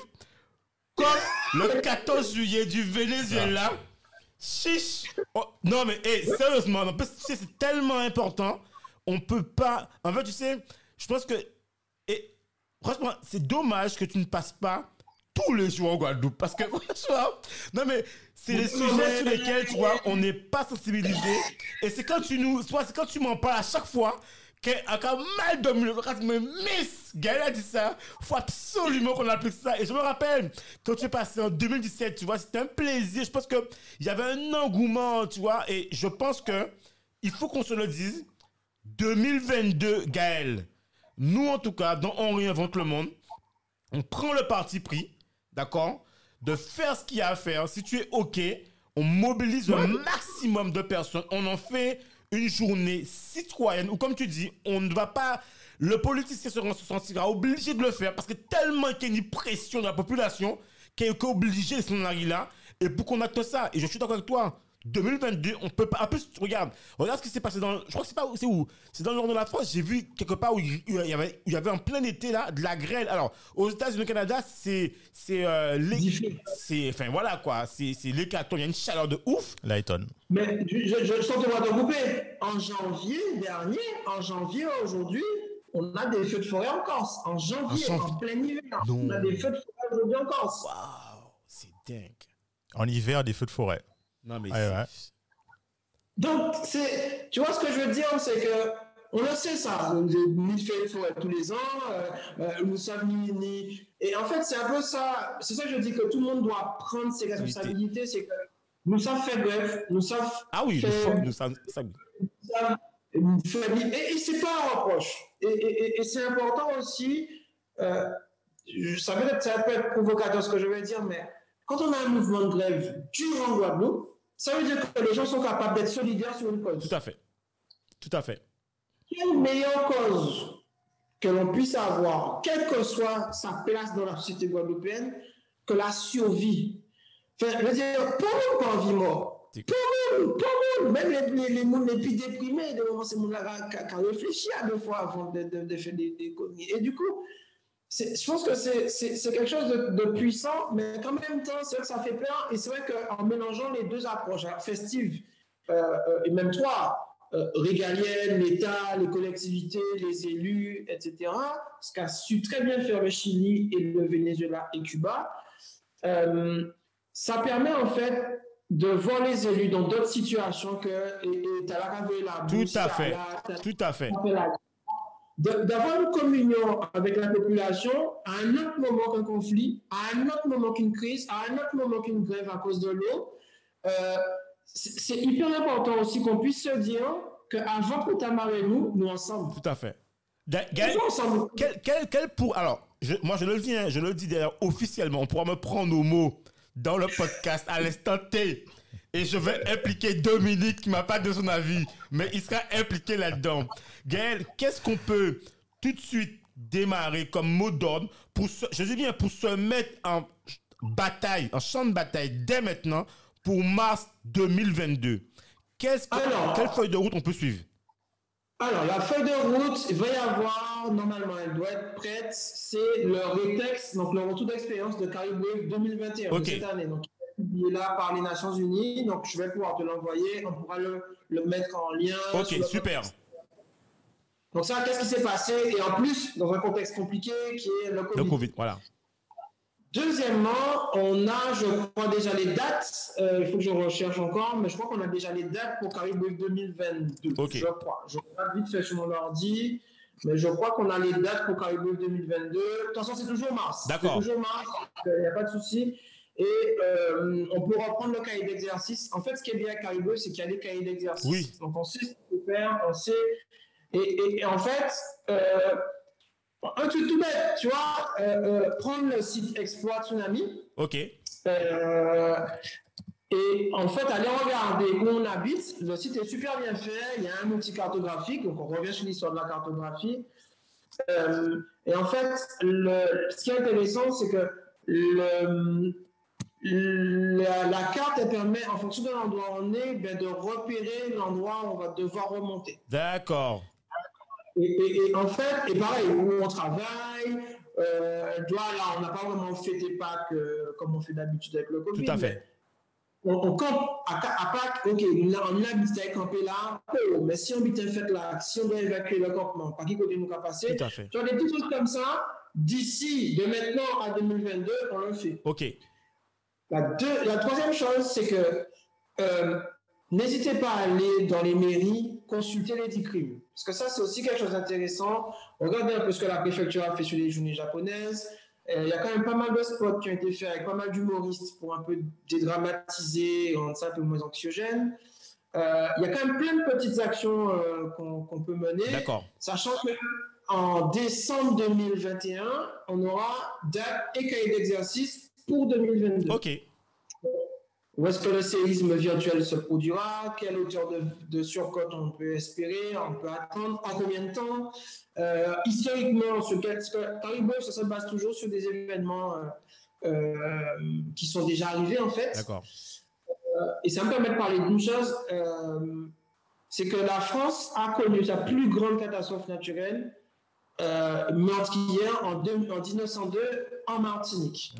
comme le 14 juillet du Venezuela. Chiche. Oh, non, mais sérieusement, c'est tellement important. On peut pas. En fait, tu sais, je pense que. Et franchement, c'est dommage que tu ne passes pas tous les jours en Guadeloupe. Parce que franchement, non mais c'est les sujets sur lesquels, tu vois, on n'est pas sensibilisé. Et c'est quand tu nous. c'est quand tu m'en parles à chaque fois. Qu'un mal de me Miss Gaël a dit ça, faut absolument qu'on applique ça. Et je me rappelle, quand tu es passé en 2017, tu vois, c'était un plaisir. Je pense qu'il y avait un engouement, tu vois, et je pense que il faut qu'on se le dise. 2022, Gaël, nous, en tout cas, dans On réinvente le monde, on prend le parti pris, d'accord, de faire ce qu'il y a à faire. Si tu es OK, on mobilise un maximum de personnes. On en fait une journée citoyenne où, comme tu dis, on ne va pas. Le politicien se sentira obligé de le faire parce que tellement qu'il y a une pression de la population qu'il est obligé de s'en arriver là. Et pour qu'on acte ça, et je suis d'accord avec toi, 2022, on peut pas. En plus, regarde, regarde ce qui s'est passé dans. Je crois que c'est pas. C'est où? C'est dans le nord de la France. J'ai vu quelque part où il y avait, il y avait en plein été là de la grêle. Alors, aux États-Unis, au Canada, c'est. C'est. Euh, c'est. Enfin, voilà quoi. C'est l'hécatombe. Il y a une chaleur de ouf. Lighton. Mais je, je, je sens te te couper. En janvier dernier, en janvier aujourd'hui, on a des feux de forêt en Corse. En janvier, en, plein hiver. On a des feux de forêt aujourd'hui en Corse. Waouh, c'est dingue. En hiver, des feux de forêt. Non, mais Donc, c'est, tu vois ce que je veux dire, c'est que on le sait ça. Ni fait forêt tous les ans, nous sommes ni, ni, Et en fait, c'est un peu ça. C'est ça que je dis que tout le monde doit prendre ses responsabilités. C'est que nous sommes fait grève, nous sommes. Ah oui, nous sommes. Nous sommes et, et c'est pas un reproche. Et, et c'est important aussi. Euh, ça, peut être, ça peut être provocateur ce que je vais dire, mais quand on a un mouvement de grève dur en Guadeloupe, ça veut dire que les gens sont capables d'être solidaires sur une cause. Tout à fait. Tout à fait. Quelle meilleure cause que l'on puisse avoir, quelle que soit sa place dans la société guadeloupéenne, que la survie? Enfin, je veux dire, pour nous, pas envie mort. Pour nous, pour nous, même les, les, les, les plus déprimés, de moment, c'est gens qui réfléchi à deux fois avant de, de, de faire des, des Et du coup, je pense que c'est quelque chose de, puissant, mais en même temps, c'est vrai que ça fait peur. Et c'est vrai qu'en mélangeant les deux approches, hein, festives, euh, euh, et même trois, euh, régaliennes, l'État, les collectivités, les élus, etc., ce qu'a su très bien faire le Chili et le Venezuela et Cuba, ça permet en fait de voir les élus dans d'autres situations que et, et la Tout à fait, tout à fait d'avoir une communion avec la population à un autre moment qu'un conflit, à un autre moment qu'une crise, à un autre moment qu'une grève à cause de l'eau. Euh, c'est hyper important aussi qu'on puisse se dire qu'avant que tu nous, nous ensemble. Tout à fait. ensemble. Quel, quel, quel pour, alors, je, moi je le dis, hein, je le dis d'ailleurs officiellement, on pourra me prendre nos mots dans le podcast à l'instant T et je vais impliquer Dominique qui m'a pas de son avis, mais il sera impliqué là-dedans. Gaël, qu'est-ce qu'on peut tout de suite démarrer comme mot d'ordre pour se, je dis bien pour se mettre en bataille, en champ de bataille dès maintenant pour mars 2022. Qu'est-ce quelle feuille de route on peut suivre? Alors, la feuille de route, il va y avoir, normalement, elle doit être prête, c'est le RETEX, donc le retour d'expérience de Caribou 2021 cette année. Donc, il est là par les Nations Unies, donc je vais pouvoir te l'envoyer, on pourra le, le, mettre en lien. Ok, super. Donc ça, qu'est-ce qui s'est passé? Et en plus, dans un contexte compliqué qui est le Covid. Le Covid, voilà. Deuxièmement, on a, je crois, déjà les dates. Euh, il faut que je recherche encore, mais je crois qu'on a déjà les dates pour Caribou 2022. Ok. Je crois. Je regarde vite sur mon ordi, mais je crois qu'on a les dates pour Caribou 2022. De toute façon, c'est toujours mars. D'accord. C'est toujours mars, il n'y a pas de souci. Et euh, on peut reprendre le cahier d'exercice. En fait, ce qui est bien avec Caribou, c'est qu'il y a des cahiers d'exercice. Oui. Donc, on sait ce qu'il faut faire, on sait. Et, et, en fait, euh, un truc tout bête, tu vois, euh, prendre le site Exploit Tsunami. OK. Et en fait, aller regarder où on habite. Le site est super bien fait. Il y a un outil cartographique. Donc, on revient sur l'histoire de la cartographie. et en fait, le, ce qui est intéressant, c'est que le, la, carte elle permet, en fonction de l'endroit où on est, ben, de repérer l'endroit où on va devoir remonter. D'accord. Et, en fait, et pareil, où on travaille, euh, là, on n'a pas vraiment fait des packs euh, comme on fait d'habitude avec le Covid. Tout à fait. On, campe à, à Pâques, ok, on a, on a camper là, oh, mais si on habite en fait là, si on doit évacuer le campement, par qui côté nous passer Tout à fait. Tu vois, des petites choses comme ça, d'ici, de maintenant à 2022, on le fait. Ok. La, la troisième chose, c'est que euh, n'hésitez pas à aller dans les mairies consulter les crimes. Parce que ça, c'est aussi quelque chose d'intéressant. Regardez un peu ce que la préfecture a fait sur les journées japonaises. Euh, il y a quand même pas mal de spots qui ont été faits avec pas mal d'humoristes pour un peu dédramatiser et rendre ça un peu moins anxiogène. Euh, il y a quand même plein de petites actions qu'on peut mener. D'accord. Sachant que en décembre 2021, on aura date et cahier d'exercice pour 2022. OK. Où est-ce que le séisme virtuel se produira? Quelle hauteur de, de, surcote on peut espérer? On peut attendre? En combien de temps? Euh, Historiquement, sur quel, ça se base toujours sur des événements euh, euh, qui sont déjà arrivés, en fait. D'accord. et ça me permet de parler d'une chose c'est que la France a connu sa plus grande catastrophe naturelle euh, meurtrière en, en 1902 en Martinique.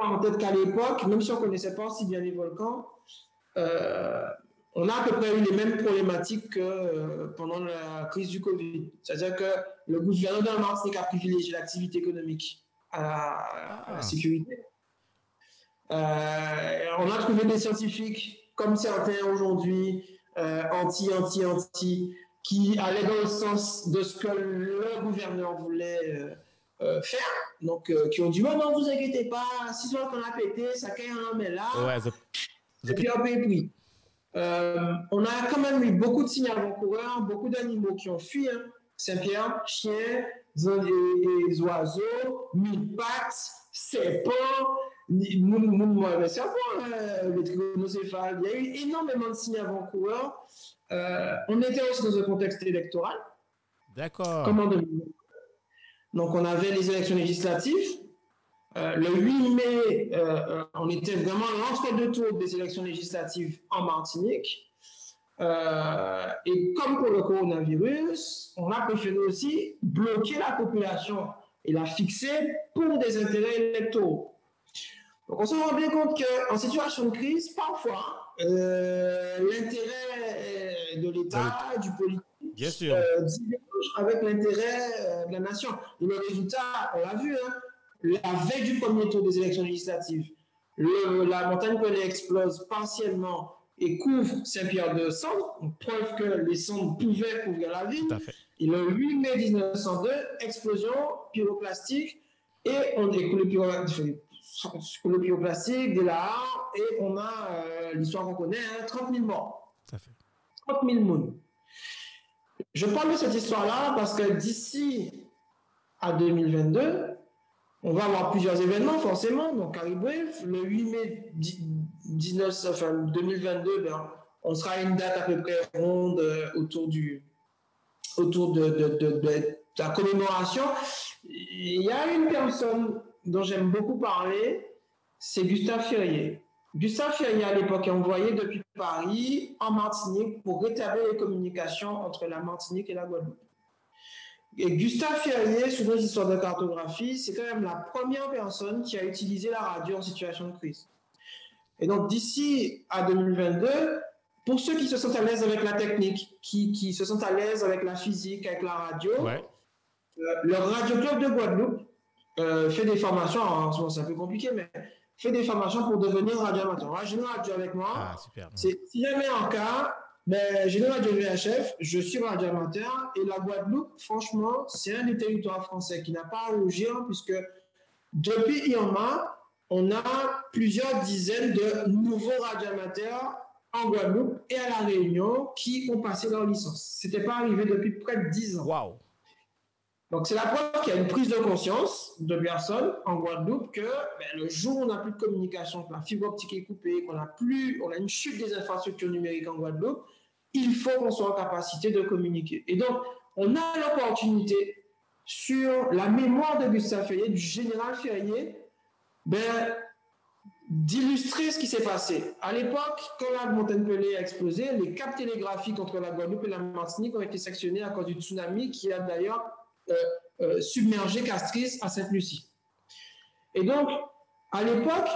En tête qu'à l'époque, même si on ne connaissait pas aussi bien les volcans, euh, on a à peu près eu les mêmes problématiques que euh, pendant la crise du Covid. C'est-à-dire que le gouvernement de la Martinique a privilégié l'activité économique à la, ah. sécurité. Euh, on a trouvé des scientifiques, comme certains aujourd'hui, anti, anti, anti, qui allaient dans le sens de ce que le gouverneur voulait faire. Donc, qui ont dit, oh, non, vous inquiétez pas, si qu'on a pété, ça caille un homme là. Ouais, et puis, on pris. on a quand même eu beaucoup de signes avant-coureurs, beaucoup d'animaux qui ont fui. Hein. Saint-Pierre, chiens, les oiseaux, mille pattes, serpents, serpents, les trigonocéphales. Il y a eu énormément de signes avant-coureurs. Euh, on était aussi dans un contexte électoral. D'accord. Donc, on avait les élections législatives. Euh, le 8 mai, euh, on était vraiment l'entre-deux tours des élections législatives en Martinique. Et comme pour le coronavirus, on a préféré aussi bloquer la population et la fixer pour des intérêts électoraux. Donc on se rend bien compte qu'en situation de crise, parfois, l'intérêt de l'État, du politique, bien sûr. Euh, avec l'intérêt de la nation. Et le résultat, on l'a vu, hein, la veille du premier tour des élections législatives, la montagne Pelée explose partiellement et couvre Saint-Pierre de Cendres, preuve que les cendres pouvaient couvrir la ville. Et le 8 mai 1902, explosion pyroclastique et on découle le pyroclastique, de la et on a euh, l'histoire qu'on connaît, 30 hein, 000 morts. 30 000 morts. Je parle de cette histoire-là parce que d'ici à 2022, on va avoir plusieurs événements forcément. Donc, Caribouef, le 8 mai 19, enfin, 2022, ben, on sera à une date à peu près ronde euh, autour, du, autour de, de, de, la commémoration. Il y a une personne dont j'aime beaucoup parler, c'est Gustave Ferrier. Gustave Ferrier, à l'époque, est envoyé depuis Paris en Martinique pour rétablir les communications entre la Martinique et la Guadeloupe. Et Gustave Ferrier, sous nos histoires de cartographie, c'est quand même la première personne qui a utilisé la radio en situation de crise. Et donc, d'ici à 2022, pour ceux qui se sentent à l'aise avec la technique, qui, qui, se sentent à l'aise avec la physique, avec la radio, euh, le Radio Club de Guadeloupe euh, fait des formations, en ce moment c'est un peu compliqué, mais fait des formations pour devenir radio amateur. J'ai une radio avec moi. Ah, super. Si jamais en cas, mais j'ai une radio VHF, je suis radio amateur, et la Guadeloupe, franchement, c'est un des territoires français qui n'a pas à rougir, puisque depuis Irma, on a plusieurs dizaines de nouveaux radioamateurs en Guadeloupe et à La Réunion qui ont passé leur licence. Ce n'était pas arrivé depuis près de 10 ans. Wow. Donc, c'est la preuve qu'il y a une prise de conscience de personnes en Guadeloupe que ben, le jour où on n'a plus de communication, que la fibre optique est coupée, qu'on a plus, on a une chute des infrastructures numériques en Guadeloupe, il faut qu'on soit en capacité de communiquer. Et donc, on a l'opportunité sur la mémoire de Gustave Ferrier, du général Ferrier, ben, d'illustrer ce qui s'est passé. À l'époque, quand la montagne Pelée a explosé, les câbles télégraphiques entre la Guadeloupe et la Martinique ont été sectionnés à cause du tsunami qui a d'ailleurs euh, euh, submergé Castries à Sainte-Lucie. Et donc, à l'époque,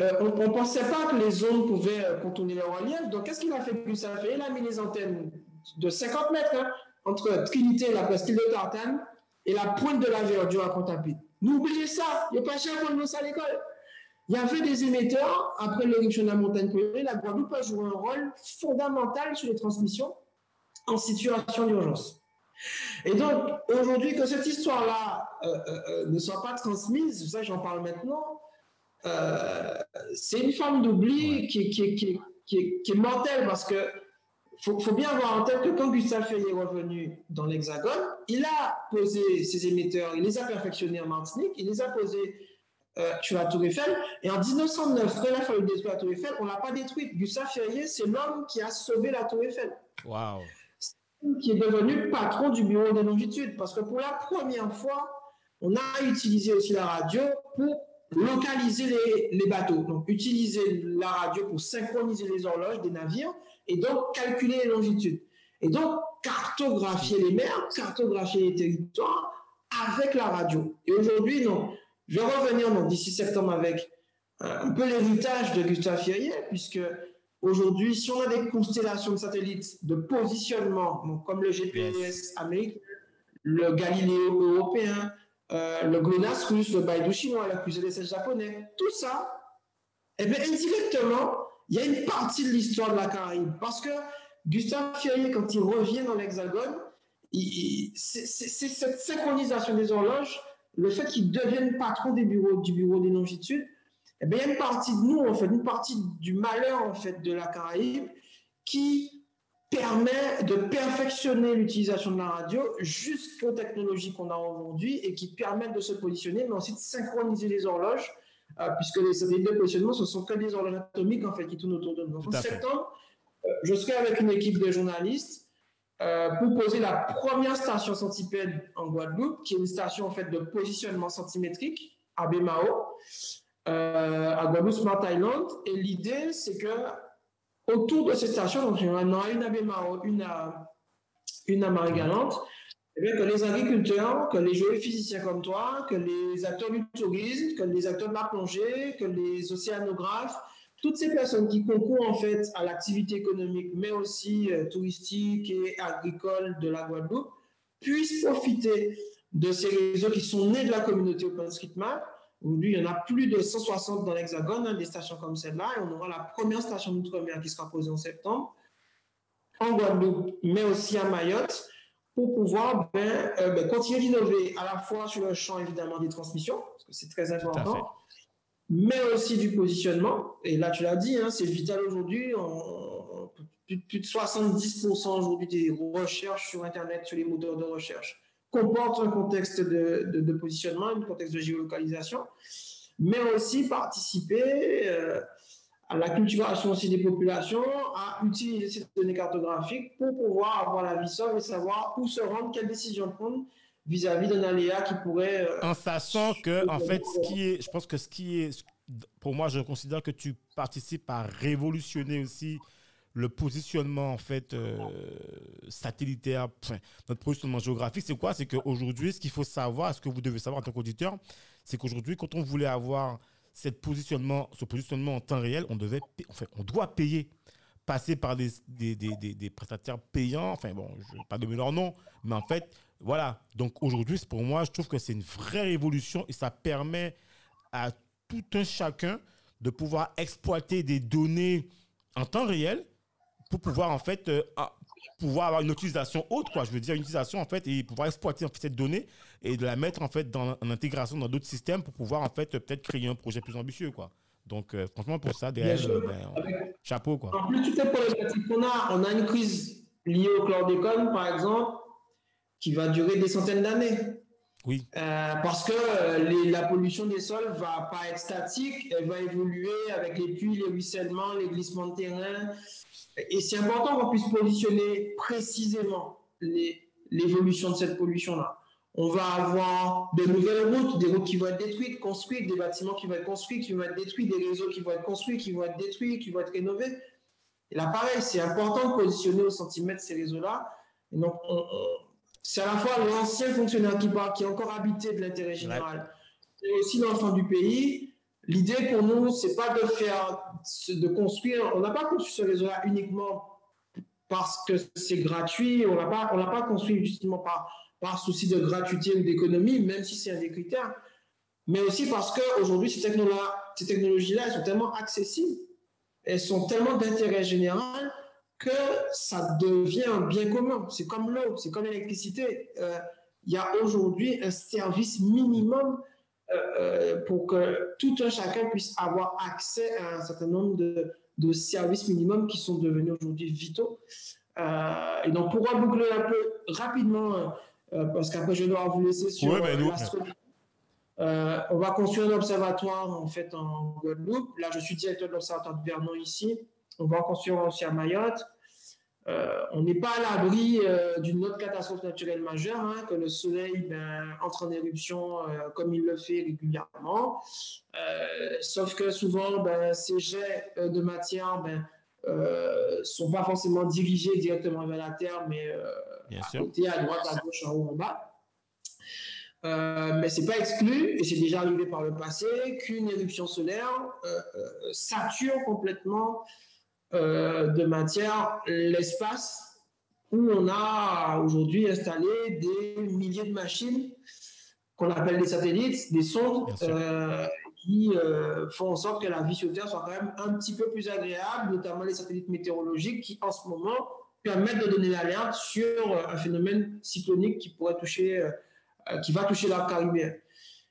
euh, on ne pensait pas que les zones pouvaient contourner le relief. Donc, qu'est-ce qu'il a fait plus Il a mis les antennes de 50 mètres hein, entre Trinité, la presqu'île de Tartane, et la pointe de la verdure à Pointe-à-Pitre. N'oubliez ça, il n'y a pas cher pour nous à l'école. Il y avait des émetteurs, après l'éruption de la montagne Pelée, la Guadeloupe a joué un rôle fondamental sur les transmissions en situation d'urgence. Et donc, aujourd'hui, que cette histoire-là euh, euh, euh, ne soit pas transmise, ça j'en parle maintenant, c'est une forme d'oubli qui, qui, qui, qui, est mortelle parce que faut, faut bien avoir en tête que quand Gustave Ferrier est revenu dans l'Hexagone, il a posé ses émetteurs, il les a perfectionnés en Martinique, il les a posés sur la Tour Eiffel. Et en 1909, quand il a fallu détruire la Tour Eiffel, on ne l'a pas détruite. Gustave Ferrier, c'est l'homme qui a sauvé la Tour Eiffel. Wow. Qui est devenu patron du bureau des longitudes. Parce que pour la première fois, on a utilisé aussi la radio pour localiser les, bateaux. Donc, utiliser la radio pour synchroniser les horloges des navires et donc calculer les longitudes. Et donc, cartographier les mers, cartographier les territoires avec la radio. Et aujourd'hui, non. Je vais revenir d'ici septembre avec euh, un peu l'héritage de Gustave Ferrier, puisque aujourd'hui, si on a des constellations de satellites de positionnement, donc comme le GPS américain, le Galileo européen, euh, le GLONASS russe, le Baidu chinois, la QZSS japonais, tout ça, eh bien, indirectement, il y a une partie de l'histoire de la Caraïbe. Parce que Gustave Ferrier, quand il revient dans l'Hexagone, c'est cette synchronisation des horloges, le fait qu'il devienne patron des bureaux, du bureau des longitudes, eh bien, il y a une partie de nous, en fait, une partie du malheur en fait, de la Caraïbe qui permet de perfectionner l'utilisation de la radio jusqu'aux technologies qu'on a aujourd'hui et qui permettent de se positionner, mais aussi de synchroniser les horloges, euh, puisque les satellites de positionnement, ce sont que des horloges atomiques en fait, qui tournent autour de nous. en septembre, euh, je serai avec une équipe de journalistes euh, pour poser la première station centipède en Guadeloupe, qui est une station en fait, de positionnement centimétrique à Bemao, à Guadeloupe Smart Island. Et l'idée, c'est que autour de ces stations, donc il y en a une à Bémao, une à, une à Marie-Galante, eh que les agriculteurs, que les géophysiciens comme toi, que les acteurs du tourisme, que les acteurs de la plongée, que les océanographes, toutes ces personnes qui concourent en fait à l'activité économique, mais aussi euh, touristique et agricole de la Guadeloupe, puissent profiter de ces réseaux qui sont nés de la communauté OpenStreetMap Aujourd'hui, il y en a plus de 160 dans l'Hexagone, hein, des stations comme celle-là, et on aura la première station d'outre-mer qui sera posée en septembre, en Guadeloupe, mais aussi à Mayotte, pour pouvoir ben, euh, ben, continuer d'innover à la fois sur le champ évidemment des transmissions, parce que c'est très important, mais aussi du positionnement. Et là, tu l'as dit, hein, c'est vital aujourd'hui. Plus, plus de 70% aujourd'hui des recherches sur Internet, sur les moteurs de recherche, comporte un contexte de, positionnement, un contexte de géolocalisation, mais aussi participer euh, à la culturation aussi des populations, à utiliser ces données cartographiques pour pouvoir avoir la vie sauve et savoir où se rendre, quelles décisions prendre vis-à-vis d'un aléa qui pourrait... Euh, en sachant que, en fait, ce qui est, je pense que ce qui est, pour moi, je considère que tu participes à révolutionner aussi le positionnement en fait euh, satellitaire, notre positionnement géographique, c'est quoi? C'est qu'aujourd'hui, ce qu'il faut savoir, ce que vous devez savoir en tant qu'auditeur, c'est qu'aujourd'hui, quand on voulait avoir cette positionnement, ce positionnement en temps réel, on devait, enfin, on doit payer, passer par des, des, des, des prestataires payants. Enfin bon, je vais pas donner leur nom, mais en fait, voilà. Donc aujourd'hui, pour moi, je trouve que c'est une vraie révolution et ça permet à tout un chacun de pouvoir exploiter des données en temps réel pour pouvoir en fait euh, pouvoir avoir une utilisation haute quoi. Je veux dire une utilisation en fait et pouvoir exploiter en fait, cette donnée et de la mettre en fait dans en intégration dans d'autres systèmes pour pouvoir en fait peut-être créer un projet plus ambitieux quoi. Donc euh, franchement pour ça derrière euh, ben, chapeau quoi. En plus toutes les problématiques qu'on a on a une crise liée au chlordécone par exemple qui va durer des centaines d'années. Oui. parce que la pollution des sols va pas être statique, elle va évoluer avec les pluies, les ruissellements, les glissements de terrain, et c'est important qu'on puisse positionner précisément l'évolution de cette pollution-là. On va avoir de nouvelles routes, des routes qui vont être détruites, construites, des bâtiments qui vont être construits, qui vont être détruits, des réseaux qui vont être construits, qui vont être détruits, qui vont être rénovés. Et là, pareil, c'est important de positionner au centimètre ces réseaux-là. Et donc, c'est à la fois l'ancien fonctionnaire qui part, qui est encore habité de l'intérêt général, et aussi l'enfant du pays, L'idée pour nous, c'est pas de faire, de construire. On n'a pas construit ce réseau-là uniquement parce que c'est gratuit. On l'a pas, on l'a pas construit justement par par souci de gratuité ou d'économie, même si c'est un des critères. Mais aussi parce ces technologies-là, ces technologies-là, sont tellement accessibles, elles sont tellement d'intérêt général que ça devient un bien commun. C'est comme l'eau, c'est comme l'électricité. Euh, il y a aujourd'hui un service minimum euh, euh, pour que tout un chacun puisse avoir accès à un certain nombre de, de services minimums qui sont devenus aujourd'hui vitaux. Euh, et donc, pour boucler un peu rapidement, parce qu'après je dois vous laisser sur l'astronomie. on va construire un observatoire en fait en Guadeloupe. Là, je suis directeur de l'observatoire de Vernon ici. On va en construire aussi à Mayotte. Euh, on n'est pas à l'abri euh, d'une autre catastrophe naturelle majeure, hein, que le Soleil ben, entre en éruption euh, comme il le fait régulièrement. sauf que souvent, ben, ces jets de matière ben, sont pas forcément dirigés directement vers la Terre, mais à côté, à droite, à gauche, en haut, en bas. mais c'est pas exclu, et c'est déjà arrivé par le passé, qu'une éruption solaire sature complètement euh, de matière l'espace où on a aujourd'hui installé des milliers de machines qu'on appelle des satellites, des sondes, euh, qui euh, font en sorte que la vie sur Terre soit quand même un petit peu plus agréable, notamment les satellites météorologiques qui en ce moment permettre de donner l'alerte sur un phénomène cyclonique qui pourrait toucher, qui va toucher l'arc caribéen.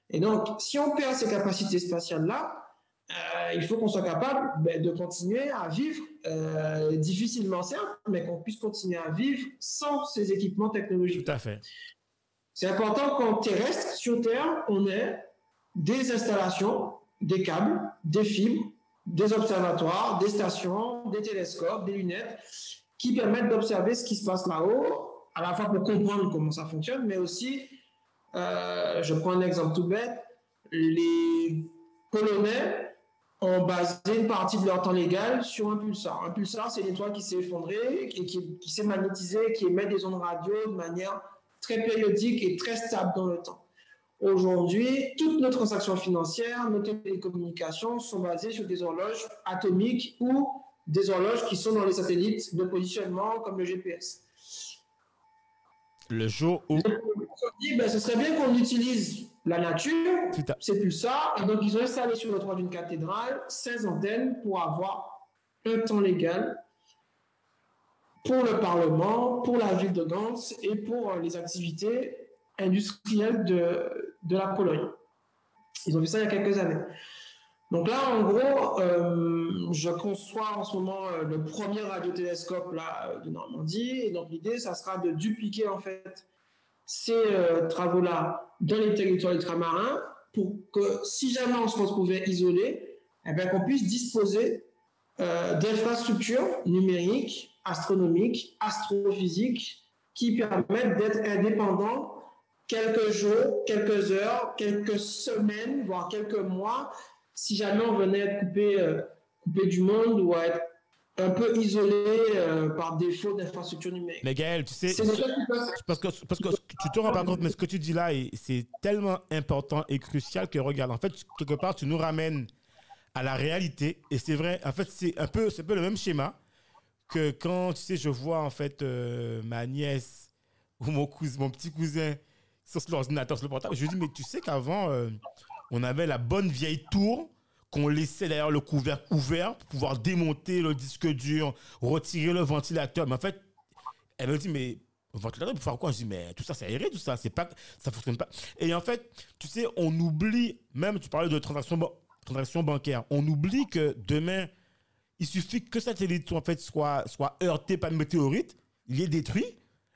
Et donc, si on perd ces capacités spatiales-là, euh, il faut qu'on soit capable ben, de continuer à vivre euh, difficilement, certes, mais qu'on puisse continuer à vivre sans ces équipements technologiques. Tout à fait. C'est important qu'en terrestre, sur Terre, on ait des installations, des câbles, des fibres, des observatoires, des stations, des télescopes, des lunettes qui permettent d'observer ce qui se passe là-haut, à la fois pour comprendre comment ça fonctionne, mais aussi, euh, je prends un exemple tout bête, les Polonais ont basé une partie de leur temps légal sur un pulsar. Un pulsar, c'est une étoile qui s'est effondrée et qui, s'est magnétisée, qui émet des ondes radio de manière très périodique et très stable dans le temps. Aujourd'hui, toutes nos transactions financières, nos télécommunications sont basées sur des horloges atomiques ou des horloges qui sont dans les satellites de positionnement comme le GPS. Le jour où... dit, ben, ce serait bien qu'on utilise la nature, c'est plus ça. Et donc, ils ont installé sur le toit d'une cathédrale 16 antennes pour avoir un temps légal pour le Parlement, pour la ville de Gans et pour euh, les activités industrielles de, de la Pologne. Ils ont fait ça il y a quelques années. Donc là, en gros, euh, je conçois en ce moment euh, le premier radiotélescope là, de Normandie. Et donc l'idée, ça sera de dupliquer en fait ces euh, travaux-là dans les territoires ultramarins pour que si jamais on se retrouvait isolé, eh qu'on puisse disposer euh, d'infrastructures numériques, astronomiques, astrophysiques qui permettent d'être indépendants quelques jours, quelques heures, quelques semaines, voire quelques mois, si jamais on venait être coupé, euh, coupé du monde ou à être un peu isolé euh, par défaut d'infrastructure numérique. Mais Gaël, tu sais, parce que, parce que tu te rends pas compte, mais ce que tu dis là, c'est tellement important et crucial que regarde, en fait, quelque part, tu nous ramènes à la réalité. Et c'est vrai, en fait, c'est un, peu, un peu le même schéma que quand, tu sais, je vois, en fait, euh, ma nièce ou mon, cousin, mon petit cousin sur l'ordinateur, sur le portable, je lui dis, mais tu sais qu'avant, euh, on avait la bonne vieille tour qu'on laissait d'ailleurs le couvercle ouvert pour pouvoir démonter le disque dur, retirer le ventilateur. Mais en fait, elle me dit, mais ventilateur, pour faire quoi? Je dis, mais tout ça, c'est aéré, tout ça, c'est pas, ça fonctionne pas. Et en fait, tu sais, on oublie, même tu parlais de transactions, transactions bancaires, on oublie que demain, il suffit que satellite en fait, soit, soit heurté par une météorite, il est détruit.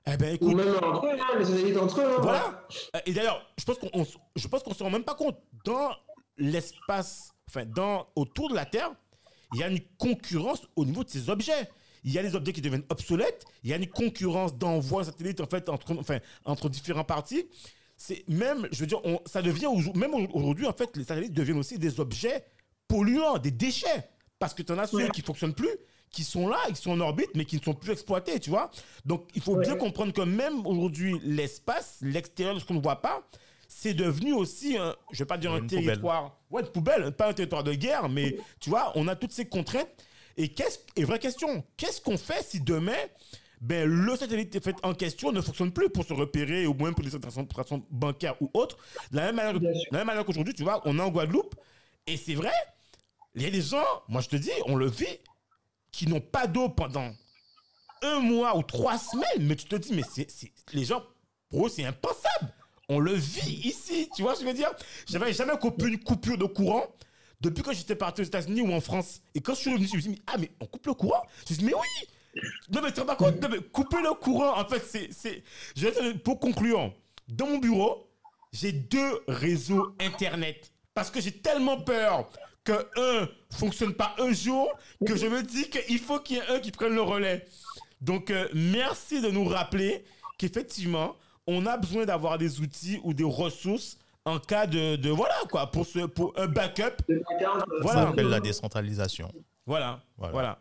Eh ben, écoute, Ou même entre eux, hein, les satellites entre eux. Hein, voilà. Et d'ailleurs, je pense qu'on je pense qu'on se rend même pas compte. Dans l'espace enfin, dans, autour de la Terre, il y a une concurrence au niveau de ces objets. Il y a des objets qui deviennent obsolètes. Il y a une concurrence d'envoi satellite en fait entre, enfin, entre différents parties. C'est même, je veux dire, on, ça devient même aujourd'hui en fait, les satellites deviennent aussi des objets polluants, des déchets, parce que tu en as ceux qui fonctionnent plus, qui sont là, qui sont en orbite, mais qui ne sont plus exploités, tu vois. Donc, il faut bien comprendre que même aujourd'hui, l'espace, l'extérieur de ce qu'on ne voit pas, c'est devenu aussi, un, je vais pas dire un territoire, ouais, de poubelle, pas un territoire de guerre, mais tu vois, on a toutes ces contraintes. Et, qu'est-ce, et vraie question, qu'est-ce qu'on fait si demain, ben, le satellite fait en question ne fonctionne plus pour se repérer, ou même pour les transactions bancaires ou autres? De la même manière, la même manière qu'aujourd'hui, tu vois, on est en Guadeloupe, et c'est vrai, il y a des gens, moi je te dis, on le vit, qui n'ont pas d'eau pendant un mois ou trois semaines, mais tu te dis, mais c'est, les gens, pour eux, c'est impensable on le vit ici, tu vois ce que je veux dire? J'avais jamais coupé une coupure de courant depuis que j'étais parti aux États-Unis ou en France. Et quand je suis revenu, je me suis dit, ah, mais on coupe le courant? Je me suis dit, mais oui Non, mais tu te rends pas compte? Non, Couper le courant, en fait, c'est. Pour conclure, dans mon bureau, j'ai deux réseaux Internet. Parce que j'ai tellement peur que un fonctionne pas un jour que je me dis qu'il faut qu'il y ait un qui prenne le relais. Donc, euh, merci de nous rappeler qu'effectivement, on a besoin d'avoir des outils ou des ressources en cas de, voilà quoi pour ce pour un backup. Voilà. Ça s'appelle la décentralisation. Voilà. Voilà.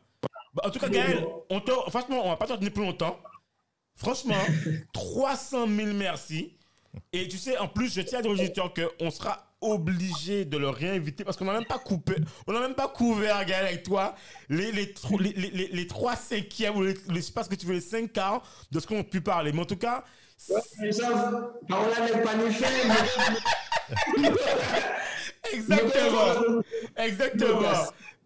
Bah, en tout cas, Gaël, on te, franchement, on va pas tenir plus longtemps. Franchement, 300 000 merci. Et tu sais, en plus, je tiens à dire aux auditeurs qu'on sera obligé de le réinviter parce qu'on n'a même pas coupé, on n'a même pas couvert, Gaël, avec toi, les, les, les, les, trois cinquièmes ou les, je sais pas ce que tu veux, les cinq quarts de ce qu'on a pu parler. Mais en tout cas, on l'a même pas fait. Exactement. Exactement.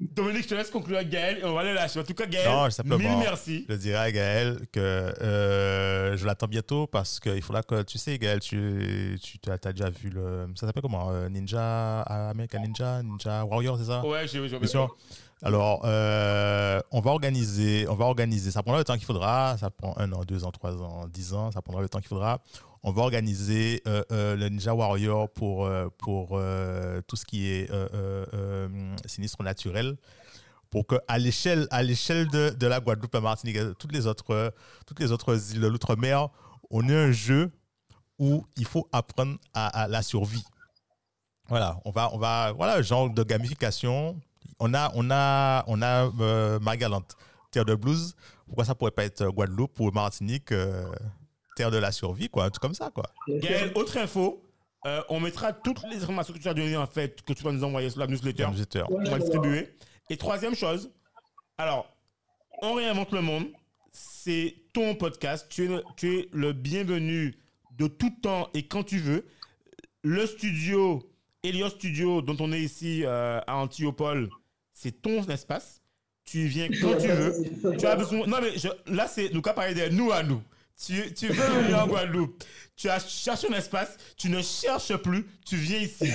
Dominique, je te laisse conclure Gaël et on va aller lâcher. En tout cas, Gaël, Non, simplement, mille merci. Je dirais à Gaël que euh, je l'attends bientôt parce qu'il faudra que, tu sais, Gaël, tu, tu as, déjà vu le. Ça s'appelle comment? Euh, Ninja, American Ninja, Ninja Warrior, c'est ça? Ouais, j'ai Bien sûr. Alors, euh, on va organiser, on va organiser. Ça prendra le temps qu'il faudra. Ça prend un an, deux ans, trois ans, dix ans. Ça prendra le temps qu'il faudra. On va organiser euh, euh, le Ninja Warrior pour, euh, pour tout ce qui est sinistre naturel. Pour qu'à l'échelle, à l'échelle de, de la Guadeloupe, la Martinique, toutes les autres, toutes les autres îles de l'outre-mer, on ait un jeu où il faut apprendre à, à la survie. Voilà, on va, on va, voilà, genre de gamification. On a, on a, on a Margalante, terre de blues. Pourquoi ça pourrait pas être Guadeloupe ou Martinique, de la survie, quoi, un truc comme ça, quoi. Gaël, autre info. euh, on mettra toutes les informations que tu as données, en fait, que tu vas nous envoyer sur la newsletter. On va distribuer. Et troisième chose, alors, on réinvente le monde. C'est ton podcast. Tu es, le, tu es le bienvenu de tout temps et quand tu veux. Le studio, Elios Studio, dont on est ici euh, à Antiopole, c'est ton espace. Tu viens quand tu veux. Tu as besoin. Non, mais je- là, c'est nous qu'à parler de nous à nous. Tu, tu veux venir en Guadeloupe. Tu as cherché un espace. Tu ne cherches plus. Tu viens ici.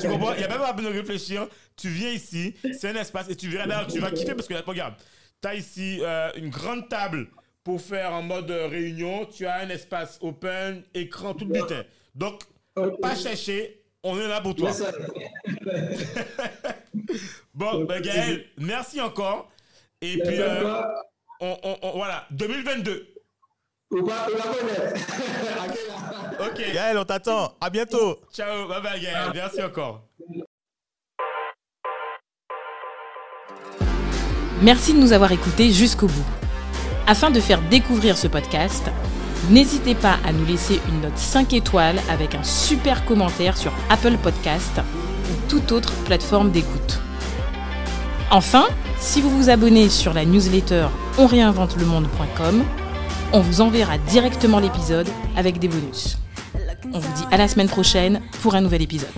Tu comprends? Il n'y a même pas besoin de réfléchir. Tu viens ici. C'est un espace et tu verras d'ailleurs, tu vas kiffer parce que regarde, tu as ici euh, une grande table pour faire en mode euh, réunion. Tu as un espace open, écran, tout butin. Donc, pas chercher. On est là pour toi. Bon, ben, Gaël, merci encore. Et puis, euh, D'accord. on, on- on- voilà, 2022. Connaître. Ok. Gaël, on t'attend. À bientôt. Ciao, bye bye Gaël, merci encore. Merci de nous avoir écoutés jusqu'au bout. Afin de faire découvrir ce podcast, n'hésitez pas à nous laisser une note 5 étoiles avec un super commentaire sur Apple Podcast ou toute autre plateforme d'écoute. Enfin, si vous vous abonnez sur la newsletter onréinventelemonde.com, on vous enverra directement l'épisode avec des bonus. On vous dit à la semaine prochaine pour un nouvel épisode.